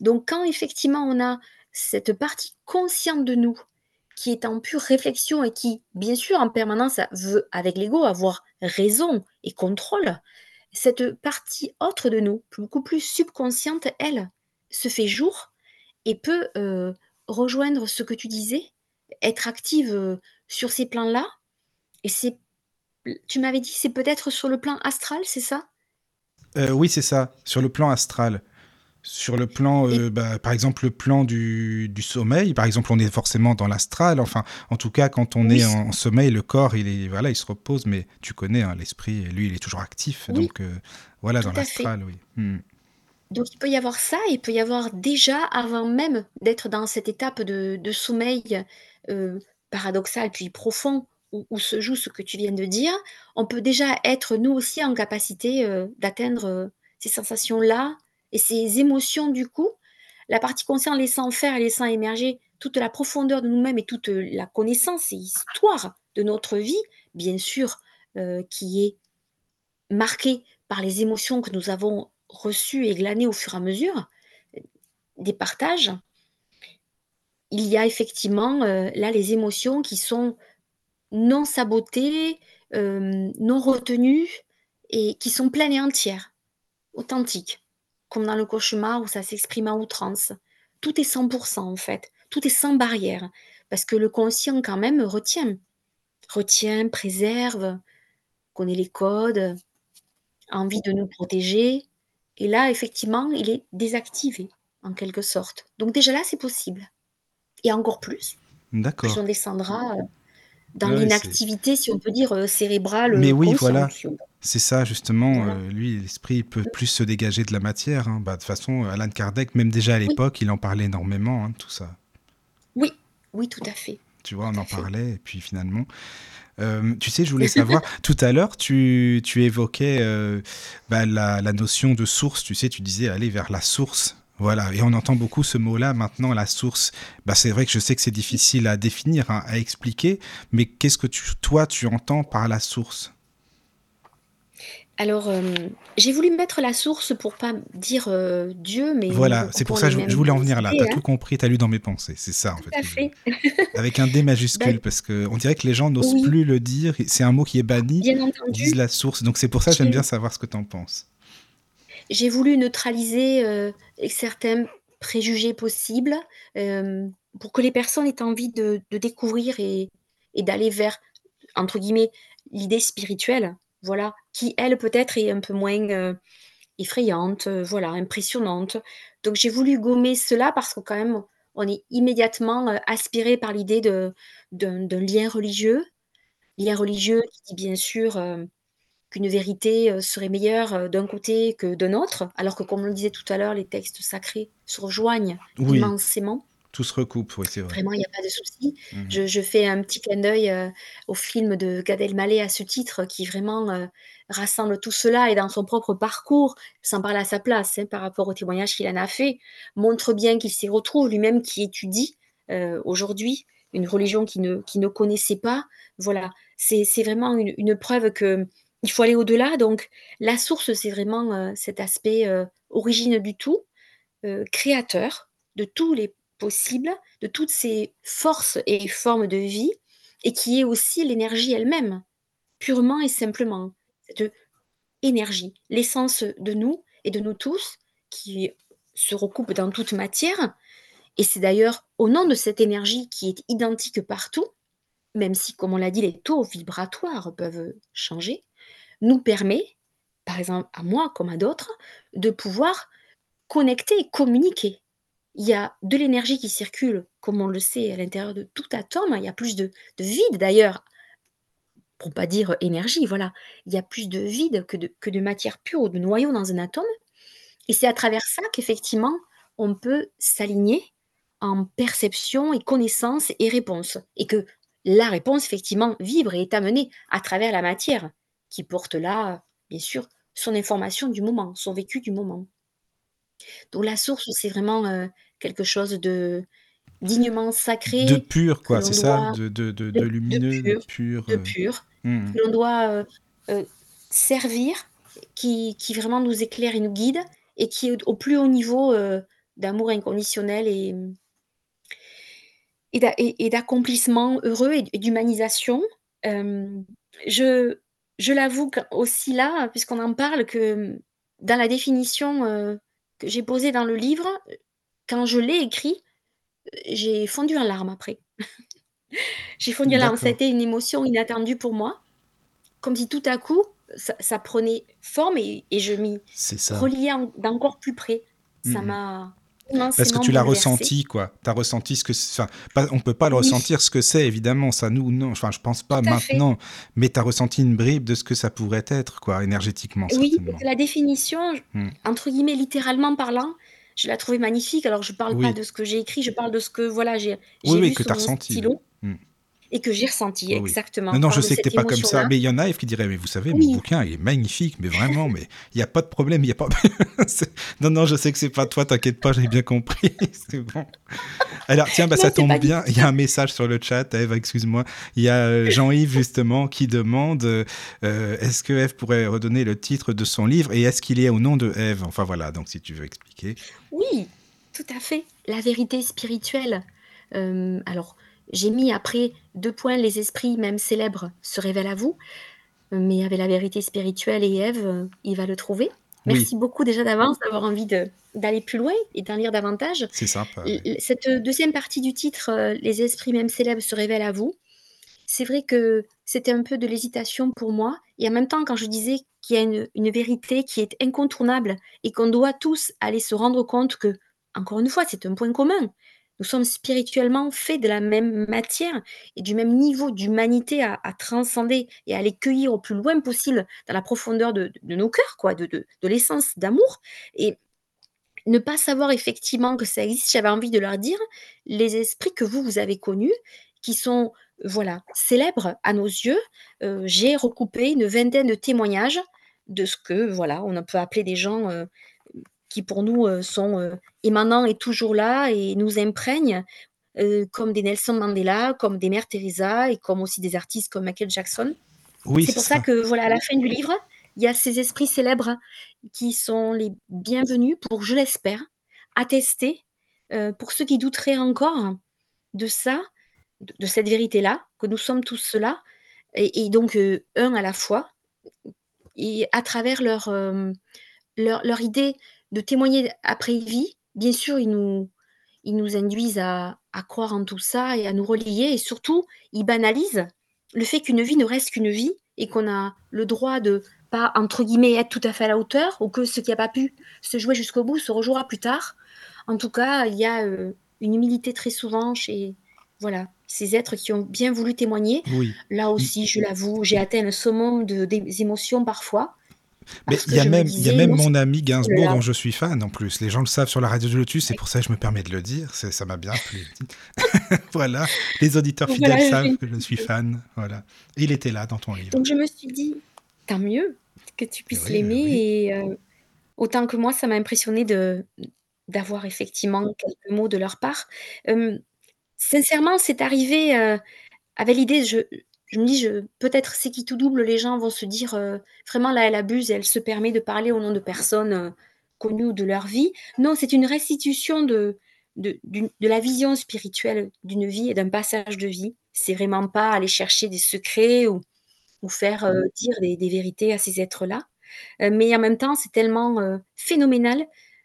Donc quand effectivement on a cette partie consciente de nous qui est en pure réflexion et qui, bien sûr, en permanence veut, avec l'ego, avoir raison et contrôle, cette partie autre de nous, beaucoup plus subconsciente, elle, se fait jour et peut, heu, rejoindre ce que tu disais, être active, heu, sur ces plans-là et c'est tu m'avais dit, c'est peut-être sur le plan astral, c'est ça? Heu, oui, c'est ça, sur le plan astral. Sur le plan, Et bah, par exemple, le plan du du sommeil, par exemple, on est forcément dans l'astral, enfin, en tout cas, quand on est en sommeil, le corps, il est voilà, il se repose, mais tu connais, hein, l'esprit, lui, il est toujours actif, Oui. donc voilà, Tout dans l'astral, oui. Mmh. Donc il peut y avoir ça, il peut y avoir déjà, avant même d'être dans cette étape de sommeil, heu, paradoxal puis profond, où se joue ce que tu viens de dire, on peut déjà être, nous aussi, en capacité, heu, d'atteindre, heu, ces sensations-là et ces émotions, du coup. La partie consciente laissant faire et laissant émerger toute la profondeur de nous-mêmes et toute, la connaissance et histoire de notre vie, bien sûr, qui est marquée par les émotions que nous avons reçues et glanées au fur et à mesure des partages, il y a effectivement, heu, là les émotions qui sont non sabotées, hem, non retenues et qui sont pleines et entières, authentiques, comme dans le cauchemar où ça s'exprime à outrance. Tout est 100% en fait, tout est sans barrière parce que le conscient quand même retient, retient, préserve, connaît les codes, a envie de nous protéger et là effectivement, il est désactivé en quelque sorte. Donc déjà là, c'est possible et encore plus, plus D'accord. on descendra, heu, dans Ouais, l'inactivité, si on peut dire, heu, cérébrale, Mais oui, voilà, c'est ça justement, voilà. heu, lui, l'esprit, il peut plus se dégager de la matière, hein. Bah, de toute façon, Alan Kardec, même déjà à Oui, l'époque, il en parlait énormément, hein, tout ça. oui, oui, tout à fait, Tu vois, tout on en fait. parlait et puis finalement hem, tu sais, je voulais savoir, tout à l'heure, tu tu évoquais, heu, bah, la la notion de source, tu sais, tu disais: «Aller vers la source». Voilà et on entend beaucoup ce mot-là maintenant, la source. Bah, c'est vrai que je sais que c'est difficile à définir, hein, à expliquer, mais qu'est-ce que tu toi, tu entends par la source? Alors, hem, j'ai voulu mettre la source pour pas dire, heu, Dieu, mais Voilà, c'est pour ça les je voulais en venir là. Tu as hein. tout compris, tu as lu dans mes pensées. C'est ça, en Tout fait, que fait. Avec un D majuscule parce qu'on dirait que les gens n'osent oui, plus le dire c'est un mot qui est banni. bien Ils disent entendu, la source. Donc c'est pour ça que j'aime bien savoir ce que tu en penses. j'ai voulu neutraliser, heu, certains préjugés possibles, pour que les personnes aient envie de de découvrir et et d'aller vers, entre guillemets, «l'idée spirituelle», voilà, qui elle peut-être est un peu moins, heu, effrayante, heu, voilà, impressionnante. Donc j'ai voulu gommer cela parce que quand même, on est immédiatement, heu, aspiré par l'idée d'un lien religieux. Lien religieux qui dit bien sûr, qu'une vérité, serait meilleure, d'un côté que d'un autre, alors que comme on le disait tout à l'heure, les textes sacrés se rejoignent Oui, immensément. Tout se recoupe, oui, c'est vrai. Vraiment, il y a pas de souci. Mmh Je je fais un petit clin d'œil, heu, au film de Gad Elmaleh à ce titre, qui vraiment, heu, rassemble tout cela et dans son propre parcours, sans parler à sa place, hein, par rapport au témoignage qu'il en a fait, montre bien qu'il s'y retrouve, lui-même qui étudie, heu, aujourd'hui une religion qu'il ne qu'il ne connaissait pas. Voilà, c'est vraiment une une preuve qu'il faut aller au-delà donc la source, c'est vraiment, cet aspect, origine du tout, créateur de tous les possibles, de toutes ces forces et formes de vie et qui est aussi l'énergie elle-même, purement et simplement. Cette énergie, l'essence de nous et de nous tous qui se recoupe dans toute matière et c'est d'ailleurs au nom de cette énergie qui est identique partout, même si, comme on l'a dit, les taux vibratoires peuvent changer, nous permet, par exemple à moi comme à d'autres, de pouvoir connecter et communiquer. Il y a de l'énergie qui circule, comme on le sait, à l'intérieur de tout atome. Il y a plus de de vide d'ailleurs, pour pas dire énergie, voilà. Il y a plus de vide que de que de matière pure ou de noyau dans un atome et c'est à travers ça qu'effectivement, on peut s'aligner en perception et connaissance et réponse et que la réponse effectivement vibre et est amenée à travers la matière qui porte là, bien sûr, son information du moment, son vécu du moment. Donc la source, c'est vraiment, heu, quelque chose de dignement De sacré pur, que quoi, c'est ça? De de de de de de lumineux, de pur pur, de heu pur, mmh que l'on doit, heu, servir, qui qui vraiment nous éclaire et nous guide et qui est au plus haut niveau, d'amour inconditionnel et et d'a et et d'accomplissement heureux et d'humanisation. Je je l'avoue aussi là, puisqu'on en parle, que, dans la définition, que j'ai posée dans le livre, quand je l'ai écrit, j'ai fondu en larmes après. J'ai fondu en larmes, été une émotion inattendue pour moi, comme si tout à coup, ça ça prenait forme et et je m'y reliais en d'encore plus près. Ça mh. M'a Parce que tu l'as ressenti, quoi. Tu as ressenti ce que enfin, pas on peut pas le Oui, ressentir ce que c'est évidemment, ça nous non, enfin, je pense pas fait. maintenant, mais tu as ressenti une bribe de ce que ça pourrait être, quoi, énergétiquement, Oui la définition, j Mmh. entre guillemets «littéralement parlant», je la trouvais magnifique. Alors je parle pas de ce que j'ai écrit, je parle de ce que voilà, j'ai Oui, oui, vu que tu as ressenti, stylo. Mmh. Et que j'ai ressenti Oui, exactement. Non, On non, je sais que t'es pas comme ça, mais il y en a Eve, qui diraient, mais vous savez, mon bouquin, il est magnifique, mais vraiment, mais il n'y a pas de problème, il y a pas... Non, non, je sais que c'est pas toi, t'inquiète pas, j'ai bien compris, c'est bon. Alors, tiens, bah, Non, ça tombe bien, il y a un message sur le chat, Eve, excuse-moi, il y a euh, Jean-Yves, justement, qui demande, euh, est-ce que Eve pourrait redonner le titre de son livre, et est-ce qu'il est au nom de Eve? Enfin, voilà, donc si tu veux expliquer. Oui, tout à fait. La vérité spirituelle. Euh, alors, j'ai mis après deux points, les esprits, même célèbres, se révèlent à vous. Mais avec la vérité spirituelle et Ève, il va le trouver. Oui, Merci beaucoup déjà d'avance d'avoir envie d'aller plus loin et d'en lire davantage. c'est sympa. Cette deuxième partie du titre, euh, Les esprits même célèbres se révèlent à vous, c'est vrai que c'était un peu de l'hésitation pour moi. Et en même temps, quand je disais qu'il y a une, une vérité qui est incontournable et qu'on doit tous aller se rendre compte que, encore une fois, c'est un point commun. Nous sommes spirituellement faits de la même matière et du même niveau d'humanité à, transcender et à aller cueillir au plus loin possible dans la profondeur de, nos cœurs, quoi, de l'essence d'amour. Et ne pas savoir effectivement que ça existe, j'avais envie de leur dire, les esprits que vous, vous avez connus, qui sont, voilà, célèbres à nos yeux, euh, j'ai recoupé une vingtaine de témoignages de ce que, voilà, on peut appeler des gens euh, qui pour nous euh, sont euh, émanants et toujours là et nous imprègnent, euh, comme des Nelson Mandela, comme des Mères Teresa et comme aussi des artistes comme Michael Jackson. Oui, C'est c'est pour ça ça. que, voilà, à la fin du livre, il y a ces esprits célèbres qui sont les bienvenus pour, je l'espère, attester, euh, pour ceux qui douteraient encore de ça, de, de cette vérité-là, que nous sommes tous cela, et, et donc euh, un à la fois, et à travers leur, euh, leur, leur idée de témoigner après vie, bien sûr, ils nous, ils nous induisent à, à croire en tout ça et à nous relier, et surtout, ils banalisent le fait qu'une vie ne reste qu'une vie et qu'on a le droit de pas, entre guillemets, être tout à fait à la hauteur, ou que ce qui n'a pas pu se jouer jusqu'au bout se rejouera plus tard. En tout cas, il y a euh, une humilité très souvent chez voilà, ces êtres qui ont bien voulu témoigner. Oui. Là aussi, je l'avoue, j'ai atteint le summum de, des émotions parfois. Mais il y a même, y a même mon ami Gainsbourg là. dont je suis fan en plus. Les gens le savent sur la radio du Lotus, c'est pour ça que je me permets de le dire. Ça m'a bien plu. voilà, les auditeurs fidèles voilà, savent que je suis fan. Voilà, Et il était là dans ton livre. Donc je me suis dit, tant mieux que tu puisses Oui, l'aimer. oui. Et euh, autant que moi, ça m'a impressionné de d'avoir effectivement quelques mots de leur part. Euh, sincèrement, c'est arrivé euh, avec l'idée, je, je me dis, peut-être c'est qui tout double, les gens vont se dire, euh, vraiment là, elle abuse, elle se permet de parler au nom de personnes euh, connues ou de leur vie. Non, c'est une restitution de, la vision spirituelle d'une vie et d'un passage de vie. C'est vraiment pas aller chercher des secrets ou, faire euh, dire des, vérités à ces êtres-là. Mais en même temps, c'est tellement phénoménal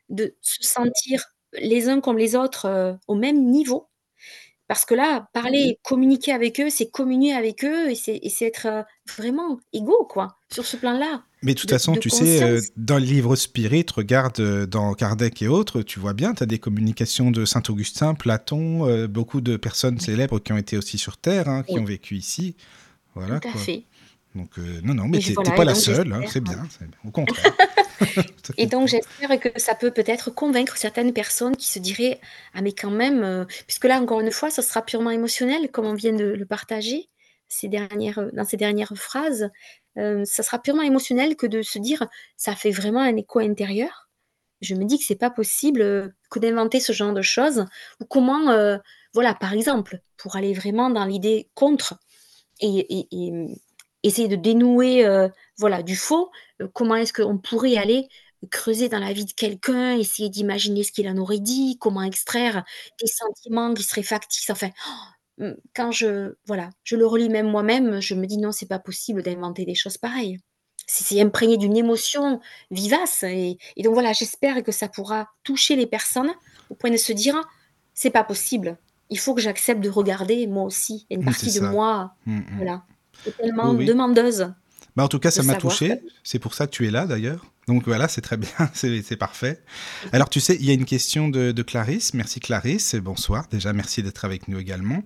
de se sentir les uns comme les autres au même niveau. Parce que là, parler, communiquer avec eux, c'est communier avec eux et c'est être euh, vraiment égaux, quoi, sur ce plan-là, Mais de toute façon, de tu sais, euh, dans le livre Spirit, regarde euh, dans Kardec et autres, tu vois bien, tu as des communications de Saint-Augustin, Platon, euh, beaucoup de personnes célèbres qui ont été aussi sur Terre, hein, qui Oui, ont vécu ici. Voilà tout à quoi. fait. Donc, euh, non, non, mais t'es voilà, pas la seule, hein, j'espère. c'est bien. Au contraire. Et donc j'espère que ça peut peut-être convaincre certaines personnes qui se diraient ah mais quand même euh, puisque là encore une fois ça sera purement émotionnel comme on vient de le partager ces dernières dans ces dernières phrases euh, ça sera purement émotionnel que de se dire ça fait vraiment un écho intérieur je me dis que c'est pas possible que d'inventer ce genre de choses ou comment voilà par exemple pour aller vraiment dans l'idée contre et, et- et, essayer de dénouer euh, voilà du faux euh, comment est-ce qu'on pourrait aller creuser dans la vie de quelqu'un, essayer d'imaginer ce qu'il en aurait dit, comment extraire des sentiments qui seraient factices. Enfin, oh, mm, quand je voilà, je le relis même moi-même, je me dis non, c'est pas possible d'inventer des choses pareilles. C'est imprégné d'une émotion vivace et, et donc voilà, j'espère que ça pourra toucher les personnes au point de se dire c'est pas possible. Il faut que j'accepte de regarder moi aussi. Il y a une partie de moi, Mm, mm. voilà, tellement Oui, oui. demandeuse Bah, en tout cas, ça m'a touché. C'est pour ça que tu es là, d'ailleurs. Donc voilà, c'est très bien, c'est parfait. Alors tu sais, il y a une question de, de Clarisse. Merci Clarisse, bonsoir. Déjà, merci d'être avec nous également.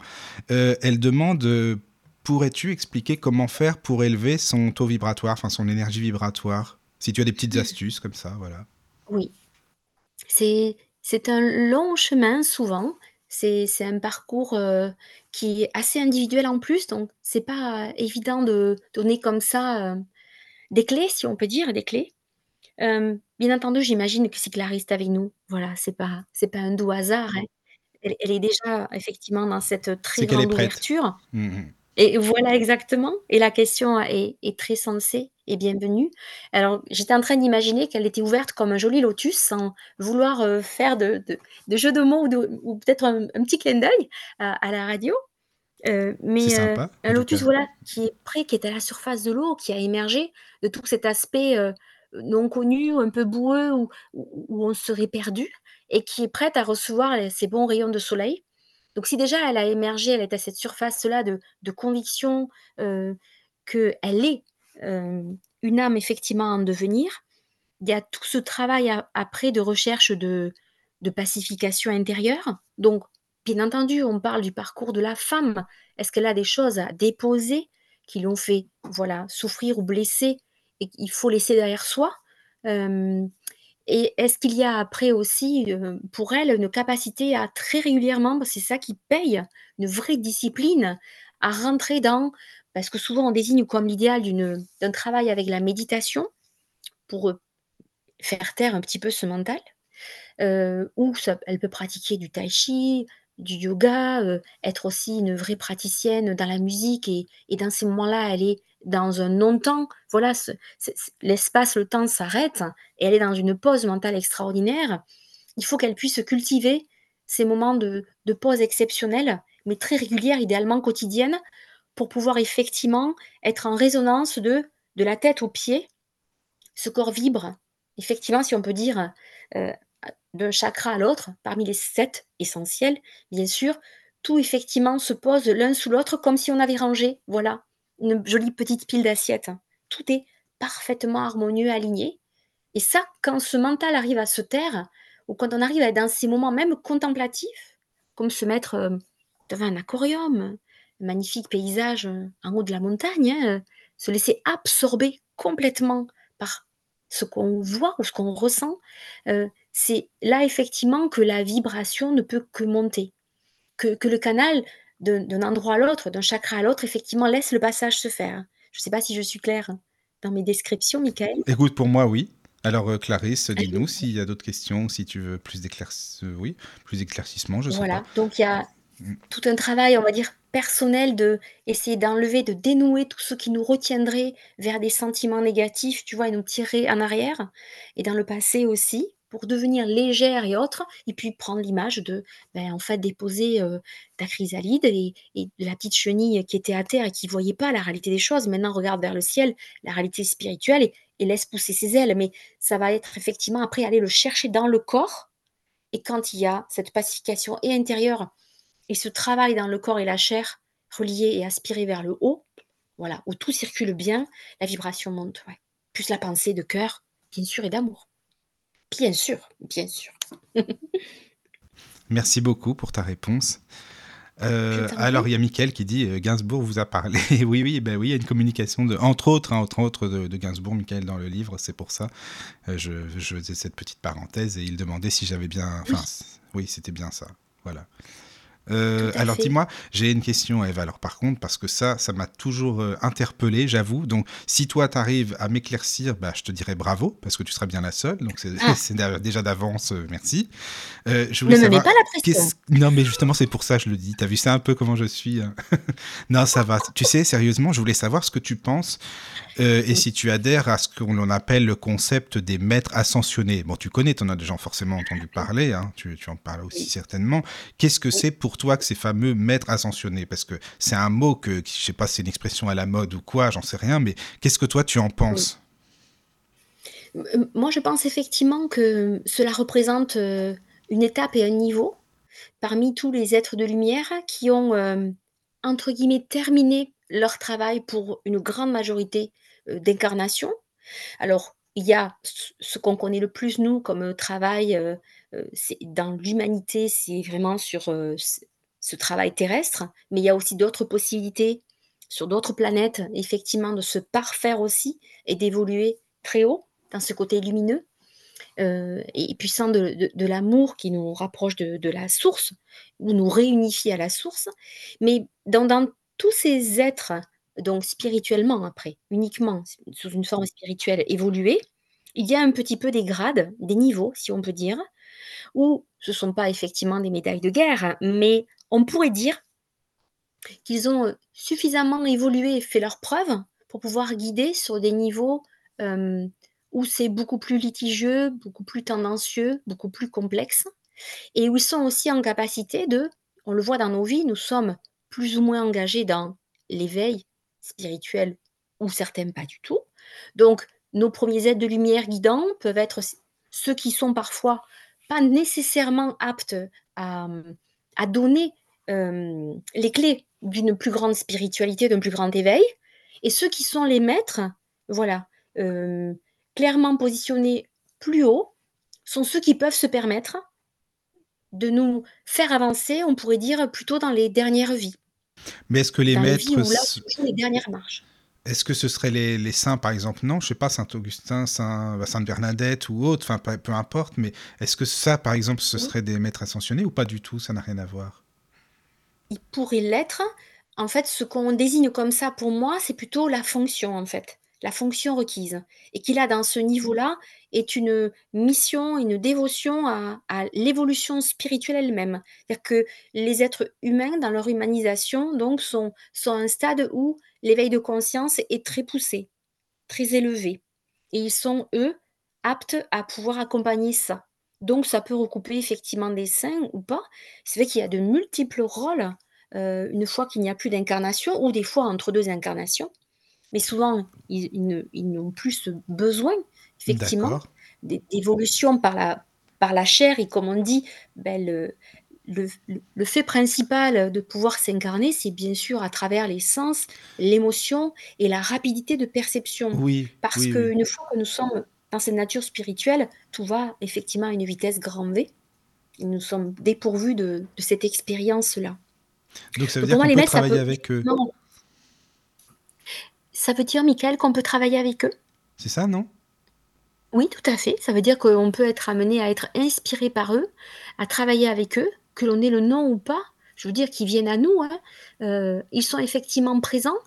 Euh, elle demande, euh, pourrais-tu expliquer comment faire pour élever son taux vibratoire, enfin son énergie vibratoire? Si tu as des petites astuces comme ça, voilà. Oui. C'est c'est un long chemin souvent. C'est c'est un parcours, heu, qui est assez individuel en plus, donc c'est pas évident de donner comme ça, heu, des clés, si on peut dire, des clés. Hem, bien entendu, j'imagine que si Clarisse est avec nous, voilà, c'est pas c'est pas un doux hasard, hein. Elle elle est déjà effectivement dans cette très C'est qu'elle est grande prête. ouverture Mmh mh. et voilà exactement et la question est est très sensée et bienvenue. Alors, j'étais en train d'imaginer qu'elle était ouverte comme un joli lotus sans vouloir, heu, faire de de de jeu de mots ou de ou peut-être un un petit clin d'œil à à la radio, C'est mais sympa, un lotus, voilà, qui est prêt, qui est à la surface de l'eau, qui a émergé de tout cet aspect, non connu, un peu boueux, où où où on serait perdu et qui est prête à recevoir ces bons rayons de soleil. Donc si déjà elle a émergé, elle est à cette surface-là de de conviction, heu, qu'elle est, une âme effectivement en devenir, il y a tout ce travail après de recherche de pacification intérieure. Donc, bien entendu, on parle du parcours de la femme. Est-ce qu'elle a des choses à déposer qui l'ont fait, voilà, souffrir ou blesser et qu'il faut laisser derrière soi? Hem et est-ce qu'il y a après aussi, heu, pour elle, une capacité à très régulièrement, c'est ça qui paye, une vraie discipline à rentrer dans parce que souvent on désigne comme l'idéal d'un travail avec la méditation pour, heu, faire taire un petit peu ce mental, heu, ou elle peut pratiquer du tai chi, du yoga, heu, être aussi une vraie praticienne dans la musique et dans ces moments-là, elle est dans un non-temps. Voilà, l'espace, le temps s'arrête et elle est dans une pause mentale extraordinaire. Il faut qu'elle puisse cultiver ces moments de de pause exceptionnels, mais très régulières, idéalement quotidiennes, pour pouvoir effectivement être en résonance de la tête aux pieds. Ce corps vibre, effectivement, si on peut dire, heu, d'un chakra à l'autre, parmi les 7 essentiels, bien sûr, tout effectivement se pose l'un sous l'autre comme si on avait rangé, voilà, une jolie petite pile d'assiettes. Tout est parfaitement harmonieux, aligné et ça, quand ce mental arrive à se taire ou quand on arrive à être dans ces moments même contemplatifs, comme se mettre, hem, devant un aquarium, magnifique paysage, heu, en haut de la montagne, hein, heu, se laisser absorber complètement par ce qu'on voit ou ce qu'on ressent, heu, c'est là effectivement que la vibration ne peut que monter. Que que le canal d'un endroit à l'autre, d'un chakra à l'autre, effectivement laisse le passage se faire. Je sais pas si je suis claire dans mes descriptions, Michael? Écoute, pour moi, oui. Alors, Clarisse, dis-nous s'il y a d'autres questions, si tu veux plus d'éclairci heu, oui, plus d'éclaircissement, je sais pas. Voilà, donc il y a. tout un travail, on va dire, personnel d'essayer d'enlever, de dénouer tout ce qui nous retiendrait vers des sentiments négatifs, tu vois? Et nous tirer en arrière et dans le passé aussi, pour devenir légère et autre et puis prendre l'image de, ben, en fait, déposer, heu, ta chrysalide et de la petite chenille qui était à terre et qui voyait pas la réalité des choses. Maintenant regarde vers le ciel, la réalité spirituelle et et laisse pousser ses ailes. Mais ça va être effectivement après aller le chercher dans le corps et quand il y a cette pacification et intérieure et ce travail dans le corps et la chair, relié et aspiré vers le haut, voilà, où tout circule bien, la vibration monte, ouais. Plus la pensée de cœur, bien sûr et d'amour. Bien sûr, bien sûr. Merci beaucoup pour ta réponse. T'en alors il y a Mickaël qui dit, heu: «Gainsbourg vous a parlé». Oui, oui, bah, oui, il y a une communication de entre autres, hein, entre autres de de Gainsbourg, Mickaël, dans le livre, c'est pour ça. Heu, je je faisais cette petite parenthèse et il demandait si j'avais bien Oui. enfin, c oui, c'était bien ça, voilà. À alors dis-moi, j'ai une question Ève, alors par contre, parce que ça, ça m'a toujours, heu, interpellé, j'avoue. Donc si toi tu arrives à m'éclaircir, bah, je te dirais bravo, parce que tu seras bien la seule, donc c'est Ah! déjà d'avance, heu, merci. Je Ne me mets pas la pression. non, mais justement, c'est pour ça je le dis. Tu as vu, c'est un peu comment je suis, hein. Non, ça va. Tu sais, sérieusement, je voulais savoir ce que tu penses, heu, et si tu adhères à ce qu'on appelle le concept des maîtres ascensionnés. Bon, tu connais, tu en as déjà forcément entendu parler, hein, tu en parles aussi certainement. Qu'est-ce que c'est pour toi que ces fameux maîtres ascensionnés? Parce que c'est un mot que je sais pas c'est une expression à la mode ou quoi, j'en sais rien, mais qu'est-ce que toi tu en penses? Moi, je pense effectivement que cela représente, heu, une étape et un niveau parmi tous les êtres de lumière qui ont, hem, entre guillemets «terminé leur travail» pour une grande majorité, heu, d'incarnations. Alors, il y a ce qu'on connaît le plus nous comme, heu, travail, c'est dans l'humanité, c'est vraiment sur, ce travail terrestre, mais il y a aussi d'autres possibilités sur d'autres planètes, effectivement, de se parfaire aussi et d'évoluer très haut dans ce côté lumineux. et puissant de l'amour qui nous rapproche de la source ou nous réunifie à la source. Mais dans tous ces êtres, donc spirituellement après, uniquement sous une forme spirituelle évoluée, il y a un petit peu des grades, des niveaux, si on peut dire, où ce sont pas effectivement des médailles de guerre, mais on pourrait dire qu'ils ont, heu, suffisamment évolué et fait leurs preuves pour pouvoir guider sur des niveaux, où c'est beaucoup plus litigieux, beaucoup plus tendancieux, beaucoup plus complexe et où ils sont aussi en capacité de on le voit dans nos vies, nous sommes plus ou moins engagés dans l'éveil spirituel ou certains pas du tout. Donc nos premiers êtres de lumière guidants peuvent être ceux qui sont parfois pas nécessairement aptes à, donner, les clés d'une plus grande spiritualité, d'un plus grand éveil et ceux qui sont les maîtres, voilà, clairement positionnés plus haut, sont ceux qui peuvent se permettre de nous faire avancer, on pourrait dire, plutôt dans les dernières vies. Mais est-ce que les maîtres là, les dernières marches. est-ce que ce seraient les les saints, par exemple? Non, je sais pas, saint Augustin, saint bah, sainte Bernadette ou autre, enfin, peu peu importe, mais est-ce que ça, par exemple, ce Oui. seraient des maîtres ascensionnés ou pas du tout, ça n'a rien à voir? Ils pourraient l'être. En fait, ce qu'on désigne comme ça pour moi, c'est plutôt la fonction, en fait, la fonction requise et qui là, dans ce niveau-là, est une mission, une dévotion à à l'évolution spirituelle elle-même. C'est-à-dire que les êtres humains, dans leur humanisation, donc sont sont à un stade où l'éveil de conscience est très poussé, très élevé et ils sont, eux, aptes à pouvoir accompagner ça. Donc ça peut recouper effectivement des saints ou pas. C'est vrai qu'il y a de multiples rôles, heu, une fois qu'il n'y a plus d'incarnation ou des fois entre 2 incarnations. Mais souvent, ils n'ont plus ce besoin, effectivement, d'évolution par la par la chair et comme on dit, beh, le fait principal de pouvoir s'incarner, c'est bien sûr à travers les sens, l'émotion et la rapidité de perception. Oui, Parce oui, oui. qu'une fois que nous sommes dans cette nature spirituelle, tout va effectivement à une vitesse grand V et nous sommes dépourvus de de cette expérience-là. Donc ça veut Donc dire qu'on peut maîtres, travailler peut avec eux? Ça veut dire, Mickaël, qu'on peut travailler avec eux? C'est ça, non? Oui, tout à fait. Ça veut dire qu'on peut être amené à être inspiré par eux, à travailler avec eux, que l'on ait le nom ou pas. Je veux dire qu'ils viennent à nous, hein, heu, ils sont effectivement présents.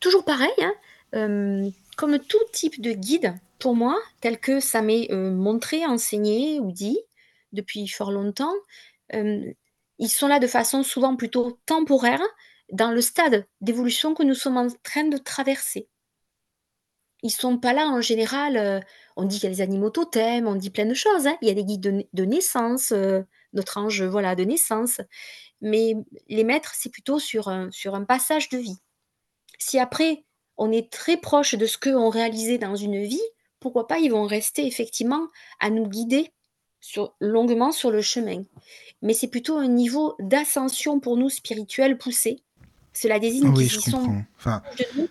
Toujours pareil, hein, hem, comme tout type de guide, pour moi, tel que ça m'est, heu, montré, enseigné ou dit depuis fort longtemps, ils sont là de façon souvent plutôt temporaire, dans le stade d'évolution que nous sommes en train de traverser. Ils sont pas là en général, heu, on dit qu'il y a des animaux totems, on dit plein de choses, hein. Il y a des guides de nai de naissance, heu, notre ange, voilà, de naissance. Mais les maîtres, c'est plutôt sur un passage de vie. Si après, on est très proche de ce qu'ont réalisé dans une vie, pourquoi pas, ils vont rester effectivement à nous guider longuement sur le chemin. Mais c'est plutôt un niveau d'ascension pour nous spirituelle poussée. Cela désigne Oui, qu'ils sont. Enfin de nous.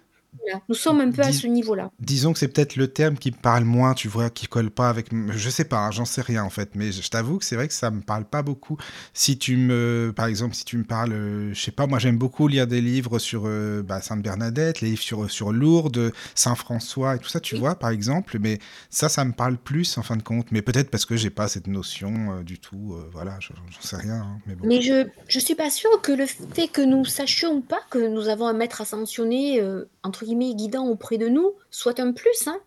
Nous sommes un peu à ce niveau-là. disons que c'est peut-être le terme qui me parle moins, tu vois? Qui colle pas avec je sais pas, hein, j'en sais rien, en fait, mais je t'avoue que c'est vrai que ça me parle pas beaucoup. Si tu me par exemple, si tu me parles, heu, je sais pas, moi j'aime beaucoup lire des livres sur, heu, bah, sainte Bernadette, les livres sur, sur Lourdes, saint François et tout ça, tu Oui. vois? Par exemple, mais ça, ça me parle plus en fin de compte, mais peut-être parce que j'ai pas cette notion, heu, du tout, voilà, je j'en sais rien, hein, mais bon. Mais je je suis pas sûre que le fait que nous sachions pas que nous avons un maître ascensionné, entre guillemets «guidant» auprès de nous, soit un plus, hein.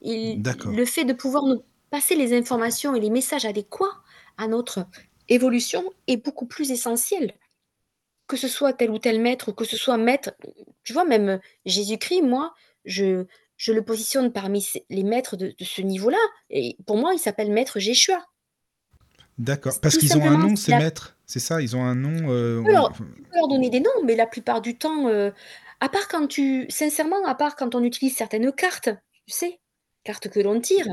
Il le fait de pouvoir nous passer les informations et les messages adéquats à notre évolution est beaucoup plus essentiel. Que ce soit tel ou tel maître ou que ce soit maître tu vois même, Jésus-Christ, moi, je je le positionne parmi les maîtres de de ce niveau-là et pour moi, il s'appelle maître Jéshua. D'accord, parce qu'ils ont un nom c'est ces la maîtres? C'est ça? Ils ont un nom, Tu peux on peux leur donner des noms, mais la plupart du temps, heu, à part quand tu sincèrement, à part quand on utilise certaines cartes, tu sais? Cartes que l'on tire,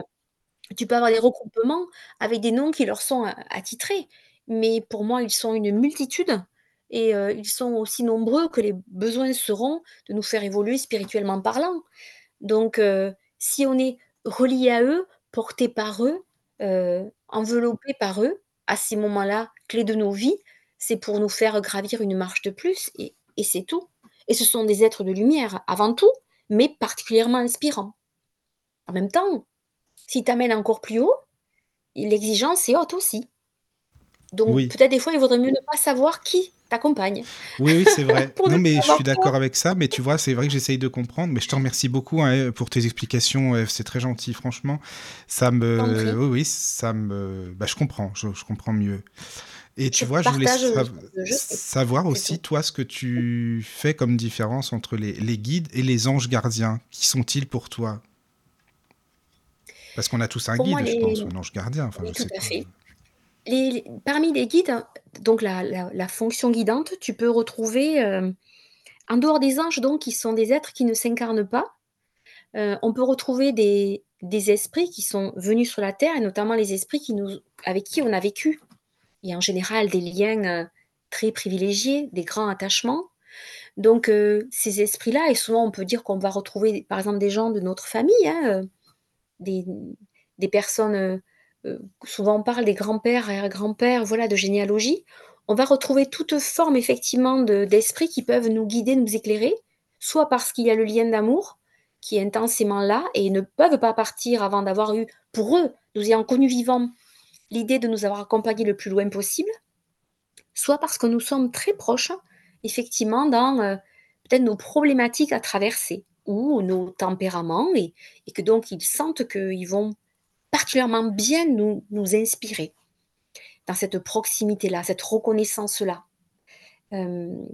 tu peux avoir des regroupements avec des noms qui leur sont, attitrés. Mais pour moi, ils sont une multitude et heu, ils sont aussi nombreux que les besoins seront de nous faire évoluer spirituellement parlant. Donc heu, si on est relié à eux, porté par eux, heu, enveloppé par eux, à ces moments-là clés de nos vies, c'est pour nous faire gravir une marche de plus et c'est tout. Et ce sont des êtres de lumière avant tout, mais particulièrement inspirants. En même temps, s'ils t'amènent encore plus haut, l'exigence est haute aussi. Donc Oui. peut-être des fois, il vaudrait mieux ne pas savoir qui t'accompagne Oui, oui, c'est vrai. Non, mais je suis d'accord avec ça, mais tu vois, c'est vrai que j'essaye de comprendre, mais je te remercie beaucoup, hein, pour tes explications, heu, c'est très gentil, franchement. Ça me oui, oui, ça me bah, je comprends, je je comprends mieux et Je tu vois, je voulais savoir aussi, toi, ce que tu fais comme différence entre les les guides et les anges gardiens. Qui sont-ils pour toi? Parce qu'on a tous un Pour moi, guide, je pense, ou un ange gardien, enfin, oui, je tout sais à fait. Les les parmi les guides, donc la la la fonction guidante, tu peux retrouver, hem, en dehors des anges donc qui sont des êtres qui ne s'incarnent pas, heu, on peut retrouver des des esprits qui sont venus sur la terre et notamment les esprits qui nous avec qui on a vécu et en général des liens, heu, très privilégiés, des grands attachements. Donc heu, ces esprits-là et souvent on peut dire qu'on va retrouver par exemple des gens de notre famille, hein, heu, des personnes, souvent on parle des grands-pères, arrière-grands-pères, voilà, de généalogie. On va retrouver toute forme effectivement de d'esprits qui peuvent nous guider, nous éclairer, soit parce qu'il y a le lien d'amour qui est intensément là et ne peuvent pas partir avant d'avoir eu, pour eux, nous ayant connus vivants, l'idée de nous avoir accompagnés le plus loin possible, soit parce que nous sommes très proches, effectivement, dans, heu, peut-être nos problématiques à traverser ou nos tempéraments et que donc ils sentent qu'ils vont particulièrement bien nous inspirer dans cette proximité-là, cette reconnaissance-là. Hem,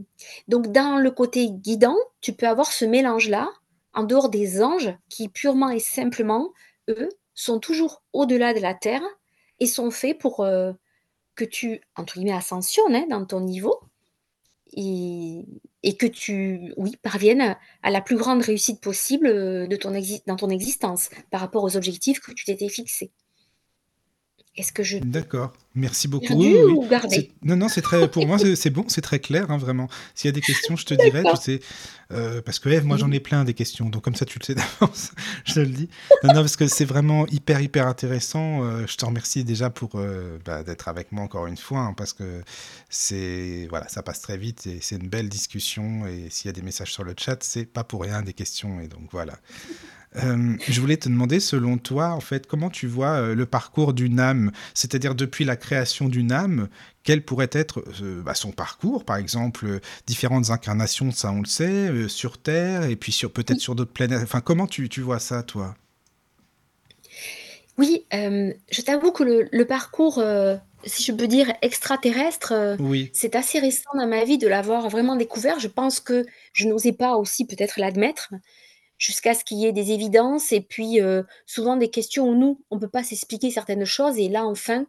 donc dans le côté guidant, tu peux avoir ce mélange-là, en dehors des anges qui purement et simplement, eux, sont toujours au-delà de la terre et sont faits pour, heu, que tu, entre guillemets, «ascensionnes», hein, dans ton niveau et que tu, parviennes à la plus grande réussite possible, exis dans ton existence, par rapport aux objectifs que tu t'étais fixés. Est-ce que je D'accord, merci beaucoup. Oui, oui, ou non, non, c'est très pour moi, c'est bon, c'est très clair, hein, vraiment. S'il y a des questions, je te dirai, tu sais, heu, parce que, Ève, moi, j'en ai plein des questions, donc comme ça, tu le sais d'avance, je te le dis. Non, non, parce que c'est vraiment hyper, hyper intéressant, heu, je te remercie déjà pour, heu, bah, d'être avec moi encore une fois, hein, parce que c'est voilà, ça passe très vite et c'est une belle discussion et s'il y a des messages sur le chat, c'est pas pour rien des questions et donc voilà. Hem, je voulais te demander, selon toi, en fait, comment tu vois, heu, le parcours d'une âme? C'est-à-dire depuis la création d'une âme, quel pourrait être, heu, bah, son parcours? Par exemple, différentes incarnations, ça, on le sait, sur Terre et puis sur peut-être Oui. sur d'autres planètes. Enfin, comment tu tu vois ça, toi? Oui, je t'avoue que le le parcours, si je peux dire extraterrestre, Oui. c'est assez récent dans ma vie de l'avoir vraiment découvert. Je pense que je n'osais pas aussi peut-être l'admettre, jusqu'à ce qu'il y ait des évidences et puis, heu, souvent des questions où nous, on peut pas s'expliquer certaines choses et là, enfin,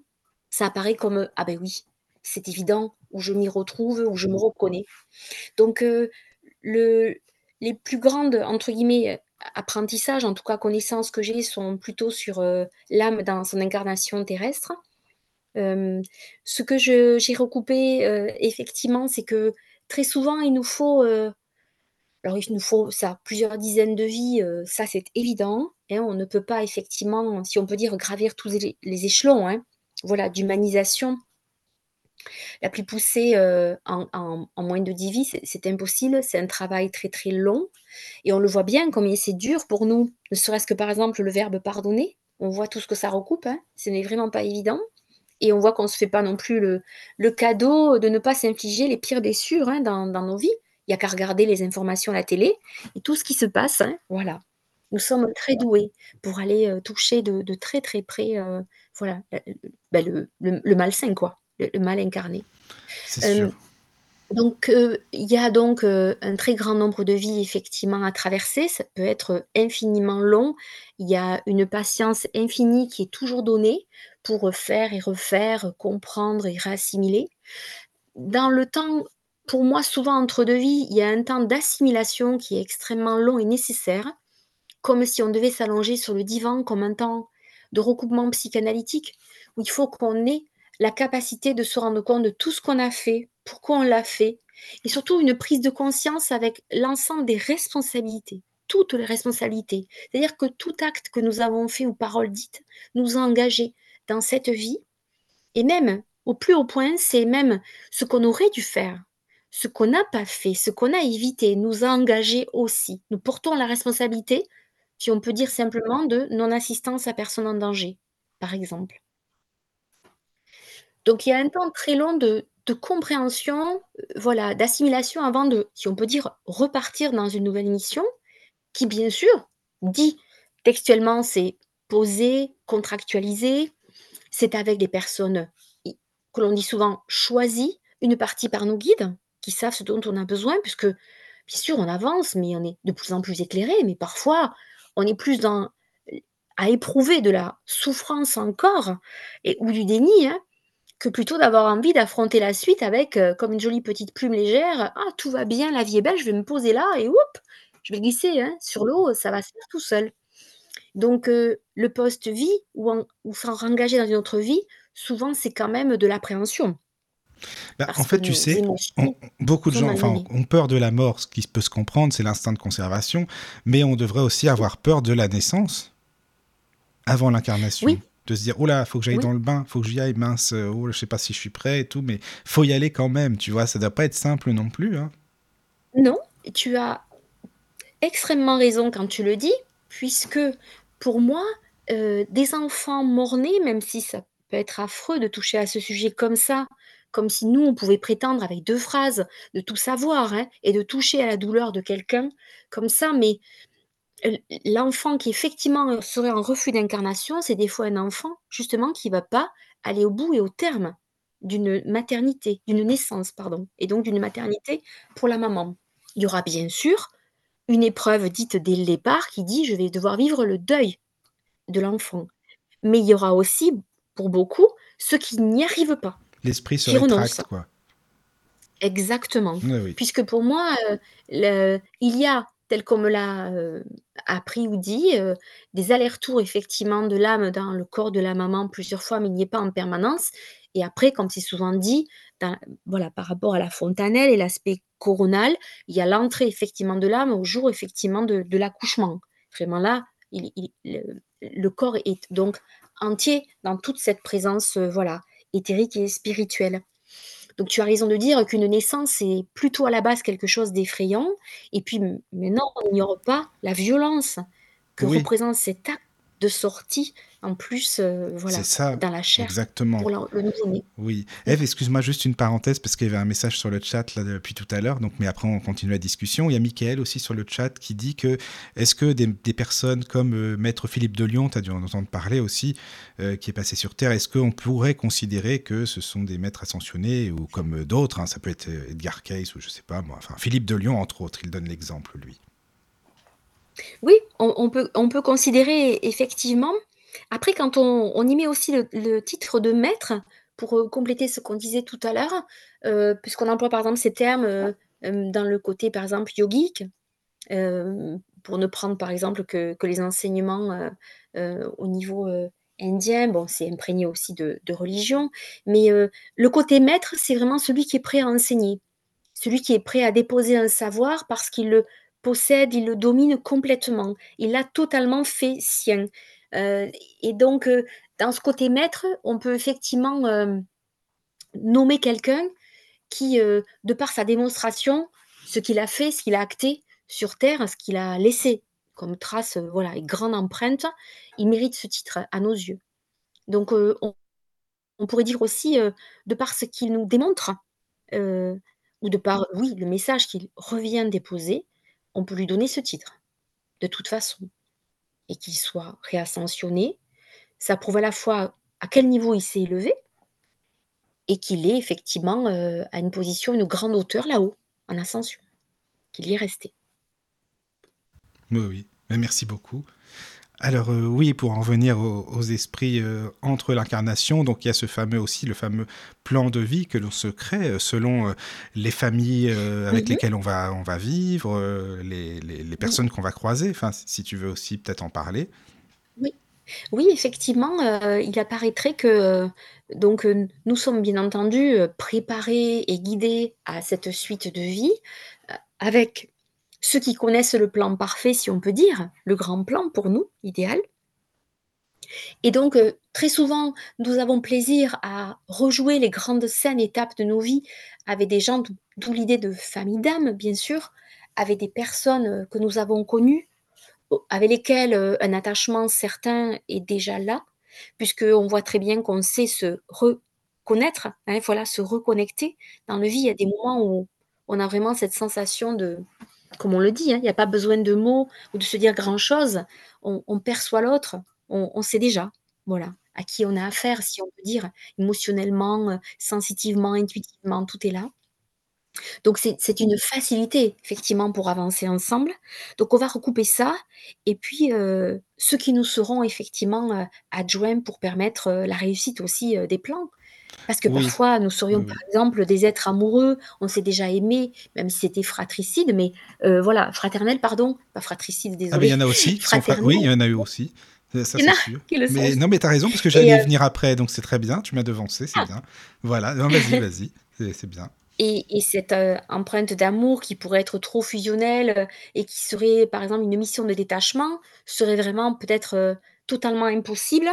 ça apparaît comme, heu: «Ah beh oui, c'est évident», où je m'y retrouve, où je me reconnais. Donc, le les plus grandes, entre guillemets, «apprentissages», en tout cas connaissances que j'ai sont plutôt sur, l'âme dans son incarnation terrestre. Ce que j'ai recoupé, effectivement, c'est que très souvent il nous faut, alors il nous faut ça, plusieurs dizaines de vies, heu, ça c'est évident, hein. On ne peut pas effectivement, si on peut dire, gravir tous les échelons, hein, voilà, d'humanisation la plus poussée, heu, en moins de 10 vies, c'est impossible. C'est un travail très, très long et on le voit bien combien c'est dur pour nous, ne serait-ce que par exemple le verbe pardonner. On voit tout ce que ça recoupe, hein, ce n'est vraiment pas évident et on voit qu'on se fait pas non plus le cadeau de ne pas s'infliger les pires blessures, dans nos vies. Il y a qu'à regarder les informations à la télé et tout ce qui se passe, hein, voilà. Nous sommes très doués pour aller, heu, toucher de de très, très près, heu, voilà, le bah, le le le malsain quoi, le le mal incarné. C'est sûr. donc il y a donc un très grand nombre de vies effectivement à traverser. Ça peut être infiniment long. Il y a une patience infinie qui est toujours donnée pour, faire et refaire, comprendre et réassimiler. Dans le temps, pour moi, souvent entre 2 vies, il y a un temps d'assimilation qui est extrêmement long et nécessaire, comme si on devait s'allonger sur le divan, comme un temps de recoupement psychanalytique, où il faut qu'on ait la capacité de se rendre compte de tout ce qu'on a fait, pourquoi on l'a fait et surtout une prise de conscience avec l'ensemble des responsabilités, toutes les responsabilités. C'est-à-dire que tout acte que nous avons fait ou parole dite nous a engagés dans cette vie et même, au plus haut point, c'est même ce qu'on aurait dû faire, ce qu'on n'a pas fait, ce qu'on a évité, nous a engagés aussi. Nous portons la responsabilité, si on peut dire simplement, de non-assistance à personne en danger, par exemple. Donc il y a un temps très long de compréhension, heu, voilà, d'assimilation avant de, si on peut dire, repartir dans une nouvelle mission qui, bien sûr, dit textuellement, c'est posé, contractualisé, c'est avec des personnes que l'on dit souvent choisies, une partie par nos guides, qui savent ce dont on a besoin puisque, bien sûr, on avance, mais on est de plus en plus éclairé, mais parfois, on est plus à éprouver de la souffrance encore et ou du déni, hein, que plutôt d'avoir envie d'affronter la suite avec, heu, comme une jolie petite plume légère: «Ah tout va bien, la vie est belle, je vais me poser là et houp, je vais glisser, hein, sur l'eau, ça va se faire tout seul». Donc heu, le post-vie ou en ou dans une autre vie, souvent, c'est quand même de l'appréhension. Bah, en fait, tu sais, on beaucoup de gens, enfin, ont peur de la mort, ce qui peut se comprendre, c'est l'instinct de conservation, mais on devrait aussi avoir peur de la naissance avant l'incarnation. Oui. De se dire: «Ouh là, faut que j'aille Oui. dans le bain, faut que j'y aille, mince, heu, oh, je sais pas si je suis prêt et tout», mais faut y aller quand même, tu vois? Ça doit pas être simple non plus, hein? Non, tu as extrêmement raison quand tu le dis, puisque pour moi, heu, des enfants mort-nés, même si ça peut être affreux de toucher à ce sujet comme ça, comme si nous, on pouvait prétendre avec 2 phrases de tout savoir, hein, et de toucher à la douleur de quelqu'un comme ça, mais l l'enfant qui effectivement, heu, serait en refus d'incarnation, c'est des fois un enfant justement qui va pas aller au bout et au terme d'une maternité, d'une naissance, pardon, et donc d'une maternité pour la maman. Il y aura bien sûr une épreuve dite dès le départ qui dit: «Je vais devoir vivre le deuil de l'enfant». Mais il y aura aussi, pour beaucoup, ceux qui n'y arrivent pas, L'esprit se rétracte, quoi. Exactement, Oui, oui. puisque pour moi, le il y a, tel qu'on me l'a, heu, appris ou dit, heu, des allers-retours effectivement de l'âme dans le corps de la maman plusieurs fois, mais il n'y est pas en permanence et après, comme c'est souvent dit, dans voilà, par rapport à la fontanelle et l'aspect coronal, il y a l'entrée effectivement de l'âme au jour effectivement de de l'accouchement. Vraiment là, il il le le corps est donc entier dans toute cette présence, voilà, éthérique et spirituelle. Donc tu as raison de dire qu'une naissance, c'est plutôt à la base quelque chose d'effrayant et puis maintenant, on n'ignore pas la violence que Oui. représente cet acte de sortie en plus, C'est voilà, ça, dans la chair exactement. pour l'en le nouveau-né. Oui. Ève, excuse-moi, juste une parenthèse parce qu'il y avait un message sur le chat là depuis tout à l'heure, donc mais après on continue la discussion. Il y a Michael aussi sur le chat qui dit que, est-ce que des des personnes comme, heu, maître Philippe de Lyon, tu as dû en entendre parler aussi, heu, qui est passé sur terre, est-ce qu'on pourrait considérer que ce sont des maîtres ascensionnés ou comme, heu, d'autres, hein, ça peut être, Edgar Cayce ou je sais pas moi, enfin Philippe de Lyon entre autres, il donne l'exemple lui. Oui, on peut on peut considérer effectivement. Après quand on on y met aussi le titre de maître pour, heu, compléter ce qu'on disait tout à l'heure, heu, puisqu'on emploie par exemple ces termes, heu, hem, dans le côté par exemple yogique, pour ne prendre par exemple que que les enseignements, au niveau, indien, bon c'est imprégné aussi de de religion, mais le côté maître, c'est vraiment celui qui est prêt à enseigner. Celui qui est prêt à déposer un savoir parce qu'il le possède, il le domine complètement. Il l'a totalement fait sien. Heu, et donc heu, dans ce côté maître, on peut effectivement, hem, nommer quelqu'un qui, de par sa démonstration, ce qu'il a fait, ce qu'il a acté sur terre, ce qu'il a laissé comme trace, voilà et grande empreinte, il mérite ce titre à nos yeux. Donc on on pourrait dire aussi, de par ce qu'il nous démontre, ou de par, oui, le message qu'il revient déposer, on peut lui donner ce titre, de toute façon et qu'il soit réascensionné, ça prouve à la fois à quel niveau il s'est élevé et qu'il est effectivement, heu, à une position, une grande hauteur là-haut, en ascension, qu'il y est resté. Oui, oui, bah, merci beaucoup. Alors, heu, oui, pour en revenir aux aux esprits, heu, entre l'incarnation, donc il y a ce fameux aussi, le fameux plan de vie que l'on se crée, heu, selon, les familles, avec mh. lesquelles on va on va vivre, les les Oui. personnes qu'on va croiser, enfin, si tu veux aussi peut-être en parler? Oui. Oui, effectivement, il apparaîtrait que, donc nous sommes bien entendu, préparés et guidés à cette suite de vie, avec ceux qui connaissent le plan parfait, si on peut dire, le grand plan pour nous, idéal. Et donc heu, très souvent, nous avons plaisir à rejouer les grandes scènes, étapes de nos vies avec des gens, d'o d'où l'idée de famille d'âme, bien sûr, avec des personnes, heu, que nous avons connues, avec lesquelles, heu, un attachement certain est déjà là, puisqu'on voit très bien qu'on sait se connaître, hein, voilà, se reconnecter. Dans le vie, il y a des moments où on a vraiment cette sensation de, comme on le dit, hein, il n'y a pas besoin de mots ou de se dire grand-chose. On, perçoit l'autre, on, sait déjà, voilà, à qui on a affaire, si on peut dire, émotionnellement, euh, sensitivement, intuitivement, tout est là. Donc c'est une facilité, effectivement, pour avancer ensemble. Donc on va recouper ça et puis, euh, ceux qui nous seront effectivement, euh, adjoints pour permettre, la réussite aussi, des plans. Parce que parfois, nous serions, par exemple, des êtres amoureux, on s'est déjà aimé, même si c'était fratricide, mais voilà, fraternel, pardon, pas fratricide, Ah mais il y en a aussi oui, il y en a eu aussi. Ça, c'est sûr. Mais non, mais tu as raison parce que j'allais venir après, donc c'est très bien, tu m'as devancé, c'est ah. bien. Voilà, vas-y, vas-y, c'est bien. Et, cette euh, empreinte d'amour qui pourrait être trop fusionnelle euh, et qui serait, par exemple, une mission de détachement, serait vraiment peut-être euh, totalement impossible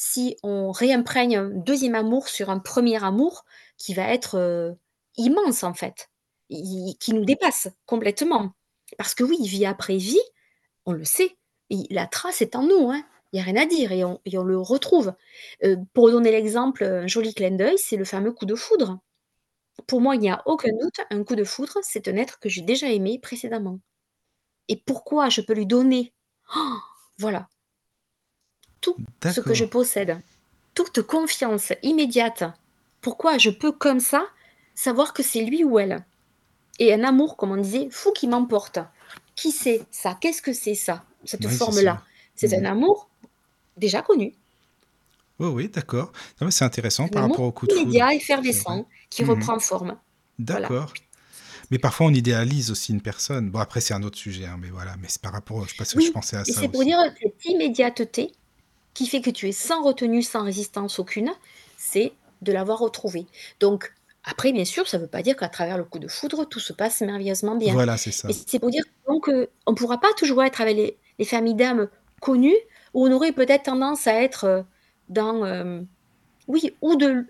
si on réimprègne un deuxième amour sur un premier amour qui va être immense en fait, qui nous dépasse complètement. Parce que oui, vie après vie, on le sait, la trace est en nous, hein. il n'y a rien à dire et on, et on le retrouve. pour donner l'exemple, un joli clin d'œil, c'est le fameux coup de foudre. Pour moi, il n'y a aucun doute, un coup de foudre, c'est un être que j'ai déjà aimé précédemment. Et pourquoi je peux lui donner? Oh, voilà, tout ce que je possède, toute confiance immédiate. Pourquoi je peux comme ça savoir que c'est lui ou elle? Et un amour, comme on disait, fou qui m'emporte. Qui c'est ça? Qu'est-ce que c'est ça? Cette forme-là. C'est un mmh. amour déjà connu. Oui, oui, d'accord. C'est intéressant par rapport au coup de foudre. immédiat, effervescent, qui mmh reprend forme. D'accord. Mais parfois, on idéalise aussi une personne. Bon, après, c'est un autre sujet, hein, mais voilà. Mais c'est par rapport, je sais pas que je pensais à et c'est pour dire cette immédiateté qui fait que tu es sans retenue, sans résistance aucune, c'est de l'avoir retrouvé. Donc, après, bien sûr, ça ne veut pas dire qu'à travers le coup de foudre, tout se passe merveilleusement bien. Voilà, c'est ça. Mais c'est pour dire donc, euh, on ne pourra pas toujours être avec les, les familles d'âmes connues, où on aurait peut-être tendance à être euh, dans, euh, oui, ou de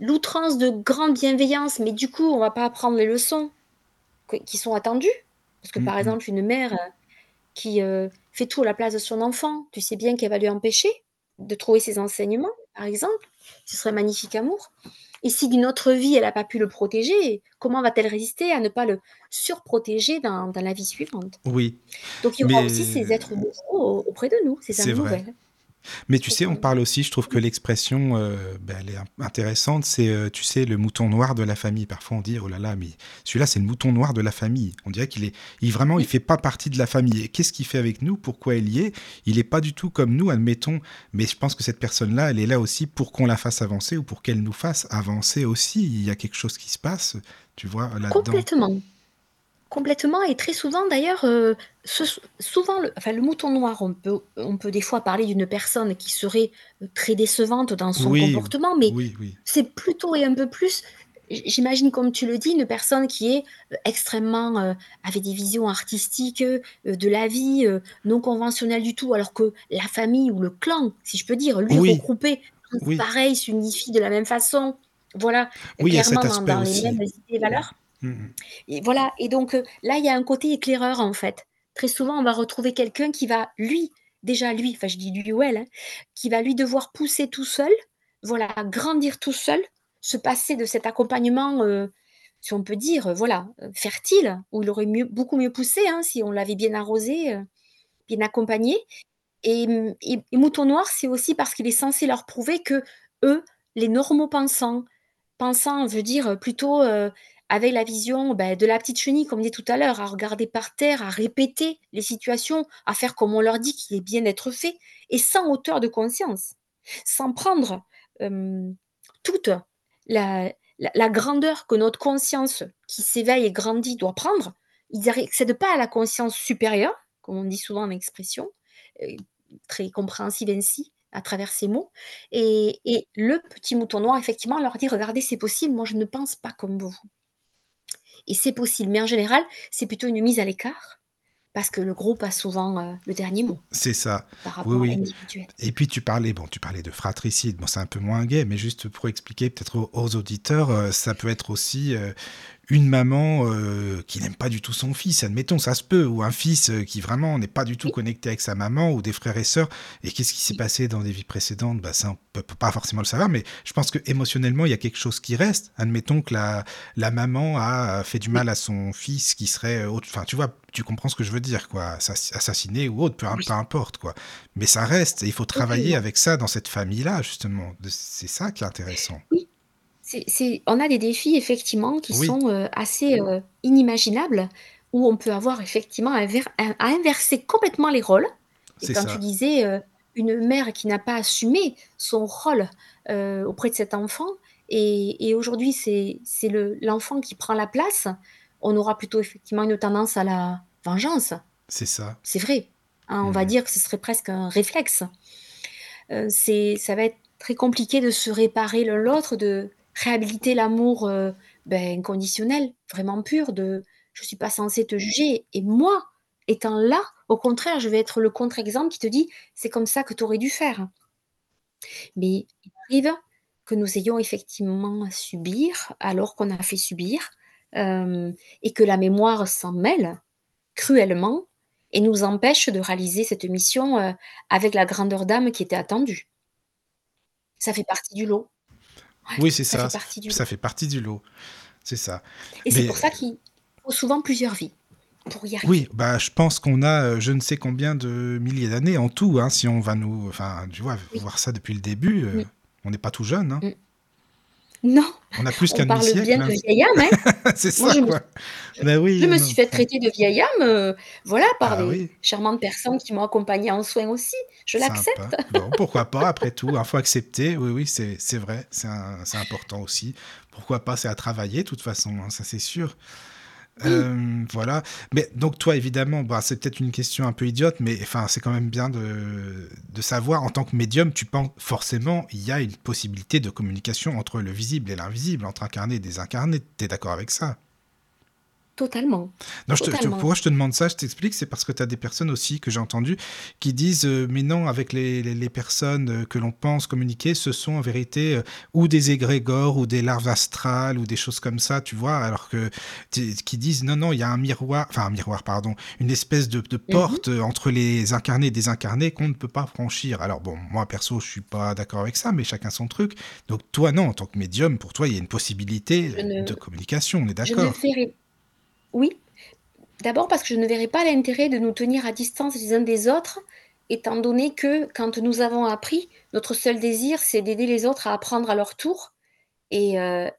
l'outrance de grande bienveillance, mais du coup, on va pas apprendre les leçons qui sont attendues. Parce que, par exemple, une mère euh, qui fait tout à la place de son enfant, tu sais bien qu'elle va lui empêcher de trouver ses enseignements, par exemple. Ce serait magnifique amour. Et si d'une autre vie, elle n'a pas pu le protéger, comment va-t-elle résister à ne pas le surprotéger dans, dans la vie suivante? Oui. Donc il y aura aussi ces êtres nouveaux auprès de nous, ces âmes nouvelles. Mais tu sais, on parle aussi, je trouve que l'expression, euh, ben, elle est intéressante, c'est, euh, tu sais, le mouton noir de la famille. Parfois on dit, oh là là, mais celui-là, c'est le mouton noir de la famille. On dirait qu'il est, il, vraiment, il fait pas partie de la famille. Et qu'est-ce qu'il fait avec nous? Pourquoi il y est? Il est pas du tout comme nous, admettons. Mais je pense que cette personne-là, elle est là aussi pour qu'on la fasse avancer ou pour qu'elle nous fasse avancer aussi. Il y a quelque chose qui se passe, tu vois, là-dedans. Complètement. Complètement et très souvent d'ailleurs, euh, souvent le enfin le mouton noir, on peut on peut des fois parler d'une personne qui serait, euh, très décevante dans son comportement, mais c'est plutôt et un peu plus, j'imagine comme tu le dis, une personne qui est, euh, extrêmement, avec des visions artistiques, de la vie, non conventionnelles du tout, alors que la famille ou le clan, si je peux dire, lui regroupé pareil, s'unifie de la même façon. Voilà, Oui, clairement dans dans les mêmes idées et valeurs. Mmh et voilà, et donc euh, là, il y a un côté éclaireur en fait. Très souvent, on va retrouver quelqu'un qui va, lui, déjà lui, enfin je dis lui ou elle, hein, qui va lui devoir pousser tout seul, voilà, grandir tout seul, se passer de cet accompagnement, euh, si on peut dire, voilà, euh, fertile, où il aurait mieux, beaucoup mieux poussé hein, si on l'avait bien arrosé, bien accompagné. Et, et, Mouton Noir, c'est aussi parce qu'il est censé leur prouver que eux, les normaux pensants, pensants veut dire plutôt avec la vision ben, de la petite chenille, comme dit tout à l'heure, à regarder par terre, à répéter les situations, à faire comme on leur dit qu'il est bien d'être fait, et sans hauteur de conscience, sans prendre toute la, grandeur que notre conscience qui s'éveille et grandit doit prendre. Ils n'accèdent pas à la conscience supérieure, comme on dit souvent en expression, euh, très compréhensive ainsi, à travers ces mots. Et, le petit mouton noir, effectivement, leur dit, regardez, c'est possible, moi je ne pense pas comme vous et c'est possible. Mais en général, c'est plutôt une mise à l'écart parce que le groupe a souvent euh, le dernier mot. C'est ça. oui, oui. Et puis tu parlais, bon, tu parlais de fratricide. Bon, c'est un peu moins gay, mais juste pour expliquer peut-être aux, auditeurs, euh, ça peut être aussi euh, une maman euh, qui n'aime pas du tout son fils, admettons, ça se peut, ou un fils euh, qui vraiment n'est pas du tout connecté avec sa maman, ou des frères et sœurs. Et qu'est-ce qui s'est passé dans des vies précédentes? Bah, Ça, on peut pas forcément le savoir, mais je pense que émotionnellement, il y a quelque chose qui reste. Admettons que la, la maman a fait du mal à son fils qui serait... Enfin, tu vois, tu comprends ce que je veux dire, quoi. Assassiné ou autre, peu, peu importe, quoi. Mais ça reste, et il faut travailler avec ça dans cette famille-là, justement. C'est ça qui est intéressant. Oui on a des défis effectivement qui sont euh, assez euh, inimaginables, où on peut avoir effectivement à, inverser complètement les rôles. Et quand tu disais euh, une mère qui n'a pas assumé son rôle auprès de cet enfant, et, aujourd'hui c'est l'enfant qui prend la place, on aura plutôt effectivement une tendance à la vengeance. C'est ça. C'est vrai. Hein, on va mmh. dire que ce serait presque un réflexe. ça va être très compliqué de se réparer l'un l'autre, de réhabiliter l'amour euh, ben, inconditionnel, vraiment pur, de je suis pas censée te juger. Et moi, étant là, au contraire, je vais être le contre-exemple qui te dit c'est comme ça que tu aurais dû faire. Mais il arrive que nous ayons effectivement à subir alors qu'on a fait subir euh, et que la mémoire s'en mêle cruellement et nous empêche de réaliser cette mission euh, avec la grandeur d'âme qui était attendue. Ça fait partie du lot oui, c'est ça. Ça fait, ça fait partie du lot. C'est ça. Et c'est pour ça qu'il faut souvent plusieurs vies pour y arriver. Oui, bah, je pense qu'on a euh, je ne sais combien de milliers d'années en tout, hein, si on va nous. Enfin, tu vois, voir ça depuis le début, euh, on n'est pas tout jeune. Hein. Mm. Non. On a plus qu'un demi parle bien de vieille âme, hein. c'est ça, je quoi. Me... Ben oui, je me suis fait traiter de vieille âme, euh, voilà, par ah des charmantes personnes qui m'ont accompagnée en soins aussi. Je l'accepte. Bon, pourquoi pas, après tout, il faut accepter. Oui, oui, c'est vrai, c'est important aussi. Pourquoi pas, c'est à travailler, de toute façon, hein, ça c'est sûr. Euh, voilà. Mais donc toi, évidemment, bah, c'est peut-être une question un peu idiote, mais enfin, c'est quand même bien de, savoir, en tant que médium, tu penses forcément, il y a une possibilité de communication entre le visible et l'invisible, entre incarné et désincarné. Tu es d'accord avec ça? Totalement. Non, Je te, pourquoi je te demande ça? Je t'explique, c'est parce que tu as des personnes aussi que j'ai entendues qui disent euh, Mais non, avec les, les, personnes euh, que l'on pense communiquer, ce sont en vérité euh, ou des égrégores ou des larves astrales ou des choses comme ça, tu vois, alors que qui disent Non, non, il y a un miroir, enfin un miroir, pardon, une espèce de, de porte entre les incarnés et désincarnés qu'on ne peut pas franchir. Alors bon, moi perso, je suis pas d'accord avec ça, mais chacun son truc. Donc toi, non, en tant que médium, pour toi, il y a une possibilité de communication, on est d'accord oui, d'abord parce que je ne verrais pas l'intérêt de nous tenir à distance les uns des autres, étant donné que quand nous avons appris, notre seul désir, c'est d'aider les autres à apprendre à leur tour et, euh,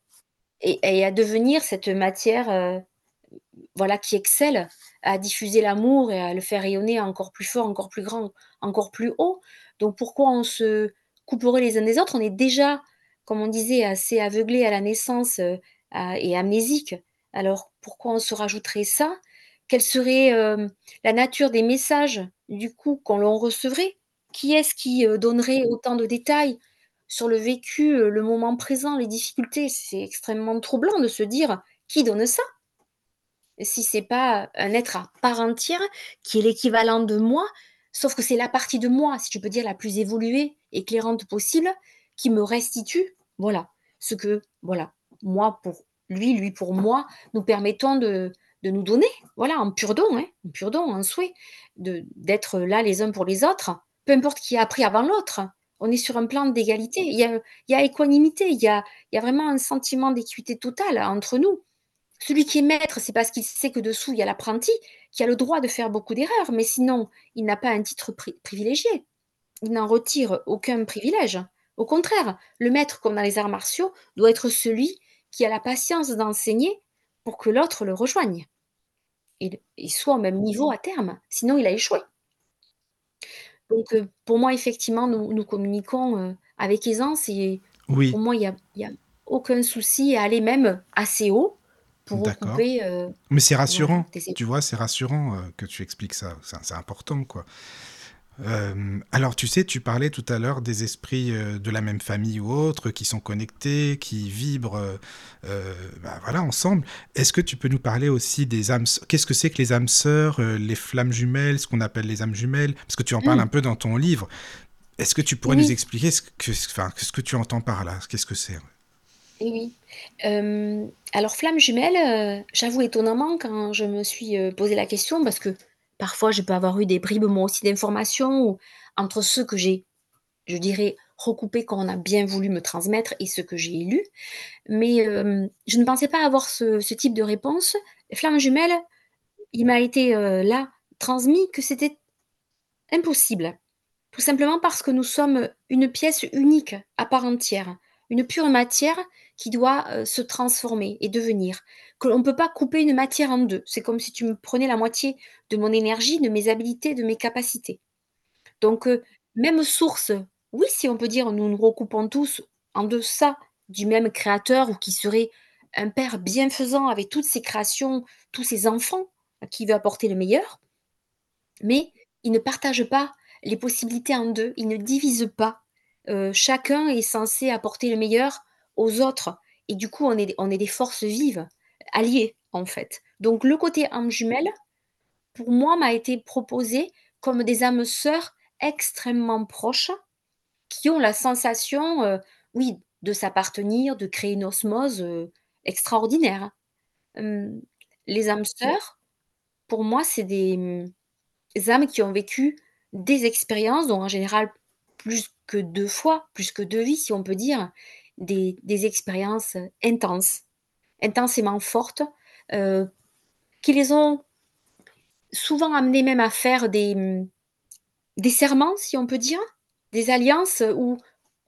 et, à devenir cette matière euh, voilà, qui excelle à diffuser l'amour et à le faire rayonner encore plus fort, encore plus grand, encore plus haut. Donc pourquoi on se couperait les uns des autres? On est déjà, comme on disait, assez aveuglé à la naissance euh, et amnésique. Alors pourquoi on se rajouterait ça? Quelle serait euh, la nature des messages du coup qu'on recevrait? Qui est-ce qui euh, donnerait autant de détails sur le vécu, euh, le moment présent, les difficultés? C'est extrêmement troublant de se dire qui donne ça? Si c'est pas un être à part entière qui est l'équivalent de moi, sauf que c'est la partie de moi, si tu peux dire la plus évoluée, éclairante possible, qui me restitue, voilà, ce que, voilà, moi pour lui, lui pour moi, nous permettons de, nous donner, voilà, en pur don, hein, en pur don, en souhait, d'être là les uns pour les autres, peu importe qui a appris avant l'autre. On est sur un plan d'égalité. Il y a, équanimité, il y a, il y a vraiment un sentiment d'équité totale entre nous. Celui qui est maître, c'est parce qu'il sait que dessous, il y a l'apprenti qui a le droit de faire beaucoup d'erreurs, mais sinon, il n'a pas un titre privilégié. Il n'en retire aucun privilège. Au contraire, le maître, comme dans les arts martiaux, doit être celui qui a la patience d'enseigner pour que l'autre le rejoigne et, soit au même niveau à terme. Sinon, il a échoué. Donc, euh, pour moi, effectivement, nous, communiquons euh, avec aisance et pour moi, il n'y a, aucun souci à aller même assez haut pour recouper. Euh, Mais c'est rassurant, tu vois, c'est rassurant que tu expliques ça. C'est important, quoi. Euh, alors, tu sais, tu parlais tout à l'heure des esprits euh, de la même famille ou autre qui sont connectés, qui vibrent, euh, bah, voilà, ensemble. Est-ce que tu peux nous parler aussi des âmes Qu'est-ce que c'est que les âmes sœurs, les flammes jumelles, ce qu'on appelle les âmes jumelles? Parce que tu en parles mm. un peu dans ton livre. Est-ce que tu pourrais nous expliquer ce que, enfin, ce que tu entends par là? Qu'est-ce que c'est? Et oui. Alors flamme jumelle, heu, j'avoue étonnamment quand je me suis, posé la question parce que parfois je peux avoir eu des bribes moi aussi d'informations entre ceux que j'ai, je dirais, recoupés qu'on a bien voulu me transmettre et ceux que j'ai lus. Mais, je ne pensais pas avoir ce ce type de réponse. Flamme jumelle, il m'a été, là, transmis que c'était impossible. Tout simplement parce que nous sommes une pièce unique, à part entière, une pure matière qui doit, se transformer et devenir. Que l'on peut pas couper une matière en 2. C'est comme si tu me prenais la moitié de mon énergie, de mes habilités, de mes capacités. Donc, même source, oui, si on peut dire, nous nous recoupons tous en deçà du même créateur ou qui serait un père bienfaisant avec toutes ses créations, tous ses enfants, à qui veut apporter le meilleur. Mais il ne partage pas les possibilités en 2, il ne divise pas. Chacun est censé apporter le meilleur aux autres et du coup, on est des on est des forces vives, alliées, en fait. Donc le côté âme jumelle, pour moi, m'a été proposé comme des âmes sœurs extrêmement proches, qui ont la sensation, heu, oui, de s'appartenir, de créer une osmose, heu, extraordinaire. Hem, les âmes sœurs, pour moi, c'est des, mmh, âmes qui ont vécu des expériences, donc en général plus que 2 fois, plus que 2 vies, si on peut dire, des expériences, heu, intenses, intensément fortes, heu, qui les ont souvent amenées même à faire des, serments, si on peut dire, des alliances où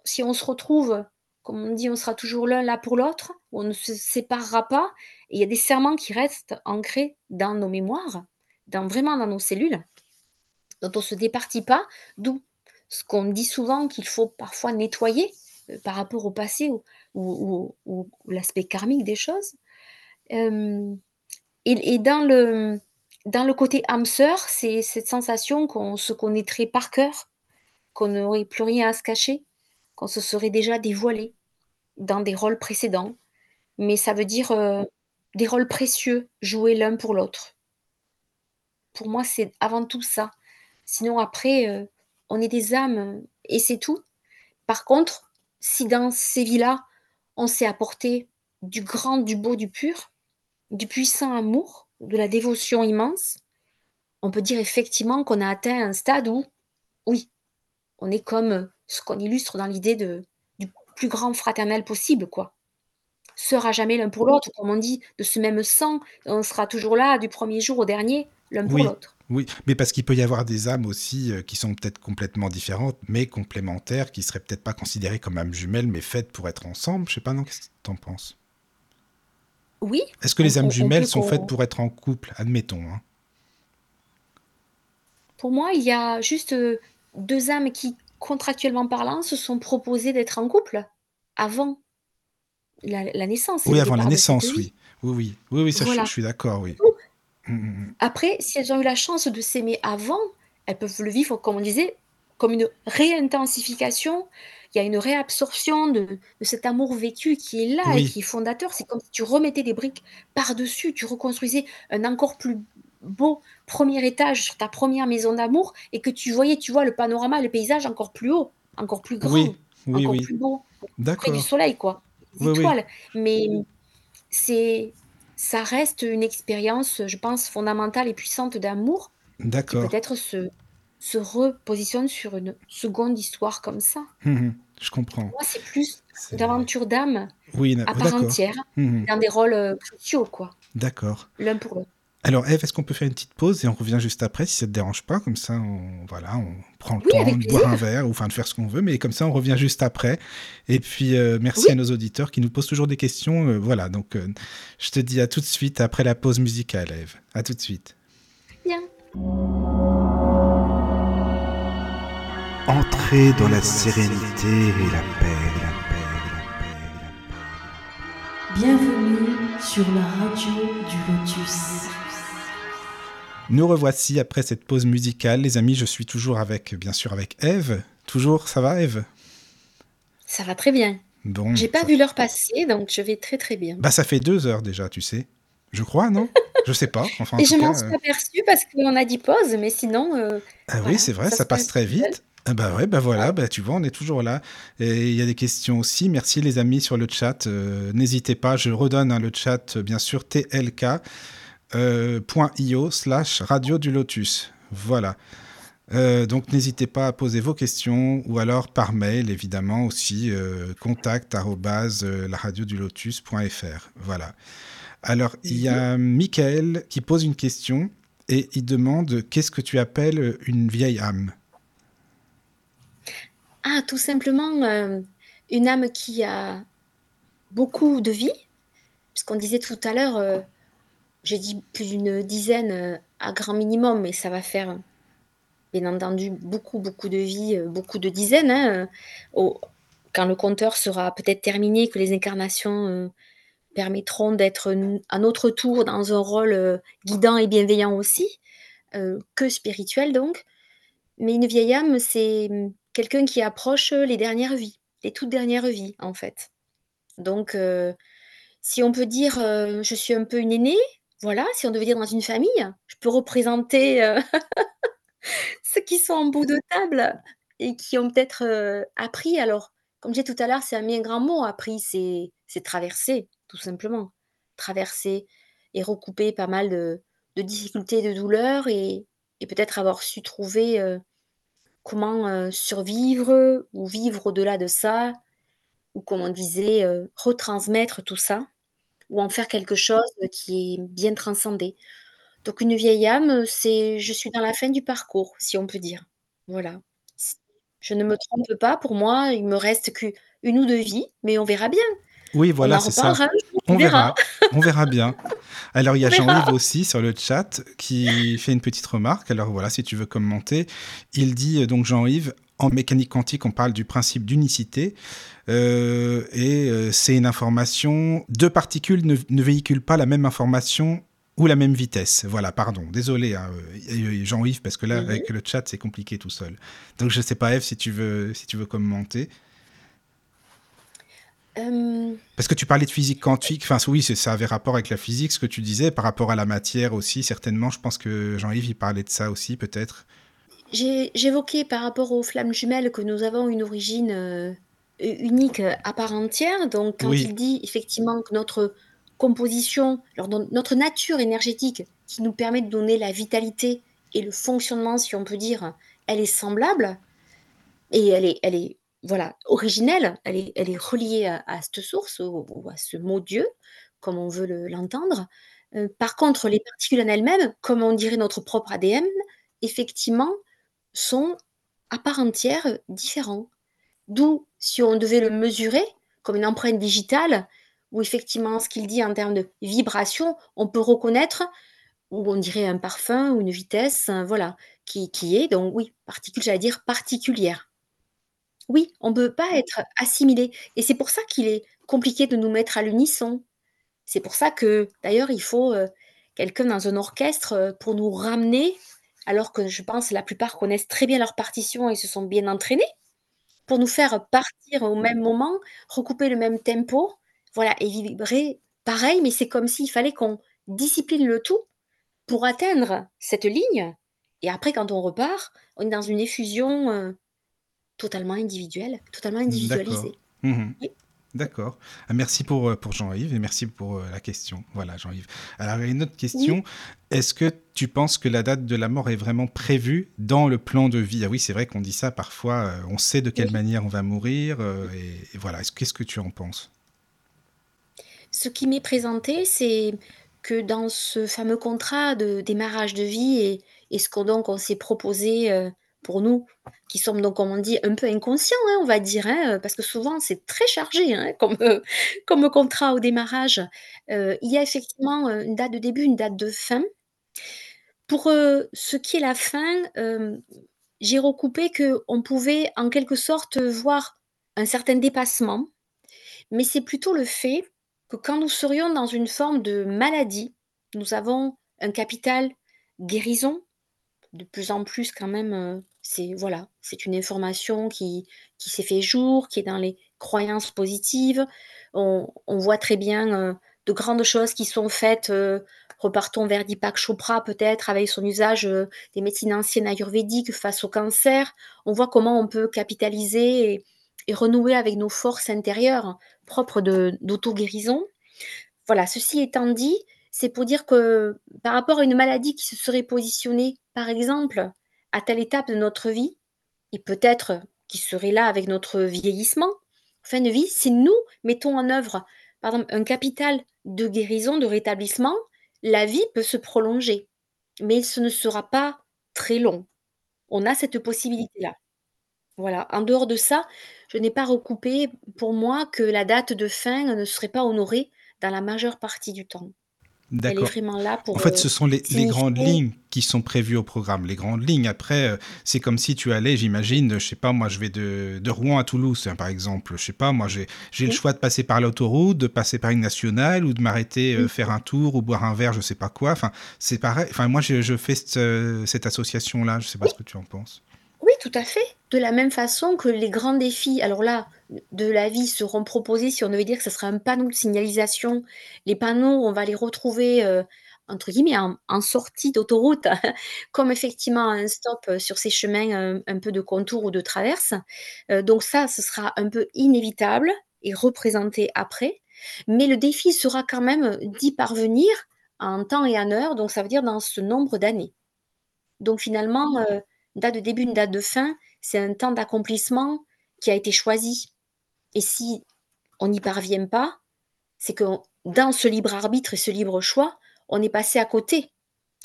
si on se retrouve, comme on dit: «On sera toujours l'un là pour l'autre», on ne se séparera pas il y a des serments qui restent ancrés dans nos mémoires, dans vraiment dans nos cellules, dont on se départit pas, d'où ce qu'on dit souvent qu'il faut parfois nettoyer, par rapport au passé ou ou l'aspect karmique des choses. Hem et et dans le dans le côté âme sœur, c'est cette sensation qu'on se connaîtrait par cœur, qu'on n'aurait plus rien à se cacher, qu'on se serait déjà dévoilé dans des rôles précédents. Mais ça veut dire, heu, des rôles précieux joués l'un pour l'autre. Pour moi, c'est avant tout ça. Sinon après, heu, on est des âmes et c'est tout. Par contre, si dans ces vies-là, on sait apporter du grand, du beau, du pur, du puissant amour, de la dévotion immense, on peut dire effectivement qu'on a atteint un stade où, oui, on est comme, ce qu'on illustre dans l'idée de du plus grand fraternel possible, quoi. À jamais l'un pour l'autre, comme on dit, de ce même sang, on sera toujours là du premier jour au dernier, l'un pour l'autre. Oui, mais parce qu'il peut y avoir des âmes aussi, heu, qui sont peut-être complètement différentes, mais complémentaires, qui seraient peut-être pas considérées comme âmes jumelles, mais faites pour être ensemble. Je sais pas, non, qu'est-ce que tu en penses? Oui, Est-ce que on les âmes on on jumelles sont faites pour être en couple? Admettons, hein. Pour moi, il y a juste, heu, 2 âmes qui, contractuellement parlant, se sont proposées d'être en couple, avant la la naissance Oui, avant la naissance, oui. Oui, oui. Oui, oui, ça je je suis d'accord, oui. Mmh. Après, si elles ont eu la chance de s'aimer avant, elles peuvent le vivre, comme on disait, comme une réintensification. Il y a une réabsorption de de cet amour vécu qui est là et Oui. qui est fondateur. C'est comme si tu remettais des briques par-dessus, tu reconstruisais un encore plus beau 1er étage sur ta 1re maison d'amour et que tu voyais, tu vois, le panorama, le paysage encore plus haut, encore plus Oui, grand, oui, encore oui. plus beau, près du soleil, quoi, des Oui, oui. étoiles. Mais c'est ça reste une expérience, je pense, fondamentale et puissante d'amour qui D'accord. peut-être se se repositionne sur une seconde histoire comme ça. Mmh mh. Je comprends. moi, c'est plus d'aventure d'âme oui, à part entière, Mmh mh. dans des rôles, cruciaux, quoi, D'accord. l'un pour l'autre. Alors Ève, est-ce qu'on peut faire une petite pause et on revient juste après si ça te dérange pas? Comme ça, on voilà, on prend le Oui, temps de boire un verre ou enfin de faire ce qu'on veut, mais comme ça, on revient juste après et puis, Oui. merci à nos auditeurs qui nous posent toujours des questions, heu, voilà, donc heu, je te dis à tout de suite après la pause musicale, Ève. À tout de suite. Bien. Entrez dans la sérénité et la paix, la paix, la paix, la paix. Bienvenue sur la radio du Lotus. Nous revoici après cette pause musicale, les amis. Je suis toujours avec, bien sûr, avec Ève. Toujours, ça va, Ève? Ça va très bien. Bon, J'ai pas ça vu l'heure passer, donc je vais très, très bien. bah, ça fait 2 heures déjà, tu sais? Je crois, non? Je sais pas, enfin, en Et je m'en suis heu aperçue parce qu'on a dit pause, mais sinon, heu, Ah oui, c'est vrai, ça ça se passe très vite. Ah bah ouais, bah voilà, bah tu vois, on est toujours là. Et il y a des questions aussi. Merci les amis sur le chat. Euh, N'hésitez pas, je redonne hein, le chat, euh, bien sûr, tlk.io euh, slash radio du lotus. Voilà. Euh, donc n'hésitez pas à poser vos questions ou alors par mail évidemment aussi euh, contact euh, la radio du lotus.fr. Voilà. Alors il y a Michael qui pose une question et il demande qu'est-ce que tu appelles une vieille âme? Ah, tout simplement une âme qui a beaucoup de vie, puisqu'on disait tout à l'heure, j'ai dit plus d'une dizaine euh, à grand minimum, mais ça va faire bien entendu beaucoup, beaucoup de vie, euh, beaucoup de dizaines. hein, euh, quand le compteur sera peut-être terminé, que les incarnations permettront d'être à notre tour dans un rôle guidant et bienveillant aussi, que spirituel donc. Mais une vieille âme, c'est hum, quelqu'un qui approche les dernières vies, les toutes dernières vies en fait. Donc, si on peut dire je suis un peu une aînée, voilà, si on devait dire dans une famille, je peux représenter euh, ceux qui sont en bout de table et qui ont peut-être, heu, appris alors, comme j'ai tout à l'heure, c'est un bien grand mot, appris, c'est traverser, tout simplement. Traverser et recouper pas mal de difficultés, de douleurs et peut-être avoir su trouver, heu, comment, survivre ou vivre au-delà de ça ou comme on disait, retransmettre tout ça ou en faire quelque chose qui est bien transcendé. Donc une vieille âme, c'est je suis dans la fin du parcours, si on peut dire. Voilà. Je ne me trompe pas, pour moi, il me reste qu'1 ou 2 vies, mais on verra bien. Oui, voilà, c'est ça. On on verra. verra, on verra bien. Alors il y a. Jean-Yves aussi sur le chat qui fait une petite remarque. Alors voilà, si tu veux commenter, il dit euh, donc Jean-Yves. En mécanique quantique, on parle du principe d'unicité euh, et euh, c'est une information. Deux particules ne, ne véhiculent pas la même information ou la même vitesse. Voilà, pardon, désolé hein, euh, Jean-Yves parce que là Mmh mh. avec le chat c'est compliqué tout seul. Donc je sais pas Eve si tu veux si tu veux commenter. Hem Parce que tu parlais de physique quantique, enfin oui, ça avait rapport avec la physique, ce que tu disais, par rapport à la matière aussi, certainement. Je pense que Jean-Yves, il parlait de ça aussi, peut-être. J'ai j'évoquais par rapport aux flammes jumelles que nous avons une origine, heu, u unique, à part entière. Donc quand Oui. il dit effectivement que notre composition, alors notre nature énergétique qui nous permet de donner la vitalité et le fonctionnement, si on peut dire, elle est semblable et elle est elle est voilà, originelle, elle est elle est reliée à à cette source ou ou à ce mot Dieu, comme on veut le l'entendre. Heu, par contre, les particules en elles-mêmes, comme on dirait notre propre ADN, effectivement, sont à part entière, différents. D'où, si on devait le mesurer comme une empreinte digitale, où effectivement ce qu'il dit en termes de vibration, on peut reconnaître, ou on dirait un parfum ou une vitesse, voilà, qui qui est donc oui, particule, j'allais dire particulière. Oui, on peut pas être assimilé et c'est pour ça qu'il est compliqué de nous mettre à l'unisson. C'est pour ça que, d'ailleurs, il faut, heu, quelqu'un dans un orchestre, heu, pour nous ramener, alors que je pense la plupart connaissent très bien leur partition et se sont bien entraînés, pour nous faire partir au même moment, recouper le même tempo, voilà et vibrer pareil, mais c'est comme s'il fallait qu'on discipline le tout pour atteindre cette ligne et après quand on repart, on est dans une effusion, heu, totalement individuelle, totalement individualisée. Mmh Oui. D'accord. Ah, merci pour, heu, pour Jean-Yves et merci pour, heu, la question. Voilà, Jean-Yves. Alors, une autre question. Oui. Est-ce que tu penses que la date de la mort est vraiment prévue dans le plan de vie? Ah oui, c'est vrai qu'on dit ça parfois, heu, on sait de quelle Oui. manière on va mourir, et et voilà. Est-ce qu'est-ce que tu en penses? Ce qui m'est présenté, c'est que dans ce fameux contrat de démarrage de vie et et ce qu'on donc on s'est proposé, pour nous, qui sommes donc, comme on dit, un peu inconscients, hein, on va dire, hein, heu, parce que souvent c'est très chargé, hein, comme, heu, comme contrat au démarrage. Heu, il y a effectivement, une date de début, une date de fin. Pour, ce qui est la fin, j'ai recoupé qu'on pouvait en quelque sorte, voir un certain dépassement, mais c'est plutôt le fait que quand nous serions dans une forme de maladie, nous avons un capital guérison, de plus en plus quand même, c'est voilà, c'est une information qui qui s'est fait jour, qui est dans les croyances positives. On on voit très bien, heu, de grandes choses qui sont faites, heu, repartons vers Deepak Chopra peut-être avec son usage, heu, des médecines anciennes ayurvédiques face au cancer. On voit comment on peut capitaliser et et renouer avec nos forces intérieures propres d'auto-guérison. Voilà, ceci étant dit, c'est pour dire que par rapport à une maladie qui se serait positionnée, par exemple, à telle étape de notre vie et peut-être qui serait là avec notre vieillissement, fin de vie, si nous mettons en œuvre, par exemple, un capital de guérison, de rétablissement, la vie peut se prolonger, mais ce ne sera pas très long. On a cette possibilité-là. Voilà, en dehors de ça, je n'ai pas recoupé pour moi que la date de fin ne serait pas honorée dans la majeure partie du temps. Elle est D'accord. vraiment là En fait, heu, ce sont les, les grandes lignes qui sont prévues au programme. Les grandes lignes. Après, euh, c'est comme si tu allais, j'imagine, je sais pas, moi, je vais de, de Rouen à Toulouse, hein, par exemple. Je sais pas, moi, j'ai le choix de passer par l'autoroute, de passer par une nationale ou de m'arrêter euh, faire un tour ou boire un verre, je sais pas quoi. Enfin, c'est pareil. Enfin, moi, je, je fais cette, euh, cette association-là. Je sais pas Oui. ce que tu en penses. Tout à fait. De la même façon que les grands défis, alors là, de la vie seront proposés, si on devait dire que ce serait un panneau de signalisation. Les panneaux, on va les retrouver, heu, entre guillemets, en en sortie d'autoroute, comme effectivement un stop, sur ces chemins, heu, un peu de contour ou de traverse. Heu, donc ça, ce sera un peu inévitable et représenté après. Mais le défi sera quand même d'y parvenir en temps et en heure, donc ça veut dire dans ce nombre d'années. Donc finalement, heu, une date de début, une date de fin, c'est un temps d'accomplissement qui a été choisi et si on n'y parvient pas, c'est que dans ce libre arbitre et ce libre choix, on est passé à côté,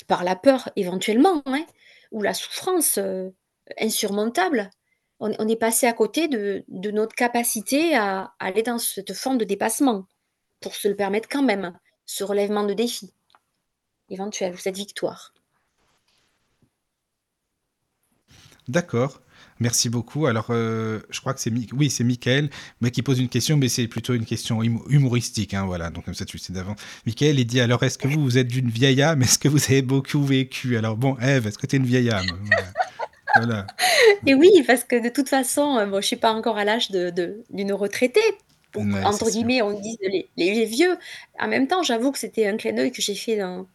par la peur éventuellement, hein, ou la souffrance, heu, insurmontable. On est passé à côté de notre capacité à à aller dans cette forme de dépassement, pour se le permettre quand même, ce relèvement de défi éventuel ou cette victoire. D'accord. Merci beaucoup. Alors, euh, je crois que c'est Mi- oui, c'est Michael, mais qui pose une question, mais c'est plutôt une question hum- humoristique, hein, voilà. Donc comme ça, tu le sais d'avant. Michael, il dit alors, est-ce que vous, vous êtes d'une vieille âme? Est-ce que vous avez beaucoup vécu? Alors bon, Eve, est-ce que tu es une vieille âme? Voilà. Voilà. Et oui, parce que de toute façon, heu, bon, je suis pas encore à l'âge de de d'une retraitée, Ouais, entre sûr. guillemets, on dit les les vieux. En même temps, j'avoue que c'était un clin d'œil que j'ai fait dans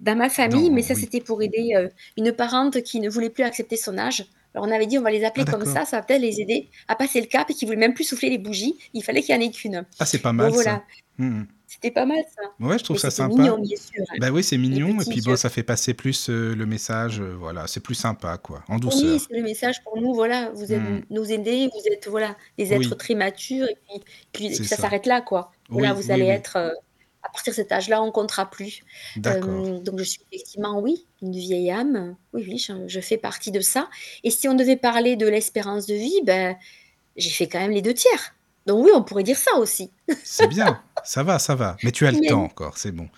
dans ma famille, mais ça, oui. c'était pour aider, heu, une parente qui ne voulait plus accepter son âge. Alors on avait dit: «On va les Ah appeler comme d'accord. ça, ça va peut-être les aider à passer le cap» et qui voulaient même plus souffler les bougies. Il fallait qu'il y en ait qu'une. Ah, c'est pas Donc mal ça. Mhm. c'était pas mal ça. Ouais, je trouve ça sympa. mignon, bien sûr, hein. Bah oui, c'est mignon, et puis bon, ça fait passer plus euh, le message, euh, voilà, c'est plus sympa, quoi, en Oui, douceur. c'est le message pour nous, voilà, vous êtes Mhm. nos aînés, vous êtes, voilà, des êtres Oui, très matures et puis puis c'est puis ça ça. s'arrête là, quoi. Voilà, Oui, vous oui, allez oui. être, à partir de cet âge-là, on comptera plus. Hem, donc je suis effectivement, oui, une vieille âme, oui, oui, je je fais partie de ça et si on devait parler de l'espérance de vie, ben, j'ai fait quand même les 2 tiers. Donc oui, on pourrait dire ça aussi. C'est bien. Ça va, ça va. Mais tu as le temps encore, c'est bon.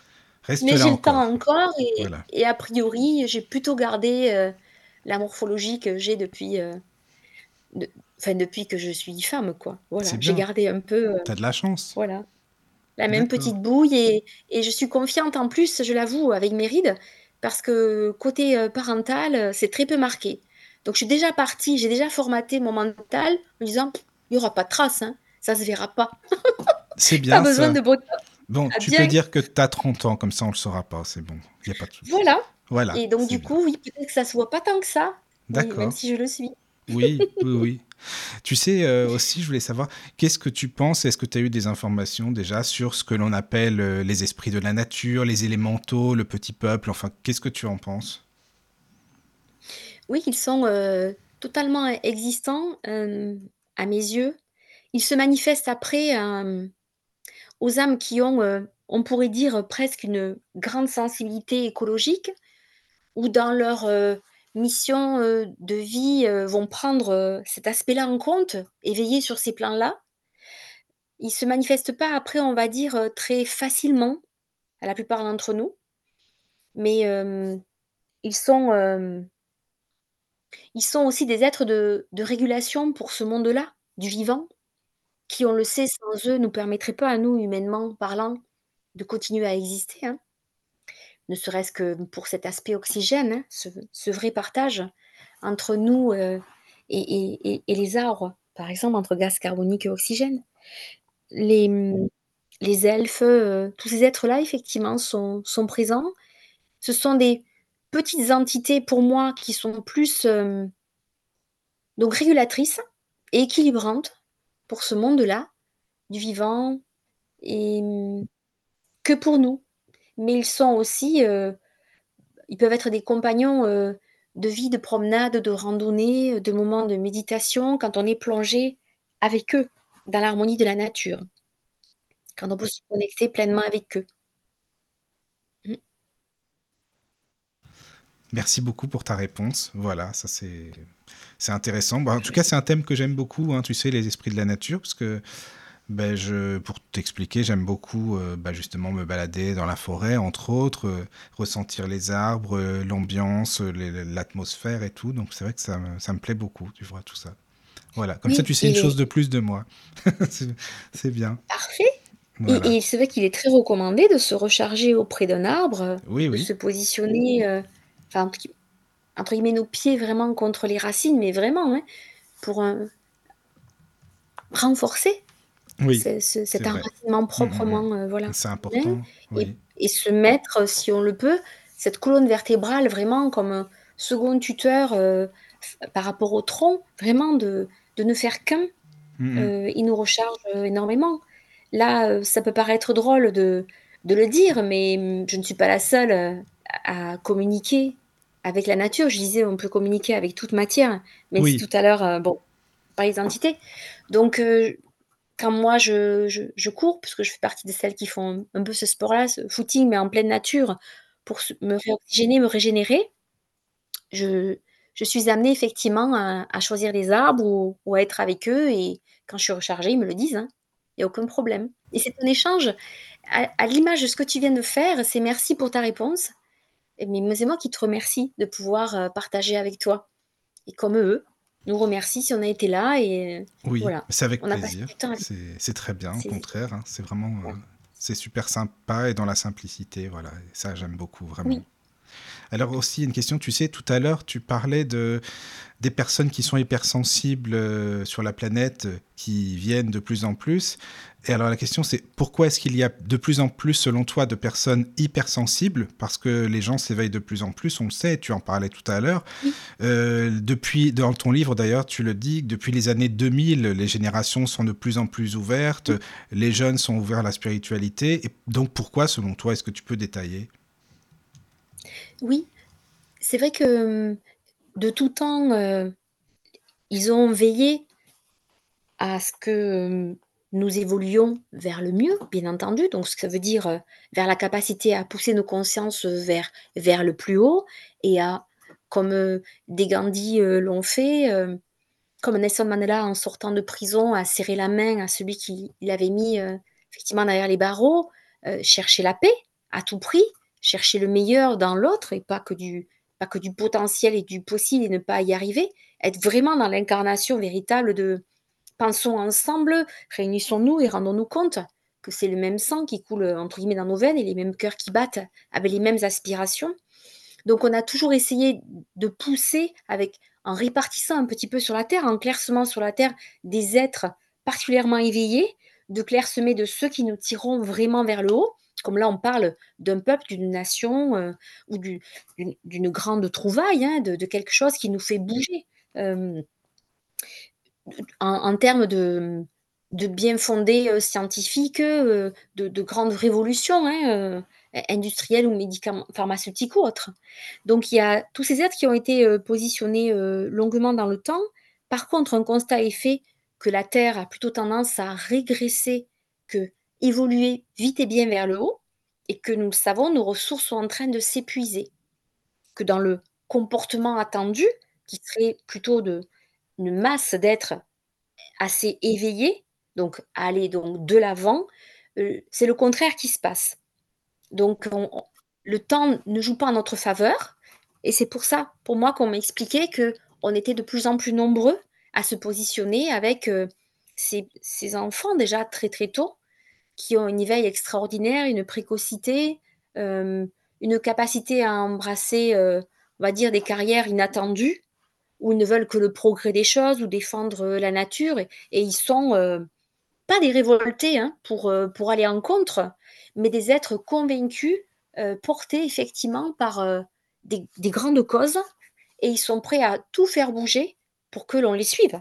Reste mais j'ai le temps encore. et Voilà. et a priori, j'ai plutôt gardé, heu, la morphologie que j'ai depuis, de enfin depuis que je suis femme, quoi. Voilà, C'est j'ai gardé un peu, heu, T'as de la chance. voilà, la même petite bouille et et je suis confiante en plus, je l'avoue, avec mes rides parce que côté, heu, parental, heu, c'est très peu marqué. Donc je suis déjà partie, j'ai déjà formaté mon mental en me disant: «Il y aura pas de traces, hein, ça se verra pas. C'est Pas bien besoin ça. de botox, Bon, tu peux bien». dire que t'as 30 ans, comme ça on le saura pas, c'est bon. Y a pas de souci. Voilà Voilà, et donc du bien. coup, oui, peut-être que ça se voit pas tant que ça, même si je le suis. Oui, oui, oui. Tu sais, euh, aussi, je voulais savoir, qu'est-ce que tu penses, est-ce que tu as eu des informations déjà sur ce que l'on appelle euh, les esprits de la nature, les élémentaux, le petit peuple, enfin, qu'est-ce que tu en penses? Oui, ils sont, heu, totalement existants, à mes yeux. Ils se manifestent après, aux âmes qui ont, on pourrait dire, presque une grande sensibilité écologique ou dans leur, heu, mission, heu, de vie, vont prendre, cet aspect-là en compte et veiller sur ces plans-là. Ils se manifestent pas après, on va dire, très facilement à la plupart d'entre nous, mais ils sont, aussi des êtres de régulation pour ce monde-là, du vivant, qui, on le sait, sans eux, nous permettrait pas à nous, humainement parlant, de continuer à exister, hein. Ne serait-ce que pour cet aspect oxygène, hein, ce vrai partage entre nous, heu, et les arbres, par exemple, entre gaz carbonique et oxygène. Les, elfes, heu, tous ces êtres-là, effectivement, sont présents ce sont des petites entités pour moi qui sont plus donc régulatrices et équilibrantes pour ce monde-là, du vivant, que pour nous. Mais ils sont aussi, ils peuvent être des compagnons de vie, de promenade, de randonnée, de moments de méditation, quand on est plongé avec eux, dans l'harmonie de la nature, quand on peut se connecter pleinement avec eux. Mmh. Merci beaucoup pour ta réponse. Voilà, ça c'est c'est intéressant. en tout cas, c'est un thème que j'aime beaucoup. Hein, tu sais, les esprits de la nature, parce que ben, je, pour t'expliquer, j'aime beaucoup euh, ben, justement me balader dans la forêt, entre autres, euh, ressentir les arbres, euh, l'ambiance, l'atmosphère et tout. Donc c'est vrai que ça, ça, me plaît beaucoup, tu vois, tout ça. Voilà, comme ça tu sais une chose de plus de moi. c'est bien. Parfait. Et, c'est vrai qu'il est très recommandé de se recharger auprès d'un arbre, oui, de se positionner, enfin, entre guillemets, nos pieds vraiment contre les racines, mais vraiment, hein, pour renforcer oui, cet enracinement proprement. Mmh, mmh, mmh. voilà. C'est important. Et, se mettre, si on le peut, cette colonne vertébrale vraiment comme second tuteur par rapport au tronc, vraiment de, de ne faire qu'un. il nous recharge énormément. Là, ça peut paraître drôle de, de le dire, mais je ne suis pas la seule à communiquer avec la nature. Je disais, on peut communiquer avec toute matière, mais tout à l'heure, bon, par les entités. Donc, quand moi je, cours, parce que je fais partie de celles qui font un, peu ce sport-là, ce footing, mais en pleine nature, pour me réoxygéner, me régénérer, je, suis amenée effectivement à, choisir des arbres ou, à être avec eux. Et quand je suis rechargée, ils me le disent. Hein. Il n'y a aucun problème. Et c'est un échange. À, l'image de ce que tu viens de faire, c'est merci pour ta réponse. Mais c'est moi qui te remercie de pouvoir euh, partager avec toi. Et comme eux, nous remercie si on a été là. Et oui, voilà. c'est avec plaisir. C'est très bien, au contraire. Hein. c'est vraiment, euh, c'est super sympa et dans la simplicité. Voilà, ça j'aime beaucoup vraiment. Alors aussi une question, tu sais, tout à l'heure tu parlais de des personnes qui sont hypersensibles euh, sur la planète euh, qui viennent de plus en plus. Et alors la question c'est pourquoi est-ce qu'il y a de plus en plus selon toi de personnes hypersensibles? Parce que les gens s'éveillent de plus en plus, on le sait, tu en parlais tout à l'heure. Euh, depuis, dans ton livre d'ailleurs, tu le dis, depuis les années 2000, les générations sont de plus en plus ouvertes, les jeunes sont ouverts à la spiritualité. Et donc pourquoi selon toi Est-ce que tu peux détailler? Oui, c'est vrai que de tout temps, euh, ils ont veillé à ce que nous évoluions vers le mieux, bien entendu. Donc, ce que ça veut dire euh, vers la capacité à pousser nos consciences vers, le plus haut et à, comme euh, des Gandhi l'ont fait, comme Nelson Mandela en sortant de prison a serré la main à celui qui l'avait mis effectivement derrière les barreaux, chercher la paix à tout prix, chercher le meilleur dans l'autre et pas que du, pas que du potentiel et du possible et ne pas y arriver, être vraiment dans l'incarnation véritable de pensons ensemble, réunissons-nous et rendons-nous compte que c'est le même sang qui coule entre guillemets dans nos veines et les mêmes cœurs qui battent avec les mêmes aspirations. Donc on a toujours essayé de pousser avec en répartissant un petit peu sur la terre, en clairsemant sur la terre des êtres particulièrement éveillés, de clairsemer de ceux qui nous tireront vraiment vers le haut comme là on parle d'un peuple, d'une nation euh, ou d'une grande trouvaille, hein, de, quelque chose qui nous fait bouger. Euh, en, termes de, bien fondés euh, scientifiques, de, grandes révolutions hein, industrielles ou médicaments, pharmaceutiques ou autres. Donc il y a tous ces êtres qui ont été positionnés longuement dans le temps. Par contre, un constat est fait que la Terre a plutôt tendance à régresser que évoluer vite et bien vers le haut et que nous savons, nos ressources sont en train de s'épuiser. Que dans le comportement attendu, qui serait plutôt de, une masse d'êtres assez éveillés, donc aller donc de l'avant, euh, c'est le contraire qui se passe. Donc le temps ne joue pas en notre faveur, et c'est pour ça, pour moi, qu'on m'a expliqué que on était de plus en plus nombreux à se positionner avec euh, ces, enfants déjà très très tôt, qui ont une éveil extraordinaire, une précocité, euh, une capacité à embrasser, euh, on va dire, des carrières inattendues, où ils ne veulent que le progrès des choses ou défendre euh, la nature. Et, ils sont pas des révoltés hein, pour, pour aller en contre, mais des êtres convaincus portés effectivement par, des des grandes causes et ils sont prêts à tout faire bouger pour que l'on les suive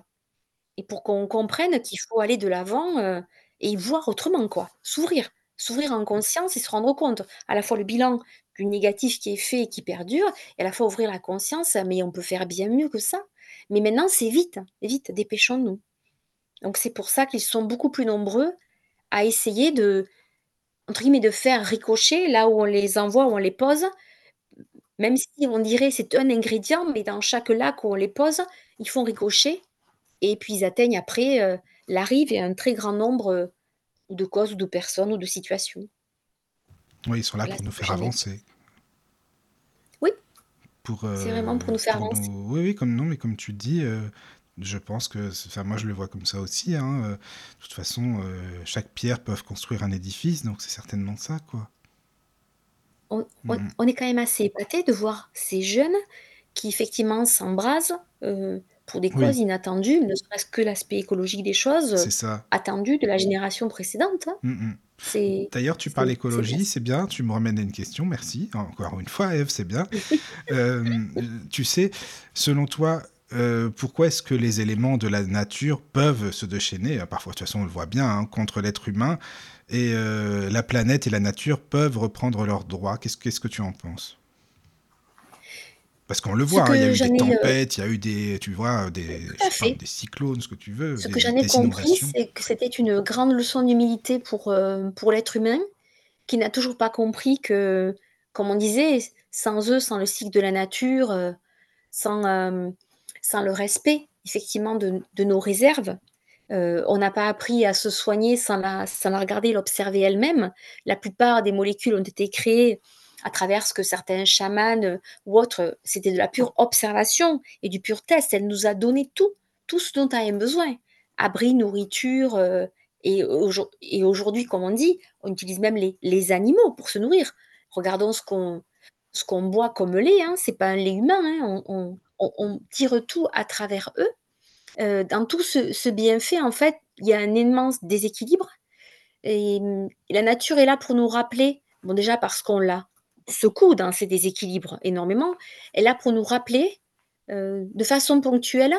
et pour qu'on comprenne qu'il faut aller de l'avant, et voir autrement quoi, s'ouvrir. S'ouvrir en conscience et se rendre compte, à la fois le bilan du négatif qui est fait et qui perdure et à la fois ouvrir la conscience, mais on peut faire bien mieux que ça. Mais maintenant c'est vite, vite, dépêchons-nous. Donc c'est pour ça qu'ils sont beaucoup plus nombreux à essayer de, entre guillemets, de faire ricocher là où on les envoie, où on les pose, même si on dirait c'est un ingrédient, mais dans chaque lac où on les pose, ils font ricocher et puis ils atteignent après, heu, la rive et un très grand nombre, heu, de causes ou de personnes ou de situations. Oui, ils sont là Voilà, pour nous faire avancer. Oui, Pour, c'est vraiment pour nous faire pour avancer. nous oui, oui, comme non, mais comme tu dis, heu, je pense que enfin, moi, je le vois comme ça aussi, hein, de toute façon, chaque pierre peuvent construire un édifice, donc c'est certainement ça, quoi. On Mmh on est quand même assez épatés de voir ces jeunes qui effectivement s'embrasent, pour des causes Oui, inattendues, ne serait-ce que l'aspect écologique des choses, ça. attendu de la génération précédente, hein. Mh. C'est D'ailleurs, tu parles c'est c'est bien écologie, c'est bien, tu me ramènes à une question, merci. Encore une fois, Ève, c'est bien. Heu, tu sais, selon toi, heu, pourquoi est-ce que les éléments de la nature peuvent se déchaîner, heu, parfois, de toute façon, on le voit bien, hein, contre l'être humain et heu, la planète et la nature peuvent reprendre leurs droits? Qu'est-ce qu'est-ce que tu en penses? Parce qu'on le voit, hein, il y a eu des heu tempêtes, il y a eu des tu vois, des pas, cyclones, ce que tu veux, Ce des que j'en ai compris, c'est que c'était une grande leçon d'humilité pour, heu, pour l'être humain, qui n'a toujours pas compris que, comme on disait, sans eux, sans le cycle de la nature, heu, sans, sans le respect effectivement de de nos réserves, on n'a pas appris à se soigner sans la sans la regarder, l'observer elle-même. La plupart des molécules ont été créées à travers ce que certains chamans, heu, ou autres, c'était de la pure observation et du pur test. Elle nous a donné tout, tout ce dont elle a besoin. Abri, nourriture, heu et aujour et aujourd'hui, comme on dit, on utilise même les animaux pour se nourrir. Regardons ce qu'on ce boit comme lait, hein, c'est pas un lait humain, hein, on on on on tire tout à travers eux. Heu, dans tout ce bienfait, en fait, il y a un immense déséquilibre et mmh, la nature est là pour nous rappeler, bon déjà parce qu'on la secoue dans ces déséquilibres énormément, elle est là pour nous rappeler, heu, de façon ponctuelle,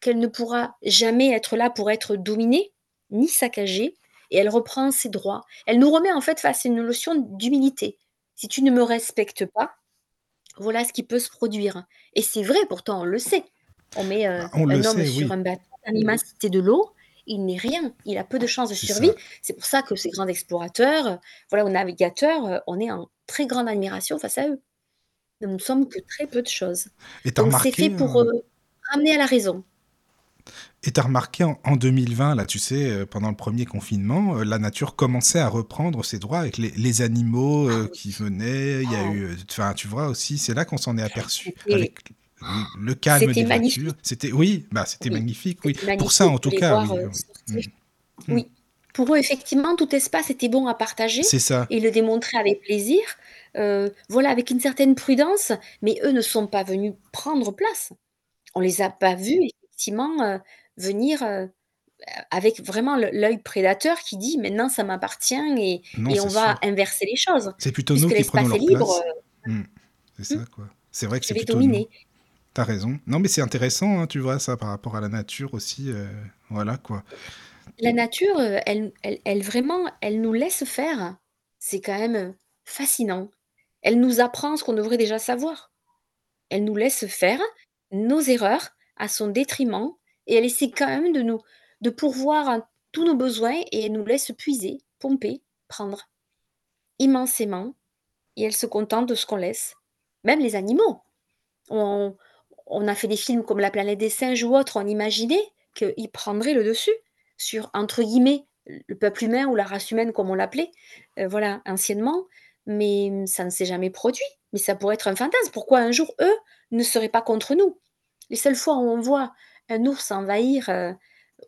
qu'elle ne pourra jamais être là pour être dominée, ni saccagée et elle reprend ses droits. Elle nous remet en fait face à une notion d'humilité. Si tu ne me respectes pas, voilà ce qui peut se produire et c'est vrai pourtant, on le sait. On met, on le un homme sait, sur oui. un bateau l'immensité de l'eau, il n'est rien, il a peu de chances de survie. C'est pour ça que ces grands explorateurs, heu, voilà, aux navigateurs, heu, on est en très grande admiration face à eux. Nous ne sommes que très peu de choses. Et Donc c'est fait pour, heu heu, ramener à la raison. Et tu as remarqué en en 2020, là, tu sais, pendant le premier confinement, la nature commençait à reprendre ses droits avec les les animaux, Ah oui, qui venaient. Il y a ah eu, enfin, tu vois aussi, c'est là qu'on s'en est aperçu avec le calme des voitures. magnifique. C'était oui, bah, c'était Oui, magnifique, oui. Pour ça, en tout cas, voir, oui, heu, oui. Mmh. Mmh. Oui. Pour eux, effectivement, tout espace était bon à partager C'est ça. et le démontraient avec plaisir, heu, voilà, avec une certaine prudence, mais eux ne sont pas venus prendre place. On les a pas vus effectivement, heu, venir, avec vraiment l'œil prédateur qui dit: «Maintenant ça m'appartient et Non, et on va sûr. inverser les choses. C'est plutôt nous qui prenons leur libre, place. Mmh. C'est ça, quoi. C'est vrai que c'est plutôt nous. Dominer». Tu as raison. Non, mais c'est intéressant, hein, tu vois, ça, par rapport à la nature aussi, heu, voilà, quoi. La nature, heu, elle elle elle vraiment, elle nous laisse faire. C'est quand même, heu, fascinant. Elle nous apprend ce qu'on devrait déjà savoir. Elle nous laisse faire nos erreurs à son détriment et elle essaie quand même de nous de pourvoir à tous nos besoins et elle nous laisse puiser, pomper, prendre immensément et elle se contente de ce qu'on laisse. Même les animaux. On on a fait des films comme La planète des singes ou autres, on imaginait qu'ils prendraient le dessus sur, entre guillemets, «le peuple humain» ou la race humaine comme on l'appelait, heu, voilà, anciennement, mais ça ne s'est jamais produit. Mais ça pourrait être un fantasme. Pourquoi un jour, eux, ne seraient pas contre nous? Les seules fois où on voit un ours envahir, heu,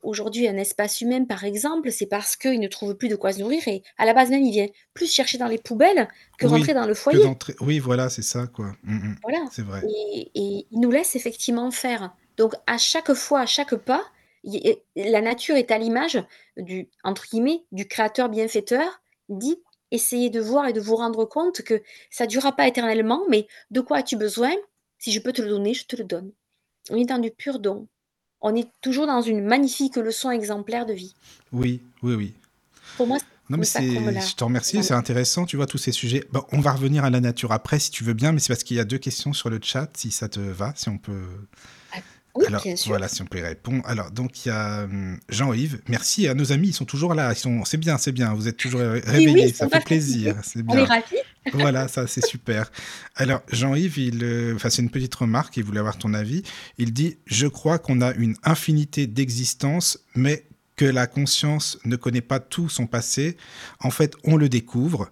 aujourd'hui un espace humain, par exemple, c'est parce qu'il ne trouve plus de quoi se nourrir et à la base même, il vient plus chercher dans les poubelles que rentrer dans le foyer. oui, voilà, c'est ça, quoi. Mmh mh. Voilà C'est vrai. et et il nous laisse effectivement faire. Donc à chaque fois, à chaque pas, il la nature est à l'image du entre guillemets «du créateur bienfaiteur», dit essayez de voir et de vous rendre compte que ça ne durera pas éternellement, mais de quoi as-tu besoin? Si je peux te le donner, je te le donne. On est dans du pur don. On est toujours dans une magnifique leçon exemplaire de vie. Oui, oui, oui. Pour moi, Non, mais c'est, je te remercie, c'est intéressant, tu vois, tous ces sujets. Bon, on va revenir à la nature après, si tu veux bien, mais c'est parce qu'il y a deux questions sur le chat, si ça te va, si on peut. Oui, Alors, bien sûr. voilà, si on peut y répondre. Alors, donc, il y a hum, Jean-Yves. Merci à nos amis, ils sont toujours là. Ils sont... C'est bien, c'est bien. Vous êtes toujours ré- réveillés, oui, ça fait plaisir. C'est On est bien. ravis. Voilà, ça, c'est super. Alors, Jean-Yves, il, euh, enfin, c'est une petite remarque, il voulait avoir ton avis. Il dit Je crois qu'on a une infinité d'existences, mais que la conscience ne connaît pas tout son passé. En fait, on le découvre.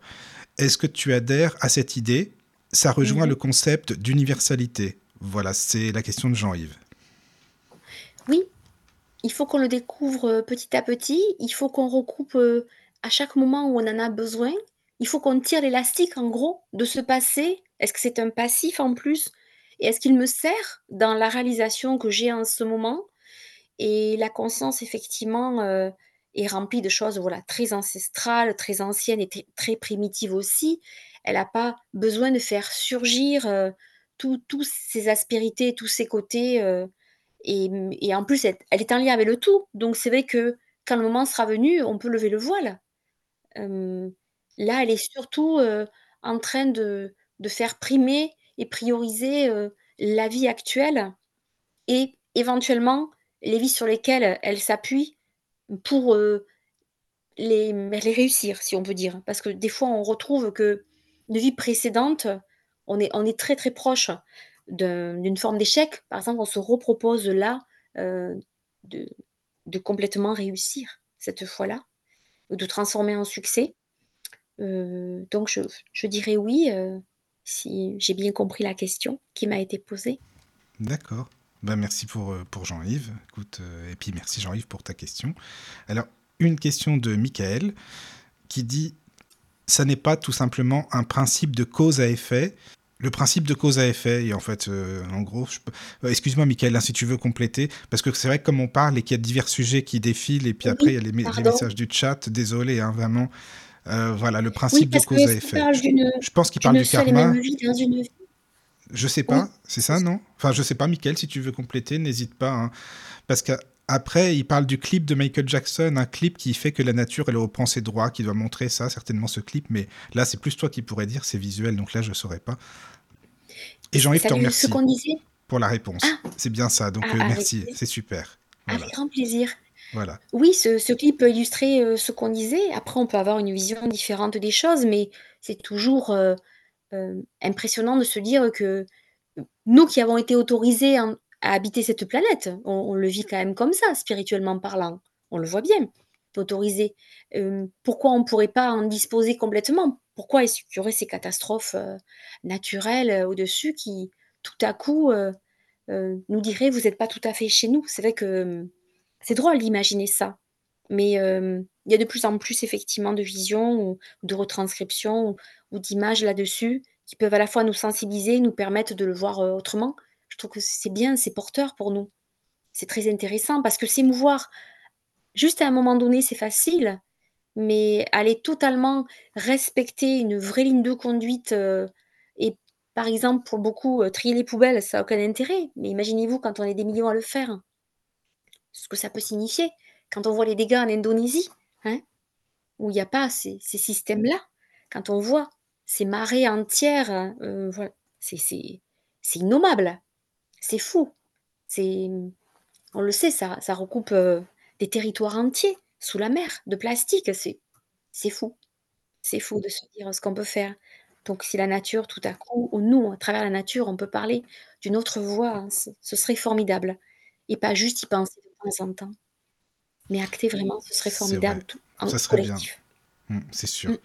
Est-ce que tu adhères à cette idée? Ça rejoint Mhm. le concept d'universalité. Voilà, c'est la question de Jean-Yves. Oui, il faut qu'on le découvre euh, petit à petit. Il faut qu'on recoupe euh, à chaque moment où on en a besoin. Il faut qu'on tire l'élastique, en gros, de ce passé. Est-ce que c'est un passif en plus? Et est-ce qu'il me sert dans la réalisation que j'ai en ce moment? Et la conscience, effectivement, euh, est remplie de choses voilà, très ancestrales, très anciennes et très, primitives aussi. Elle n'a pas besoin de faire surgir tous tous ces aspérités, tous ces côtés. Et, en plus, elle, est en lien avec le tout. Donc, c'est vrai que quand le moment sera venu, on peut lever le voile. Euh, là, elle est surtout euh, en train de, faire primer et prioriser euh, la vie actuelle et éventuellement les vies sur lesquelles elle s'appuie pour les, réussir, si on peut dire. Parce que des fois, on retrouve que de vies précédentes, on est, on est très très proche d'une forme d'échec. Par exemple, on se repropose là euh, de, complètement réussir cette fois-là, ou de transformer en succès. Euh, donc, je, dirais oui, euh, si j'ai bien compris la question qui m'a été posée. D'accord. Ben, merci pour, pour Jean-Yves. Écoute, et puis merci Jean-Yves pour ta question. Alors, une question de Michael qui dit Ça n'est pas tout simplement un principe de cause à effet. Le principe de cause à effet, et en fait, euh, en gros, peux- excuse-moi Michael, hein, si tu veux compléter, parce que c'est vrai que comme on parle et qu'il y a divers sujets qui défilent, et puis Oui, après il y a les, messages du chat, désolé, hein, vraiment. Euh, voilà, le Oui, principe de cause à effet. Je pense qu'il parle du karma. vie dans une vie Je sais Oui, pas, c'est ça, non? Enfin, je sais pas, Michael, si tu veux compléter, n'hésite pas. hein. Parce qu'après, il parle du clip de Michael Jackson, un clip qui fait que la nature, elle reprend ses droits, qui doit montrer ça, certainement ce clip. Mais là, c'est plus toi qui pourrais dire, c'est visuel, donc là, je saurais pas. Et Jean-Yves te remercie pour la réponse. Ah, C'est bien ça, donc ah, euh, avec merci, c'est super. Voilà, Avec grand plaisir. voilà. Oui, ce, ce clip peut illustrer euh, ce qu'on disait. Après, on peut avoir une vision différente des choses, mais c'est toujours euh, impressionnant de se dire que nous qui avons été autorisés en- habiter cette planète, on, le vit quand même comme ça, spirituellement parlant. On le voit bien, autorisé. Euh, pourquoi on ne pourrait pas en disposer complètement? Pourquoi est-ce qu'il y aurait ces catastrophes euh, naturelles euh, au-dessus qui, tout à coup, nous diraient vous n'êtes pas tout à fait chez nous? C'est vrai que c'est drôle d'imaginer ça. Mais il y a de plus en plus effectivement de visions ou, de retranscriptions ou, d'images là-dessus qui peuvent à la fois nous sensibiliser, nous permettre de le voir autrement. Je trouve que c'est bien, c'est porteur pour nous. C'est très intéressant parce que s'émouvoir juste à un moment donné, c'est facile, mais aller totalement respecter une vraie ligne de conduite euh, et par exemple pour beaucoup euh, trier les poubelles, ça n'a aucun intérêt. Mais imaginez-vous quand on est des millions à le faire, ce que ça peut signifier. Quand on voit les dégâts en Indonésie, hein, où il n'y a pas ces, systèmes-là, quand on voit ces marées entières, euh, c'est innommable, c'est fou. C'est, on le sait, ça, ça recoupe euh, des territoires entiers sous la mer de plastique. C'est c'est fou. C'est fou de se dire ce qu'on peut faire. Donc si la nature, tout à coup, ou nous, à travers la nature, on peut parler d'une autre voie, hein, ce, serait formidable. Et pas juste y penser de temps en temps, mais acter vraiment, ce serait formidable tout, en ça serait bien. Mm, c'est sûr. Mm.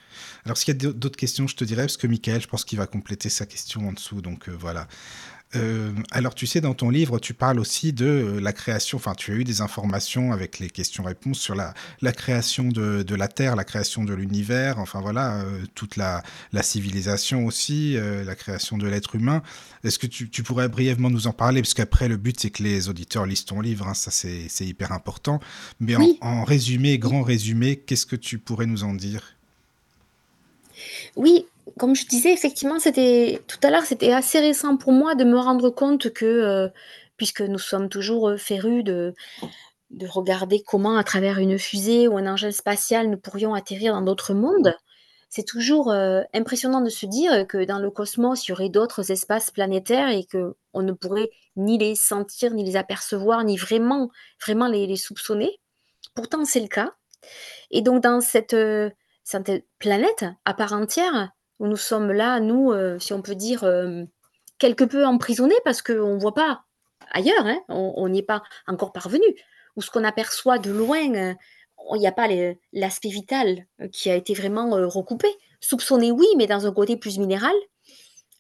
Alors, s'il y a d'autres questions, je te dirais, parce que Michael, je pense qu'il va compléter sa question en dessous, donc euh, voilà. Euh, alors, tu sais, dans ton livre, tu parles aussi de euh, la création, enfin, tu as eu des informations avec les questions-réponses sur la, la création de, de la Terre, la création de l'univers, enfin voilà, euh, toute la, la civilisation aussi, la création de l'être humain. Est-ce que tu, tu pourrais brièvement nous en parler? Parce qu'après, le but, c'est que les auditeurs lisent ton livre, hein, ça c'est hyper important. Mais en résumé, grand résumé, qu'est-ce que tu pourrais nous en dire? Oui, comme je disais, effectivement, c'était tout à l'heure, c'était assez récent pour moi de me rendre compte que, heu, puisque nous sommes toujours, heu, férus de de regarder comment, à travers une fusée ou un engin spatial, nous pourrions atterrir dans d'autres mondes. C'est toujours, heu, impressionnant de se dire que dans le cosmos, il y aurait d'autres espaces planétaires et qu'on ne pourrait ni les sentir, ni les apercevoir, ni vraiment vraiment les soupçonner. Pourtant, c'est le cas et donc dans cette planète à part entière, où nous sommes là, nous, heu, si on peut dire, hem, quelque peu emprisonnés parce qu'on ne voit pas ailleurs, hein, on n'y est pas encore parvenu. Ou ce qu'on aperçoit de loin, heu, il n'y a pas l'aspect vital, qui a été vraiment, recoupé. Soupçonné, oui, mais dans un côté plus minéral.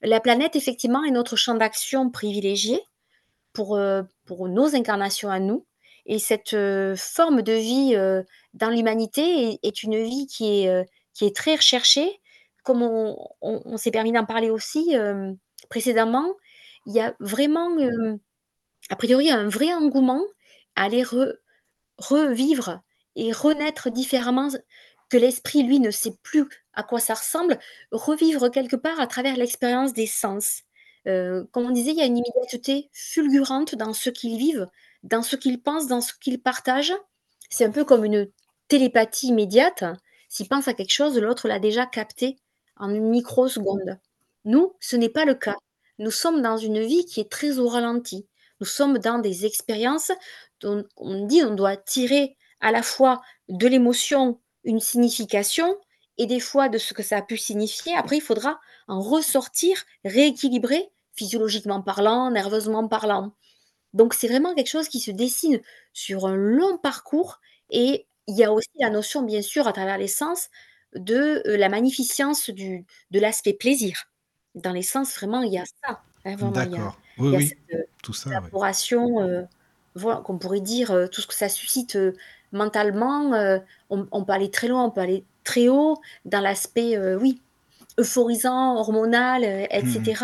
La planète, effectivement, est notre champ d'action privilégié pour, nos incarnations à nous et cette, forme de vie, dans l'humanité est une vie qui est très recherchée. Comme on s'est permis d'en parler aussi, hem, précédemment, il y a vraiment, hem, a priori, un vrai engouement à aller re revivre et renaître différemment, que l'esprit, lui, ne sait plus à quoi ça ressemble, revivre quelque part à travers l'expérience des sens. Heu, comme on disait, il y a une immédiateté fulgurante dans ce qu'ils vivent, dans ce qu'ils pensent, dans ce qu'ils partagent. C'est un peu comme une télépathie immédiate. S'ils pensent à quelque chose, l'autre l'a déjà capté en une microseconde. Nous, ce n'est pas le cas. Nous sommes dans une vie qui est très au ralenti. Nous sommes dans des expériences dont on dit on doit tirer à la fois de l'émotion une signification et des fois de ce que ça a pu signifier. Après, il faudra en ressortir rééquilibré, physiologiquement parlant, nerveusement parlant. Donc c'est vraiment quelque chose qui se dessine sur un long parcours et il y a aussi la notion, bien sûr, à travers les sens, de, heu, la magnificence du de l'aspect plaisir. Dans les sens, vraiment, il y a ça, hein, vraiment, il y a D'accord. Oui, il y a oui, cette, heu, tout ça, élaboration, heu, voilà, qu'on pourrait dire, tout ce que ça suscite, mentalement, on on peut aller très loin, on peut aller très haut dans l'aspect, oui, euphorisant, hormonal, heu et Mmh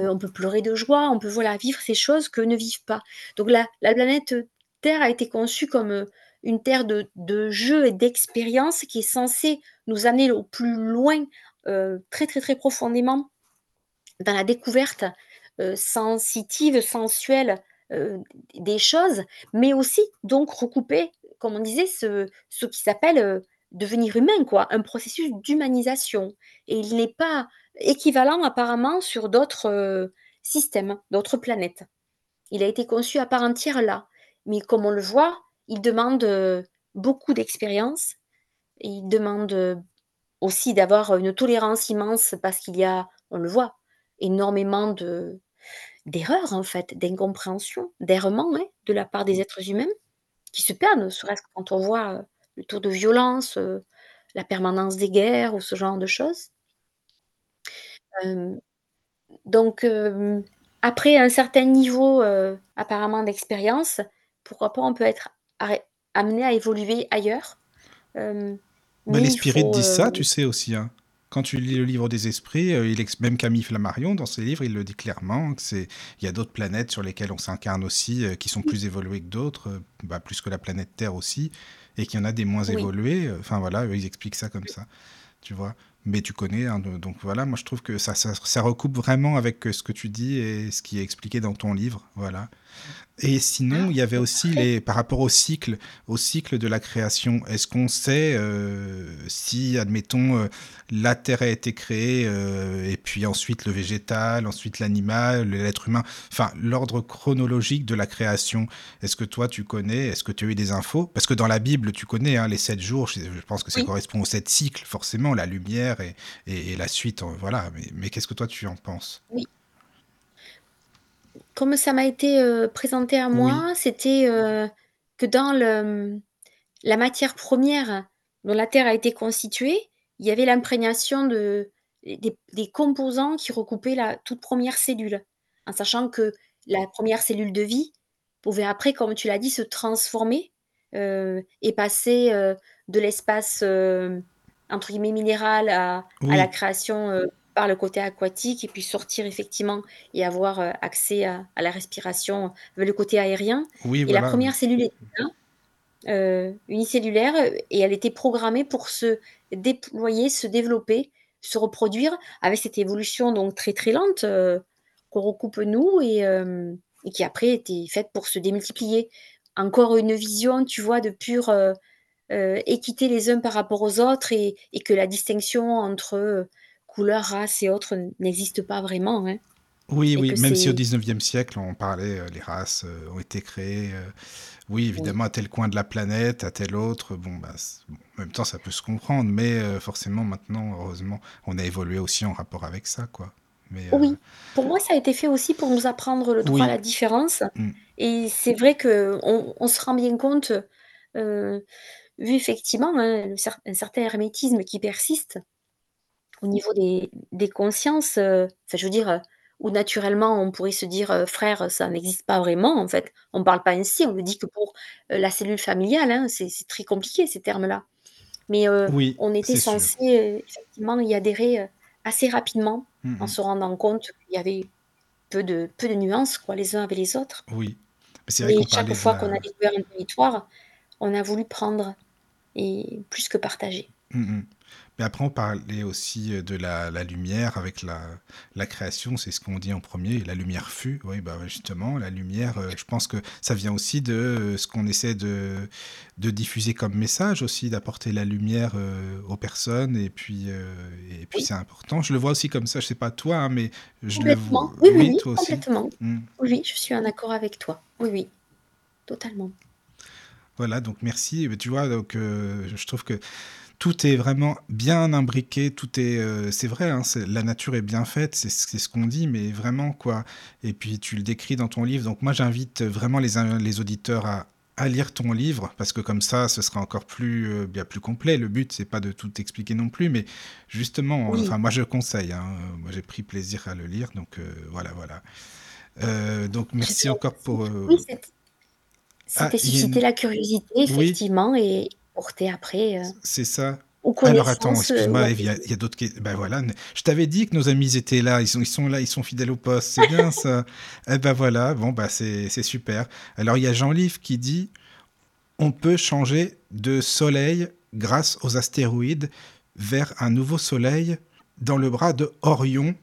on peut pleurer de joie, on peut, voilà, vivre ces choses qu'eux ne vivent pas. Donc la la planète, Terre a été conçue comme, une terre de jeux et d'expériences qui est censée nous amener au plus loin, heu, très, très, très profondément dans la découverte, heu, sensitive, sensuelle, heu, des choses, mais aussi donc recouper, comme on disait, ce ce qui s'appelle, devenir humain quoi, un processus d'humanisation et il n'est pas équivalent apparemment sur d'autres, systèmes, d'autres planètes. Il a été conçu à part entière là, mais comme on le voit, il demande, heu, beaucoup d'expérience et il demande, heu, aussi d'avoir une tolérance immense parce qu'il y a, on le voit, énormément de d'erreurs en fait, d'incompréhension, d'errements, hein, de la part des êtres humains qui se perdent, serait-ce que quand on voit, heu, le taux de violence, la permanence des guerres ou ce genre de choses. Donc après un certain niveau, apparemment d'expérience, pourquoi pas on peut être amené à évoluer ailleurs, hem, Bah, les spirites disent ça, heu tu sais aussi, hein. Quand tu lis le livre des esprits, il ex même Camille Flammarion, dans ses livres, il le dit clairement que c'est il y a d'autres planètes sur lesquelles on s'incarne aussi, heu, qui sont plus évoluées que d'autres, bah, plus que la planète Terre aussi, et qu'il y en a des moins oui, évoluées, enfin voilà, ils expliquent ça comme ça, tu vois? Mais tu connais, hein, donc voilà, moi je trouve que ça ça ça recoupe vraiment avec, ce que tu dis et ce qui est expliqué dans ton livre, voilà. Et sinon, ah, il y avait aussi les par rapport au cycle au cycle de la création. Est-ce qu'on sait, heu, si admettons, heu, la Terre a été créée, heu, et puis ensuite le végétal, ensuite l'animal, l'être humain, enfin l'ordre chronologique de la création. Est-ce que toi tu connais? Est-ce que tu as eu des infos? Parce que dans la Bible, tu connais, hein, les 7 jours, je pense que ça Oui, correspond aux 7 cycles forcément, la lumière et et et la suite, voilà. Mais mais qu'est-ce que toi tu en penses? oui. Comme ça m'a été, heu, présenté à Oui, moi, c'était, heu, que dans le, la matière première dont la Terre a été constituée, il y avait l'imprégnation de des des composants qui recoupaient la toute première cellule. En sachant que la première cellule de vie pouvait après, comme tu l'as dit, se transformer, heu, et passer, de l'espace, entre guillemets «minéral» à à la création, par le côté aquatique et puis sortir effectivement et avoir, heu, accès à à la respiration, le côté aérien oui, et la première cellule était là heu, unicellulaire, et elle était programmée pour se déployer, se développer, se reproduire avec cette évolution donc très, très lente, heu, qu'on recoupe nous et et qui après était faite pour se démultiplier. Encore une vision, tu vois, de pure, équité les uns par rapport aux autres et et que la distinction entre, couleur, race et autres n n'existe pas vraiment, hein Oui, et oui, même si au c'est 19e siècle, on parlait, heu, les races, heu, ont été créées, heu, oui, oui, évidemment, à tel coin de la planète, à tel autre, bon, bah, bon, en même temps, ça peut se comprendre, mais forcément, maintenant, heureusement, on a évolué aussi en rapport avec ça, quoi. Mais oui. Pour moi, ça a été fait aussi pour nous apprendre le droit à la différence mmh, et c'est vrai qu'on on se rend bien compte, vu effectivement, hein, un certain hermétisme qui persiste Au niveau des des consciences, enfin, je veux dire, heu, où naturellement on pourrait se dire, heu: «Frère», ça n'existe pas vraiment en fait. On parle pas ainsi, on ne dit que pour, la cellule familiale, hein, c'est très compliqué ces termes-là. Mais, oui, on était heu, effectivement y adhérer, assez rapidement Mmh en mh. se rendant compte qu'il y avait peu de peu de nuances quoi, les uns avec les autres. Oui. Vrai qu'on chaque fois qu'on a découvert un territoire, on a voulu prendre et plus que partager. Mmh mh. Mais après, on parlait aussi, heu, de la la lumière avec la la création, c'est ce qu'on dit en premier. la lumière fut. Oui, bah, justement, la lumière, heu, je pense que ça vient aussi de, heu, ce qu'on essaie de de diffuser comme message aussi, d'apporter la lumière, aux personnes et puis, et puis Oui, c'est important. Je le vois aussi comme ça, je sais pas toi, hein, mais je le vois Oui, oui, oui, toi aussi? complètement. Mmh. Oui, je suis en accord avec toi. Oui, oui, totalement. Voilà, donc merci. Tu vois, donc, je trouve que Tout est vraiment bien imbriqué, tout est, heu, c'est vrai, hein, la nature est bien faite, c'est ce qu'on dit, mais vraiment, quoi et puis tu le décris dans ton livre, donc moi j'invite vraiment les auditeurs à à lire ton livre parce que comme ça, ce sera encore plus, heu, bien plus complet. Le but, c'est pas de tout expliquer non plus, mais justement, Oui, enfin moi je conseille, hein, moi j'ai pris plaisir à le lire, donc heu, voilà, voilà. Donc merci encore pour, Oui, ah, c'était il y a susciter une la curiosité oui? effectivement et porter après, heu, C'est ça. Alors attends, ou excuse-moi, il y a, d'autres questions. Ben voilà, je t'avais dit que nos amis étaient là, ils sont, ils sont là, ils sont fidèles au poste, c'est bien ça. Eh ben voilà, bon bah c'est c'est super. Alors il y a Jean-Livre qui dit, on peut changer de soleil grâce aux astéroïdes vers un nouveau soleil dans le bras de Orion,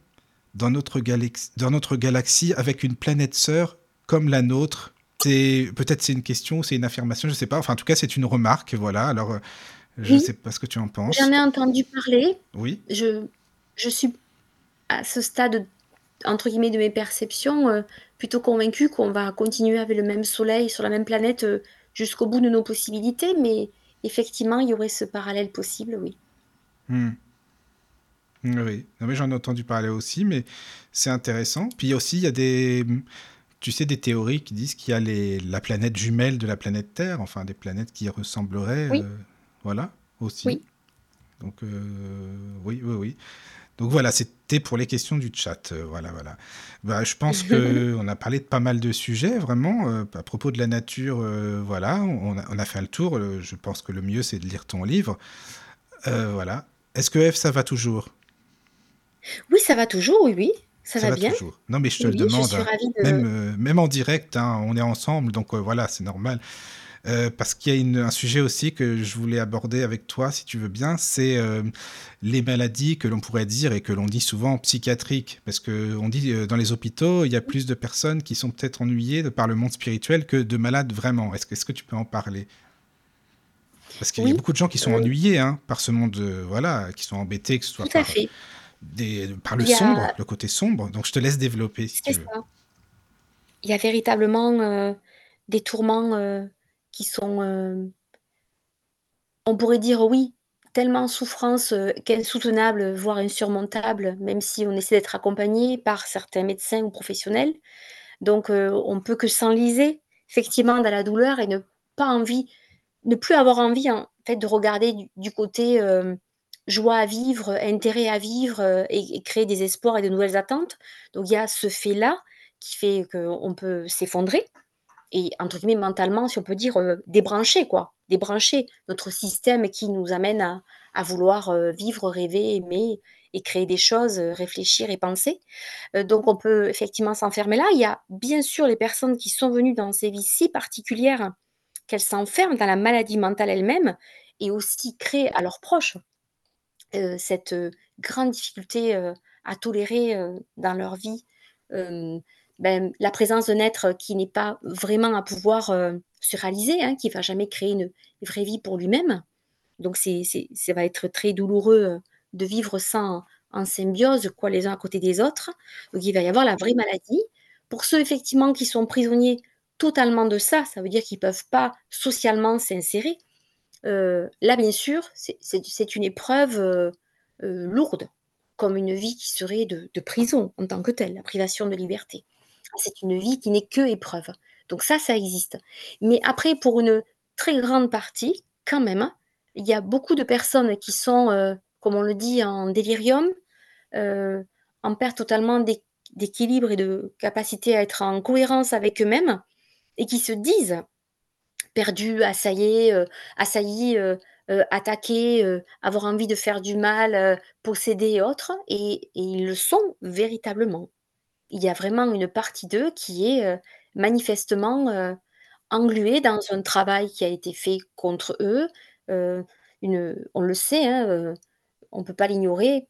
dans notre, galaxie, dans notre galaxie avec une planète sœur comme la nôtre. C'est peut-être c'est une question, c'est une affirmation, je sais pas. Enfin en tout cas c'est une remarque, voilà. Alors euh, je oui, sais pas ce que tu en j'en penses. ai entendu parler. Oui. Je je suis à ce stade, entre guillemets, de mes perceptions, heu, plutôt convaincue qu'on va continuer avec le même soleil sur la même planète, heu, jusqu'au bout de nos possibilités, mais effectivement, il y aurait ce parallèle possible, oui. Hmm. Oui, non, mais j'en ai entendu parler aussi, mais c'est intéressant. Puis aussi, il y a des, tu sais, des théories qui disent qu'il y a les, la planète jumelle de la planète Terre, enfin des planètes qui ressembleraient, Oui, euh, voilà, aussi. oui. Donc euh, oui, oui, oui. Donc voilà, c'était pour les questions du chat. euh, voilà, voilà. Bah, je pense que on a parlé de pas mal de sujets, vraiment, euh, à propos de la nature. euh, voilà, on a, on a fait le tour. je pense que le mieux, c'est de lire ton livre. Voilà. Est-ce que F, ça va toujours? Oui, ça va toujours, oui, oui, ça Ça va va bien. toujours. Non, mais je te Oui, le je demande, suis hein. ravie Même, de euh, même en direct, hein, on est ensemble, donc euh, voilà, c'est normal. Euh, parce qu'il y a une- un sujet aussi que je voulais aborder avec toi, si tu veux bien, c'est euh, les maladies que l'on pourrait dire et que l'on dit souvent psychiatriques. Parce qu'on dit euh, dans les hôpitaux, il y a plus de personnes qui sont peut-être ennuyées de par le monde spirituel que de malades vraiment. Est-ce que, que tu peux en parler? Parce qu'il y a beaucoup de gens qui sont ennuyés hein, par ce monde, voilà, qui sont embêtés, que ce soit tout à fait. Des, par le sombre, le côté sombre. Donc je te laisse développer si c'est tu veux. ça. Il y a véritablement, heu, des tourments, heu, qui sont, hem, on pourrait dire oui, tellement en souffrance, heu, qu'insoutenables, voire insurmontables, même si on essaie d'être accompagné par certains médecins ou professionnels. Donc, on peut que s'enliser effectivement dans la douleur et ne pas envie ne plus avoir envie en fait de regarder du du côté, joie à vivre, intérêt à vivre, heu et créer des espoirs et de nouvelles attentes. Donc il y a ce fait-là qui fait qu'on peut s'effondrer et entre guillemets «mentalement», si on peut dire, heu, débrancher quoi, débrancher notre système qui nous amène à à vouloir, heu, vivre, rêver, aimer et créer des choses, réfléchir et penser. Donc on peut effectivement s'enfermer là. Il y a bien sûr les personnes qui sont venues dans ces vies si particulières qu'elles s'enferment dans la maladie mentale elle-même et aussi créent à leurs proches heu, cette, heu, grande difficulté, heu, à tolérer, dans leur vie, ben, la présence d'un être qui n'est pas vraiment à pouvoir, se réaliser, hein, qui va jamais créer une vraie vie pour lui-même. Donc c'est c'est ça va être très douloureux, de vivre ça en symbiose, quoi, les uns à côté des autres. Donc il va y avoir la vraie maladie. Pour ceux effectivement qui sont prisonniers totalement de ça, ça veut dire qu'ils peuvent pas socialement s'insérer, heu, là bien sûr, c'est une épreuve, heu heu, lourde, comme une vie qui serait de de prison en tant que telle, la privation de liberté. C'est une vie qui n'est que épreuve. Donc ça, ça existe. Mais après pour une très grande partie, quand même, il y a beaucoup de personnes qui sont, comme on le dit, en délirium, en perte totalement d'éq d'équilibre et de capacité à être en cohérence avec eux-mêmes et qui se disent perdus, assaillés, heu, assaillis, heu heu, attaqués, heu, avoir envie de faire du mal, heu, possédés et autres. Et ils le sont véritablement. Il y a vraiment une partie d'eux qui est, manifestement, engluée dans un travail qui a été fait contre eux, une on le sait, hein, on peut pas l'ignorer,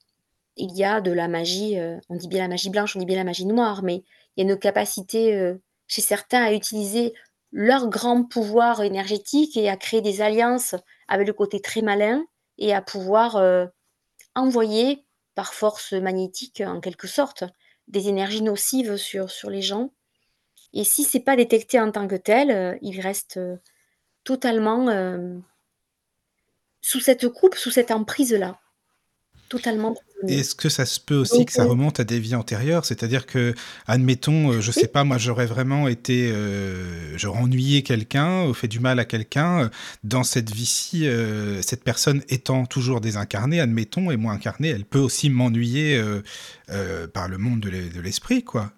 il y a de la magie, on dit bien la magie blanche, on dit bien la magie noire, mais il y a une capacité, chez certains à utiliser leur grand pouvoir énergétique et à créer des alliances avec le côté très malin et à pouvoir, heu, envoyer par force magnétique, en quelque sorte, des énergies nocives sur les gens. Et si c'est pas détecté en tant que tel, heu, ils restent, heu, totalement, sous cette coupe, sous cette emprise-là, totalement. Est-ce que ça se peut aussi Donc que ça heu remonte à des vies antérieures? C'est-à-dire qu'admettons, heu, je Oui. sais pas moi, j'aurais vraiment été, j'aurais ennuyé quelqu'un ou fait du mal à quelqu'un, dans cette vie-ci, cette personne étant toujours désincarnée, admettons et moi incarné, elle peut aussi m'ennuyer, par le monde de l'e de l'esprit, quoi?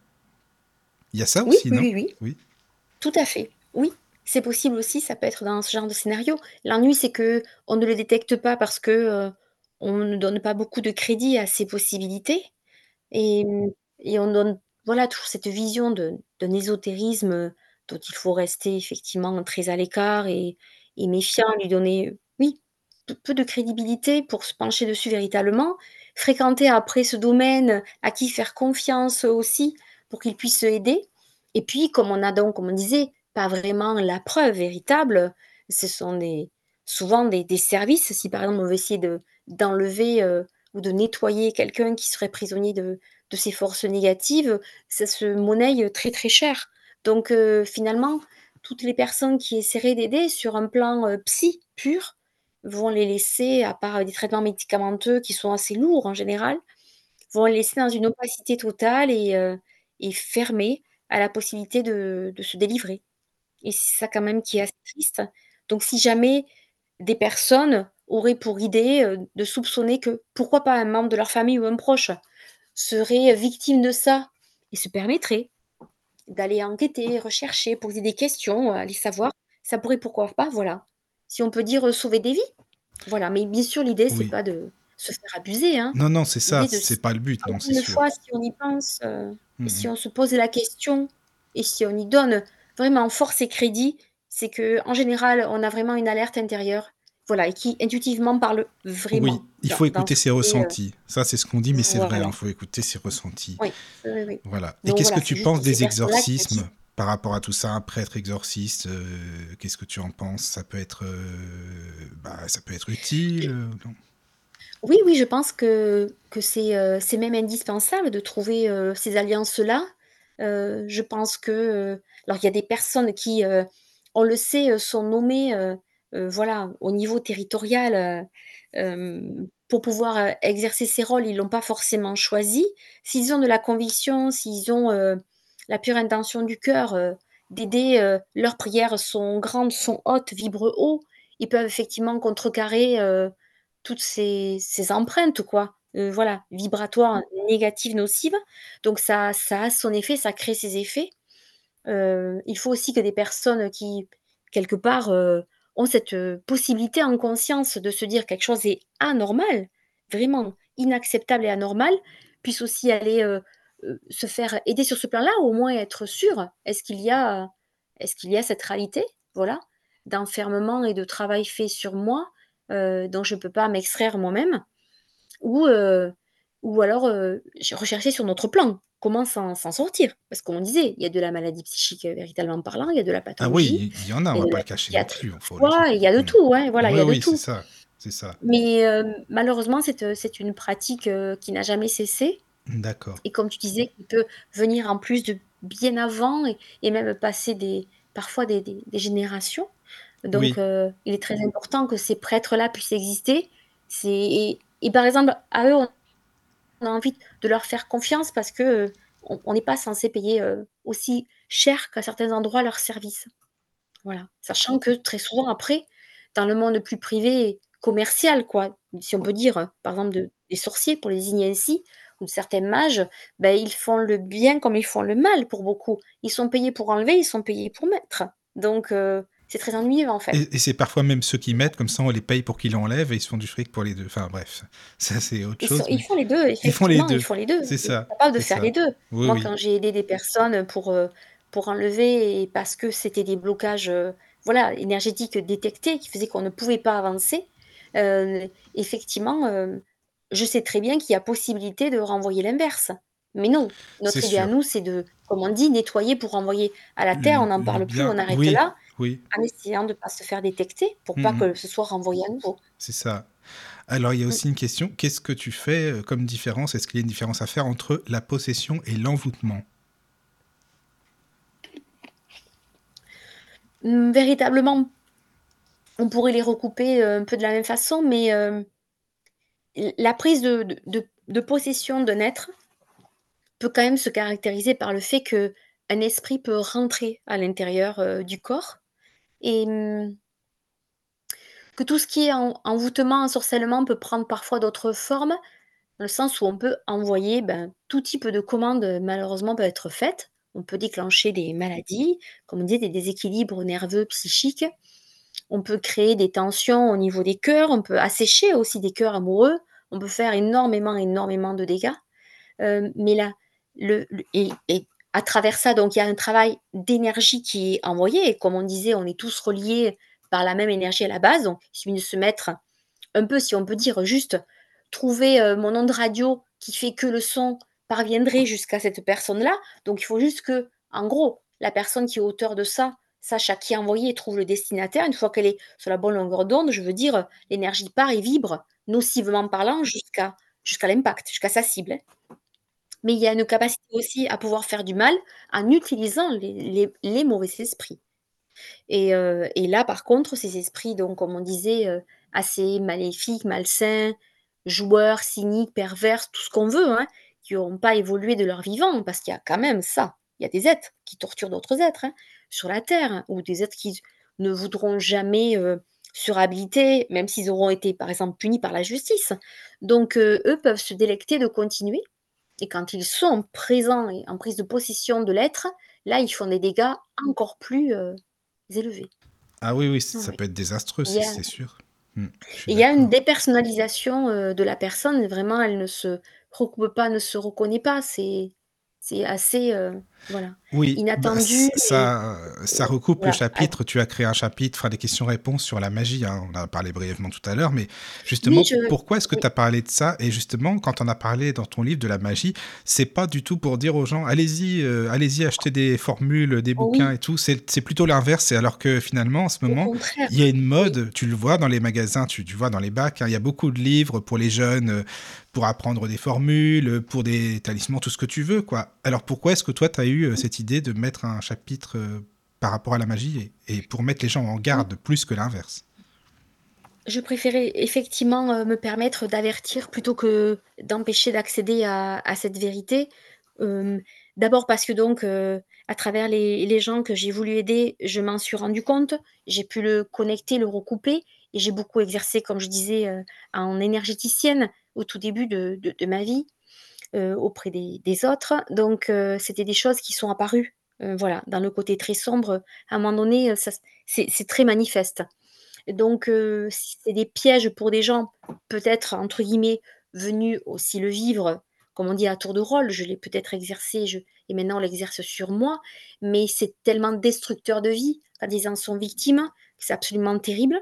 Il y a ça Oui, aussi, oui, non? oui, oui. Oui? Tout à fait. Oui, c'est possible aussi, ça peut être dans ce genre de scénario. L'ennui, c'est qu'on ne le détecte pas parce que, on ne donne pas beaucoup de crédit à ces possibilités et mmh et on donne, voilà, toujours cette vision de d'un ésotérisme, heu, dont il faut rester effectivement très à l'écart et et méfiant, lui donner, oui, peu peu de crédibilité pour se pencher dessus véritablement. Fréquenter après ce domaine, à qui faire confiance aussi pour qu'il puisse aider et puis comme on a donc, comme on disait, pas vraiment la preuve véritable, ce sont des souvent des des services. Si par exemple on veut essayer de d'enlever, heu, ou de nettoyer quelqu'un qui serait prisonnier de de ces forces négatives, ça se monnaie très, très cher. Donc heu, finalement, toutes les personnes qui essaieraient d'aider sur un plan, heu, psy pur, vont les laisser, à part des traitements médicamenteux qui sont assez lourds en général, vont les laisser dans une opacité totale et heu et fermés à la possibilité de de se délivrer et c'est ça quand même qui est assez triste. Donc si jamais des personnes auraient pour idée, heu, de soupçonner que, pourquoi pas un membre de leur famille ou un proche serait victime de ça et se permettrait d'aller enquêter, rechercher, poser des questions, aller savoir, ça pourrait pourquoi pas, voilà, si on peut dire, heu, sauver des vies. Voilà, mais bien sûr l'idée c'est Oui. pas de se faire abuser, hein. Non, non, c'est ça, c'est pas le but, non, c'est une sûr. fois, si on y pense, si mh. on se pose la question et si on y donne vraiment force et crédit, c'est qu'en général, on a vraiment une alerte intérieure, voilà et qui intuitivement parle Oui, vraiment il dans faut écouter ses heu ressentis. Ça, c'est ce qu'on dit, mais c'est vrai, voilà. hein, faut écouter ses ressentis. Oui, oui, oui, oui. Voilà et qu'est-ce que voilà, tu penses des exorcismes par rapport à tout ça? Un prêtre exorciste, heu, qu'est-ce que tu en penses? Ça peut être, heu, bah, ça peut être utile, non? Oui, oui, je pense que que c'est, même indispensable de trouver, ces alliances-là. Je pense que, alors il y a des personnes qui, on le sait, sont nommées, voilà, au niveau territorial, heu, hem, pour pouvoir, exercer ces rôles, ils l'ont pas forcément choisi. S'ils ont de la conviction, s'ils ont, la pure intention du cœur, d'aider, leurs prières sont grandes, sont hautes, vibrent haut. Ils peuvent effectivement contrecarrer, toutes ces empreintes, quoi, voilà, vibratoires, négatives, nocives. Donc ça ça a son effet, ça crée ses effets. Il faut aussi que des personnes qui, quelque part, ont cette, possibilité en conscience de se dire: «Quelque chose est anormal, vraiment inacceptable et anormal», puissent aussi aller, se faire aider sur ce plan-là, au moins être sûrs. Est-ce qu'il y a est-ce y a cette réalité, voilà, d'enfermement et de travail fait sur moi, dont je peux pas m'extraire moi-même? ou, ou alors, recherché sur notre plan, comment s'en sortir. Parce qu'on disait, il y a de la maladie psychique, heu, véritablement parlant, il y a de la Ah pathologie, oui, il y en a, on y va pas le cacher non plus, il y a de Mmh. tout, ouais, voilà, il y a de tout. ça, c'est ça. Mais, hem, malheureusement, c'est, heu, c'est une pratique, qui n'a jamais cessé D'accord. et comme tu disais, qui peut venir en plus de bien avant et et même passer des parfois des des des générations. Donc, Oui. il est très important que ces prêtres-là puissent exister. Et et par exemple, à eux, on a envie de leur faire confiance parce que, heu, on on n'est pas censé payer, heu, aussi cher qu'à certains endroits leurs services. Voilà. Sachant que très souvent après, dans le monde plus privé commercial quoi, si on peut dire, par exemple de des sorciers pour les désigner ainsi ou certains mages, bah, ils font le bien comme ils font le mal pour beaucoup. Ils sont payés pour enlever, ils sont payés pour mettre. Donc, heu, c'est très ennuyeux en fait. Et et c'est parfois même ceux qui mettent, comme ça on les paye pour qu'ils enlèvent et ils se font du fric pour les 2. Enfin bref, ça c'est autre Ils sont chose, ils font les 2, ils font les effectivement, ils 2. font les 2. C'est ça, capables de faire ça. les 2. Oui, Moi, oui. quand j'ai aidé des personnes pour, heu, pour enlever et parce que c'était des blocages, heu, voilà, énergétiques détectés qui faisaient qu'on ne pouvait pas avancer, heu, effectivement, je sais très bien qu'il y a possibilité de renvoyer l'inverse. Mais non, notre idée à nous, c'est de, comme on dit: «Nettoyer pour renvoyer à la terre», on n'en le parle plus, on arrête oui, là, oui. en essayant de pas se faire détecter pour pas Mmh mh. que ce soit renvoyé à nouveau. C'est ça. Alors il y a Mmh. aussi une question, qu'est-ce que tu fais, heu, comme différence? Est-ce qu'il y a une différence à faire entre la possession et l'envoûtement? Mmh, véritablement on pourrait les recouper, heu, un peu de la même façon, mais, l la prise de de de de possession d'un être peut quand même se caractériser par le fait qu'un esprit peut rentrer à l'intérieur, du corps et mmh que tout ce qui est en envoûtement, ensorcellement peut prendre parfois d'autres formes, dans le sens où on peut envoyer, ben, tout type de commandes, heu, malheureusement peuvent être faites. On peut déclencher des maladies, comme on dit, des déséquilibres nerveux, psychiques. On peut créer des tensions au niveau des cœurs, on peut assécher aussi des cœurs amoureux, on peut faire énormément, énormément de dégâts. Hem, mais là, et à travers ça, donc il y a un travail d'énergie qui est envoyé et comme on disait, on est tous reliés par la même énergie à la base, donc il suffit de se mettre un peu, si on peut dire, juste trouver, heu, mon onde radio qui fait que le son parviendrait jusqu'à cette personne-là. Donc il faut juste qu'en gros, la personne qui est auteur de ça sache à qui envoyer et trouve le destinataire. Une fois qu'elle est sur la bonne longueur d'onde, je veux dire, l'énergie part et vibre, nocivement parlant, jusqu'à l'impact, jusqu'à sa cible. Mais il y a une capacité aussi à pouvoir faire du mal en utilisant les les les mauvais esprits et heu et là, par contre, ces esprits donc comme on disait, heu, assez maléfiques, malsains, joueurs, cyniques, pervers, tout ce qu'on veut, hein, qui auront pas évolué de leur vivant, parce qu'il y a quand même ça. Il y a des êtres qui torturent d'autres êtres, hein, sur la terre hein, ou des êtres qui ne voudront jamais, heu, se réhabiliter, même s'ils auront été, par exemple, punis par la justice. Donc heu, eux peuvent se délecter de continuer et quand ils sont présents et en prise de possession de l'être, là, ils font des dégâts encore plus, heu, élevés. Ah oui, oui, ç ça peut être désastreux, c'est a c'est sûr. Mmh, suis il y a une dépersonnalisation, heu, de la personne, vraiment elle ne se recoupe pas, ne se reconnaît pas, c'est assez, heu, voilà, Oui, bah, inattendu et ça, recoupe le voilà, chapitre, tu as créé un chapitre, enfin des questions-réponses sur la magie, hein, on en a parlé brièvement tout à l'heure, mais Oui, justement, je pourquoi est-ce que tu as parlé de ça? Et justement, quand on a parlé dans ton livre de la magie, c'est pas du tout pour dire aux gens: «Allez-y, heu, allez-y acheter des formules, des bouquins Oui. et tout», c'est plutôt l'inverse. Alors que finalement, en ce moment, il y a une mode, tu le vois dans les magasins, tu tu vois dans les bacs, hein, il y a beaucoup de livres pour les jeunes, heu, pour apprendre des formules, pour des talismans, tout ce que tu veux, quoi. Alors pourquoi est-ce que toi, tu as eu, heu, cette idée de mettre un chapitre, heu, par rapport à la magie et et pour mettre les gens en garde plus que l'inverse? Je préférais effectivement, heu, me permettre d'avertir plutôt que d'empêcher d'accéder à à cette vérité. Hem, d'abord parce que donc, à travers les les gens que j'ai voulu aider, je m'en suis rendu compte. J'ai pu le connecter, le recouper et j'ai beaucoup exercé, comme je disais, en énergéticienne au tout début de de de ma vie, auprès des autres. Donc, heu, c'était des choses qui sont apparues, heu, voilà, dans le côté très sombre, à un moment donné, c'est très manifeste. Donc, c'est des pièges pour des gens, peut-être entre guillemets «venus aussi le vivre», comme on dit à tour de rôle, je l'ai peut-être exercé, et maintenant on l'exerce sur moi, mais c'est tellement destructeur de vie quand ils en sont victimes, c'est absolument terrible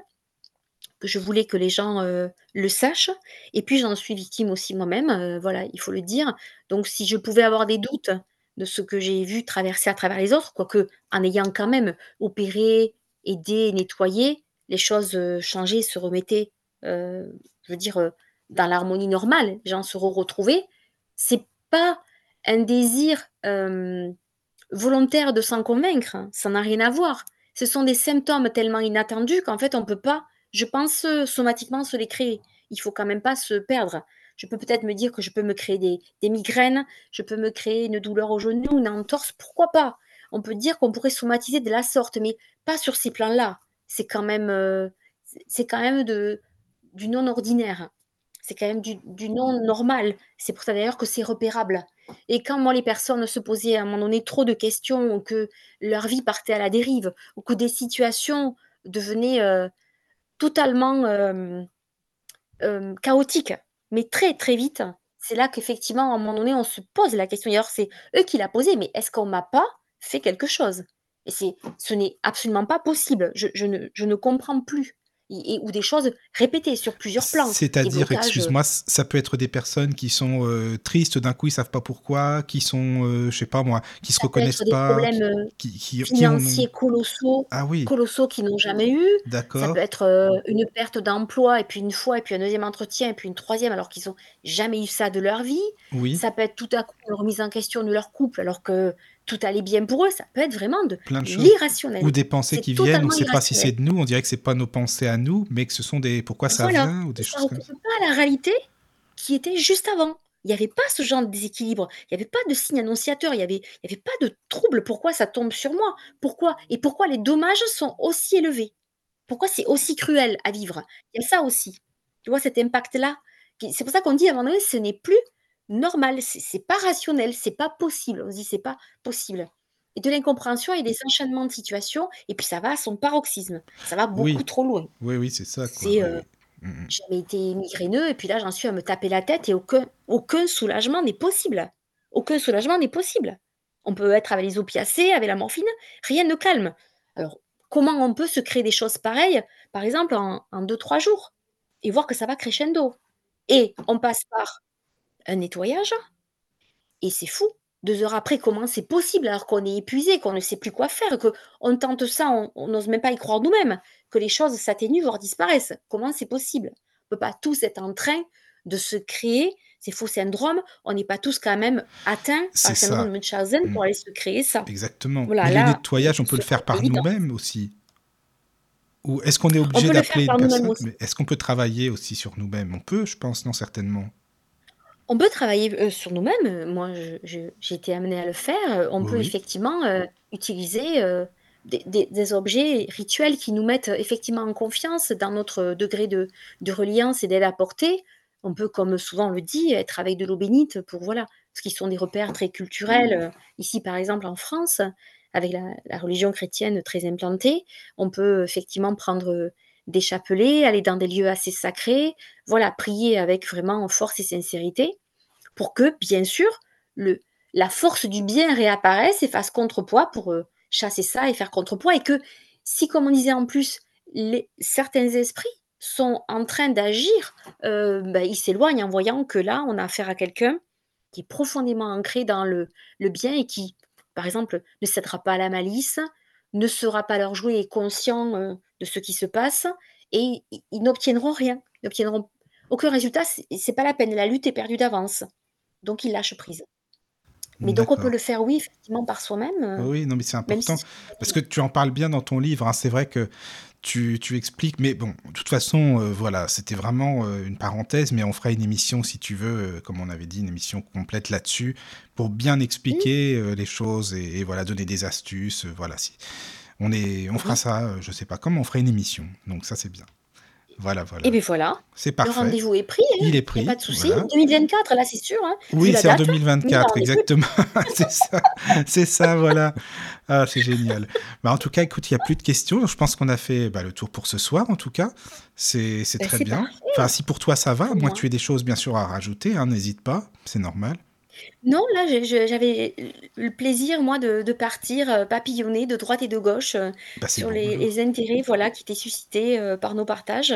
que je voulais que les gens, heu, le sachent et puis j'en suis victime aussi moi-même, heu, voilà, il faut le dire. Donc si je pouvais avoir des doutes de ce que j'ai vu traverser à travers les autres, quoique en ayant quand même opéré, aidé, nettoyé, les choses, heu, changeaient, se remettaient, heu, je veux dire, dans l'harmonie normale, les gens se re-retrouvaient. C'est pas un désir, volontaire de s'en convaincre, hein, ça n'a rien à voir. Ce sont des symptômes tellement inattendus qu'en fait on peut pas, je pense, heu, somatiquement se les créer. Il faut quand même pas se perdre. Je peux peut-être me dire que je peux me créer des migraines, je peux me créer une douleur au genou, une entorse, pourquoi pas? On peut dire qu'on pourrait somatiser de la sorte, mais pas sur ces plans-là. C'est quand même, même de du non ordinaire. C'est quand même du non normal. C'est pour ça d'ailleurs que c'est repérable et quand moi les personnes se posaient à un moment donné trop de questions ou que leur vie partait à la dérive ou que des situations devenaient, heu, totalement, hem, hem, chaotiques, mais très, très vite, c'est là qu'effectivement à un moment donné on se pose la question. D'ailleurs c'est eux qui la posaient: «Mais est-ce qu'on m'a pas fait quelque chose?» et c'est ce n'est absolument pas possible. Je ne comprends plus et et ou des choses répétées sur plusieurs plans. C'est-à-dire, heu excuse-moi, ça peut être des personnes qui sont, heu, tristes, d'un coup, ils savent pas pourquoi, qui sont, heu, je sais pas moi, qui se Ça peut reconnaissent être des pas, problèmes, qui heu, qui qui qui ont financiers colossaux ah oui, colossaux qu'ils n'ont jamais eu. Ça peut d'accord, être, une perte d'emploi et puis une fois et puis un deuxième entretien et puis une troisième alors qu'ils ont jamais eu ça de leur vie. oui, Ça peut être tout à coup une remise en question de leur couple alors que tout allait bien pour eux. Ça peut être vraiment de plein de choses. l'irrationnel. Ou des pensées qui viennent, on totalement sait pas si c'est de nous, on dirait que c'est pas nos pensées à nous, mais que ce sont des pourquoi ça Voilà, vient ou des ça choses comme recoupe ça. pas la réalité qui était juste avant. Il y avait pas ce genre de déséquilibre, il y avait pas de signe annonciateur, il y avait il y avait pas de trouble. Pourquoi ça tombe sur moi? Pourquoi? Et pourquoi les dommages sont aussi élevés? Pourquoi c'est aussi cruel à vivre? Il y a ça aussi. Tu vois cet impact-là? C'est pour ça qu'on dit à un moment donné, ce n'est plus normal, c'est pas rationnel, c'est pas possible. On se dit: «C'est pas possible» et de l'incompréhension et des enchaînements de situations et puis ça va à son paroxysme. Ça va beaucoup Oui, trop loin. oui, oui, c'est ça C'est, oui. Mmh mh. j'avais été migraineux et puis là, j'en suis à me taper la tête et aucun aucun soulagement n'est possible. Aucun soulagement n'est possible. On peut être avec les opiacés, avec la morphine, rien ne calme. Alors, comment on peut se créer des choses pareilles, par exemple en en 2-3 jours et voir que ça va crescendo? Et on passe par un nettoyage et c'est fou. 2 heures après, comment c'est possible alors qu'on est épuisé, qu'on ne sait plus quoi faire, qu'on tente ça, on n'ose même pas y croire nous-mêmes, que les choses s'atténuent, voire disparaissent. Comment c'est possible? On peut pas tous être en train de se créer ces faux syndromes. On n'est pas tous quand même atteints par le syndrome ça. de Munchausen Mmh. pour aller se créer ça. Exactement. Voilà, Mais le nettoyage, on peut le faire par nous-mêmes aussi? Ou est-ce qu'on est obligé d'appeler une personne? est-ce qu'on peut travailler aussi sur nous-mêmes? On peut, je pense, non, certainement? On peut travailler, heu, sur nous-mêmes, moi je je j'ai été amenée à le faire, heu, on peut oui. effectivement, heu, utiliser, heu, des des des objets rituels qui nous mettent, heu, effectivement en confiance dans notre, heu, degré de de reliance et d'aide apportée. On peut, comme souvent on le dit, être avec de l'eau bénite pour voilà, ce qui sont des repères très culturels, heu, ici par exemple en France, avec la la religion chrétienne très implantée. On peut effectivement prendre, heu, des chapelets, aller dans des lieux assez sacrés, voilà, prier avec vraiment force et sincérité pour que, bien sûr, le la force du bien réapparaisse et fasse contrepoids pour, heu, chasser ça et faire contrepoids et que si, comme on disait en plus, les certains esprits sont en train d'agir, heu, bah, ils s'éloignent en voyant que là, on a affaire à quelqu'un qui est profondément ancré dans le le bien et qui, par exemple, ne cédera pas à la malice, ne sera pas leur jouet et conscient, heu, de ce qui se passe et ils ils n'obtiendront rien. Ils n'obtiendront aucun résultat, c'est pas la peine, la lutte est perdue d'avance. Donc il lâche prise. Mais donc on peut le faire, oui, effectivement, par soi-même, heu, Oui, non, mais c'est si important parce que tu en parles bien dans ton livre, hein. C'est vrai que tu tu expliques mais bon, de toute façon, heu, voilà, c'était vraiment, heu, une parenthèse, mais on fera une émission si tu veux, comme on avait dit, une émission complète là-dessus pour bien expliquer, les choses et et voilà, donner des astuces, voilà, si on est on fera ça, heu, je sais pas comme on fera une émission, donc ça, c'est bien. Voilà, et voilà. beh, voilà, C'est le parfait. rendez-vous est pris, hein, Il est il a pas pris, de souci. voilà. 2024 là, c'est sûr, hein, Oui, c'est en date, mais il en 2024, est plus. exactement. C'est ça, c'est ça, voilà. Ah, c'est génial. Bah, en tout cas, écoute, il y a plus de questions. Je pense qu'on a fait, bah, le tour pour ce soir, en tout cas. C'est Beh, très bien. Enfin, si pour toi ça va, moi. tu aies des choses, bien sûr, à rajouter, hein, n'hésite pas, c'est normal. Non, là, je je j'avais le plaisir, moi, de de partir, heu, papillonner de droite et de gauche, heu, Bah, c'est sur les alors. les intérêts, voilà, qui étaient suscités, heu, par nos partages.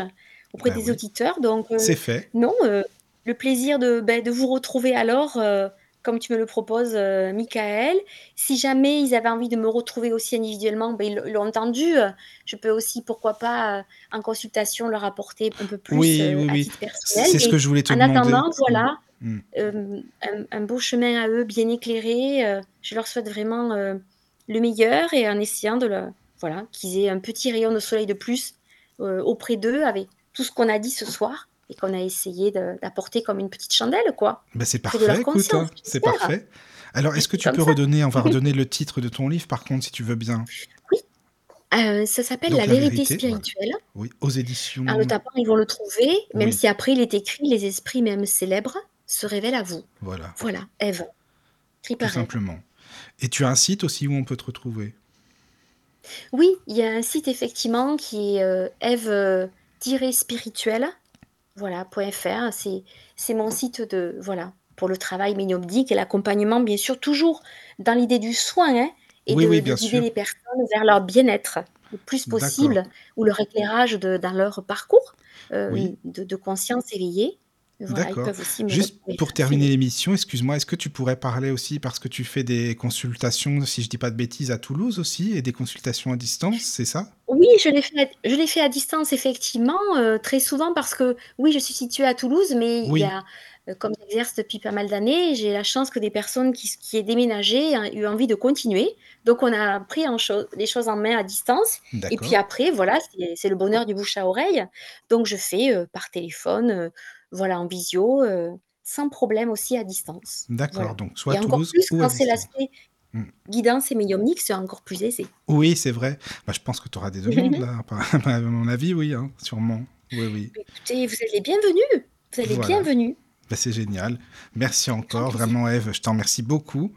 auprès Bah des oui. auditeurs. Donc, euh, C'est fait. non, euh, le plaisir de, ben, de vous retrouver alors, euh, comme tu me le proposes, euh, Michael. Si jamais ils avaient envie de me retrouver aussi individuellement, ben, ils l'ont entendu. euh, Je peux aussi, pourquoi pas, euh, en consultation, leur apporter un peu plus Oui, euh, oui, à oui. titre personnel. C'est ce Mais que je voulais te en demander. attendant, voilà, Mm. euh, un, un beau chemin à eux, bien éclairé. euh, je leur souhaite vraiment euh, le meilleur et en essayant de le, voilà, qu'ils aient un petit rayon de soleil de plus auprès d'eux avec tout ce qu'on a dit ce soir et qu'on a essayé d'apporter comme une petite chandelle, quoi. Bah, c'est parfait, écoute, hein, c'est parfait. Alors, est-ce que tu peux ça. redonner, on va redonner le titre de ton livre, par contre, si tu veux bien. Euh, ça s'appelle La vérité, voilà. spirituelle. Oui, aux éditions. En le tapant, ils vont le trouver, même Oui. si après il est écrit Les esprits même célèbres se révèlent à vous. Voilà, Voilà, Eve. Tout simplement. Et tu as un site aussi où on peut te retrouver? Oui, il y a un site effectivement qui est euh, eve-spirituel, voilà, .fr. C'est, c'est mon site de, voilà, pour le travail médiumnique et l'accompagnement, bien sûr, toujours dans l'idée du soin, hein, et Oui, de, oui, de bien guider sûr. les personnes vers leur bien-être le plus possible, ou leur éclairage de- dans leur parcours euh, Oui. de, de conscience éveillée. Voilà, D'accord. Juste pour terminer l'émission, excuse-moi, est-ce que tu pourrais parler aussi, parce que tu fais des consultations, si je dis pas de bêtises, à Toulouse aussi, et des consultations à distance, c'est ça? Oui, je l'ai fait, à- je à distance, effectivement, euh, très souvent parce que, oui, je suis située à Toulouse, mais il y a, euh, comme j'exerce depuis pas mal d'années, j'ai la chance que des personnes qui, qui aient déménagé aient eu envie de continuer. Donc, on a pris en cho- les choses en main à distance. Et puis après, voilà, c'est le bonheur du bouche à oreille. Donc, je fais euh, par téléphone, voilà, en visio, euh, sans problème aussi à distance. D'accord, Voilà. donc soit Et à encore Toulouse plus ou quand c'est l'aspect Mm. guidance et médiumnique, c'est encore plus aisé. Oui, c'est vrai. Bah, je pense que tu auras des demandes, là, à mon avis, oui, hein, sûrement. Oui, oui. Écoutez, vous êtes les bienvenus. Vous êtes les Voilà. bienvenus. Bah, c'est génial. Merci encore, vraiment Eve, je t'en remercie beaucoup.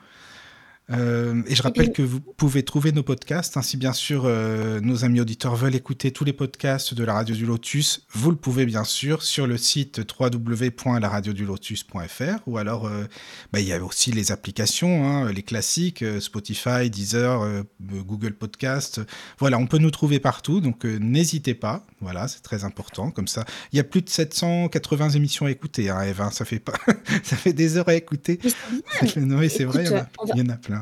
Euh, et je rappelle que vous pouvez trouver nos podcasts. hein, si bien sûr euh, nos amis auditeurs veulent écouter tous les podcasts de la Radio du Lotus, vous le pouvez bien sûr sur le site www.laradiodulotus.fr ou alors euh, bah, il y a aussi les applications, hein, les classiques, Spotify, Deezer, Google Podcast. Voilà, on peut nous trouver partout, donc n'hésitez pas. Voilà, c'est très important. Comme ça, il y a plus de 780 émissions à écouter, hein, Eve. hein, ça fait pas, ça fait des heures à écouter. Mais c'est vrai, il y en a plein.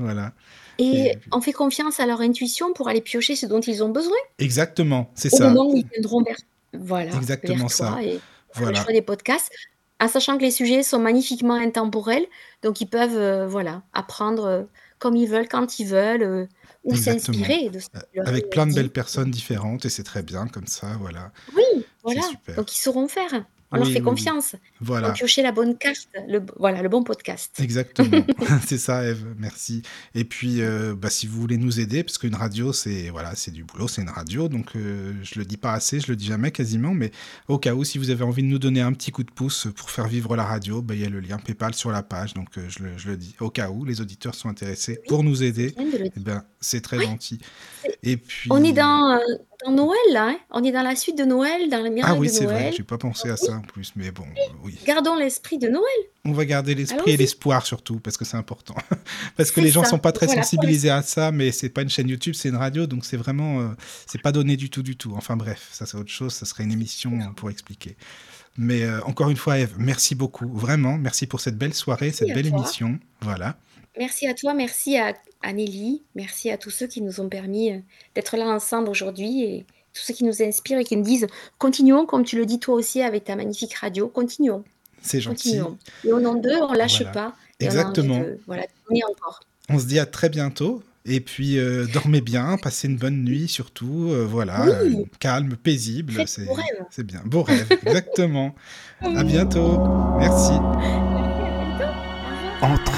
Voilà. Et Et- on fait confiance à leur intuition pour aller piocher ce dont ils ont besoin Exactement, c'est au ça. moment où ils viendront vers, voilà, Exactement vers ça. toi et Voilà. le choix des podcasts, en sachant que les sujets sont magnifiquement intemporels, donc ils peuvent euh, voilà, apprendre euh, comme ils veulent, quand ils veulent, euh, ou s'inspirer de ce Avec plein de belles personnes différentes et c'est très bien comme ça, voilà. Oui, voilà. super. Donc ils sauront faire. On leur fait oui, confiance. Voilà. vont piocher la bonne carte, le, voilà, le bon podcast. Exactement, c'est ça, Eve. Merci. Et puis, euh, bah, si vous voulez nous aider, parce qu'une radio, c'est voilà, c'est du boulot, c'est une radio, donc euh, je le dis pas assez, je le dis jamais quasiment, mais au cas où, si vous avez envie de nous donner un petit coup de pouce pour faire vivre la radio, bah, il y a le lien PayPal sur la page, donc euh, je, le, je le dis. Au cas où les auditeurs sont intéressés pour nous aider, eh ben, c'est très Oui. gentil. Et puis. On est dans, euh, dans Noël, là. hein. On est dans la suite de Noël, dans les miracles Ah oui, de c'est vrai, Noël. j'ai pas pensé à ça en plus, mais bon, euh, oui. Gardons l'esprit de Noël. On va garder l'esprit et l'espoir surtout, parce que c'est important. parce que les gens ça. sont pas très Voilà, sensibilisés à ça, mais c'est pas une chaîne YouTube, c'est une radio, donc c'est vraiment, euh, c'est pas donné du tout, du tout. Enfin bref, ça c'est autre chose, ça serait une émission euh, pour expliquer. Mais euh, encore une fois, Eve, merci beaucoup, vraiment, merci pour cette belle soirée, cette belle toi. émission. Voilà. Merci à toi, merci à, à Nelly, merci à tous ceux qui nous ont permis euh, d'être là ensemble aujourd'hui et tous ceux qui nous inspirent et qui nous disent continuons, comme tu le dis toi aussi avec ta magnifique radio, continuons, C'est gentil. continuons. Et au nom d'eux, on lâche Voilà. pas. Et on Exactement. de, voilà, encore. On se dit à très bientôt. Et puis, euh, dormez bien, passez une bonne nuit surtout. euh, voilà, Oui. euh, calme, paisible. C'est bien. Beau rêve, exactement. à bientôt. Merci.